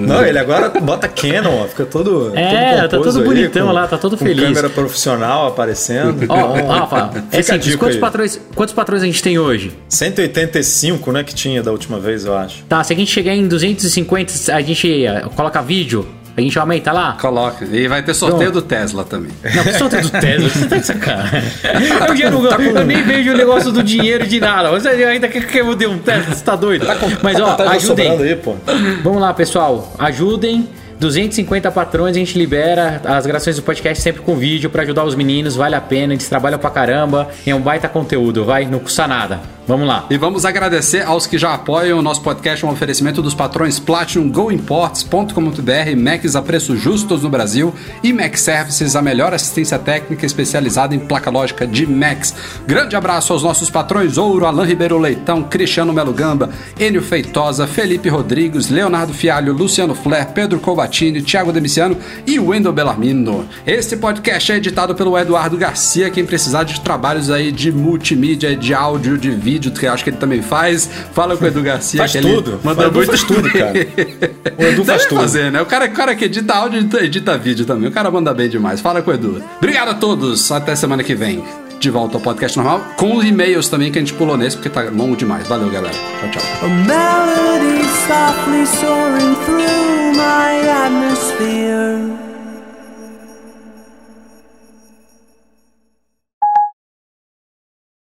Não, ele agora bota Canon, ó, fica todo. É, todo tá todo aí, bonitão com- lá, tá todo com feliz. câmera profissional aparecendo. Ó, Então, Rafa, é simples. Quantos aí. patrões, quantos patrões a gente tem hoje? 185, né, que tinha da última vez, eu acho. Tá, se a gente chegar em 250, a gente coloca vídeo, a gente aumenta lá? Coloca. E vai ter sorteio do Tesla também. Não, que sorteio do Tesla, você tá de sacanagem. Eu, já não, eu nem vejo o negócio do dinheiro de nada. Você ainda quer que eu dê um Tesla? Você tá doido? Mas ó, Tá ajudem. aí, pô. Vamos lá, pessoal. Ajudem. 250 patrões, a gente libera as gravações do podcast sempre com vídeo pra ajudar os meninos, vale a pena, eles trabalham pra caramba, é um baita conteúdo, vai, não custa nada. Vamos lá. E vamos agradecer aos que já apoiam o nosso podcast, um oferecimento dos patrões Platinum, GoImports.com.br, Macs a preços justos no Brasil e Mac Services, a melhor assistência técnica especializada em placa lógica de Macs. Grande abraço aos nossos patrões Ouro, Alain Ribeiro Leitão, Cristiano Melo Gamba, Enio Feitosa, Felipe Rodrigues, Leonardo Fialho, Luciano Flair, Pedro Colbatini, Thiago Demiciano e Wendel Bellarmino. Este podcast é editado pelo Eduardo Garcia. Quem precisar de trabalhos aí de multimídia, de áudio, de vídeo, que eu acho que ele também faz, fala com o Edu Garcia. Faz tudo. Manda muito faz tudo, cara. O Edu faz tudo. fazer, né? O cara, o cara que edita áudio, edita vídeo também. O cara manda bem demais. Fala com o Edu. Obrigado a todos. Até semana que vem. De volta ao podcast normal. Com os e-mails também que a gente pulou nesse, porque tá longo demais. Valeu, galera. Tchau, tchau.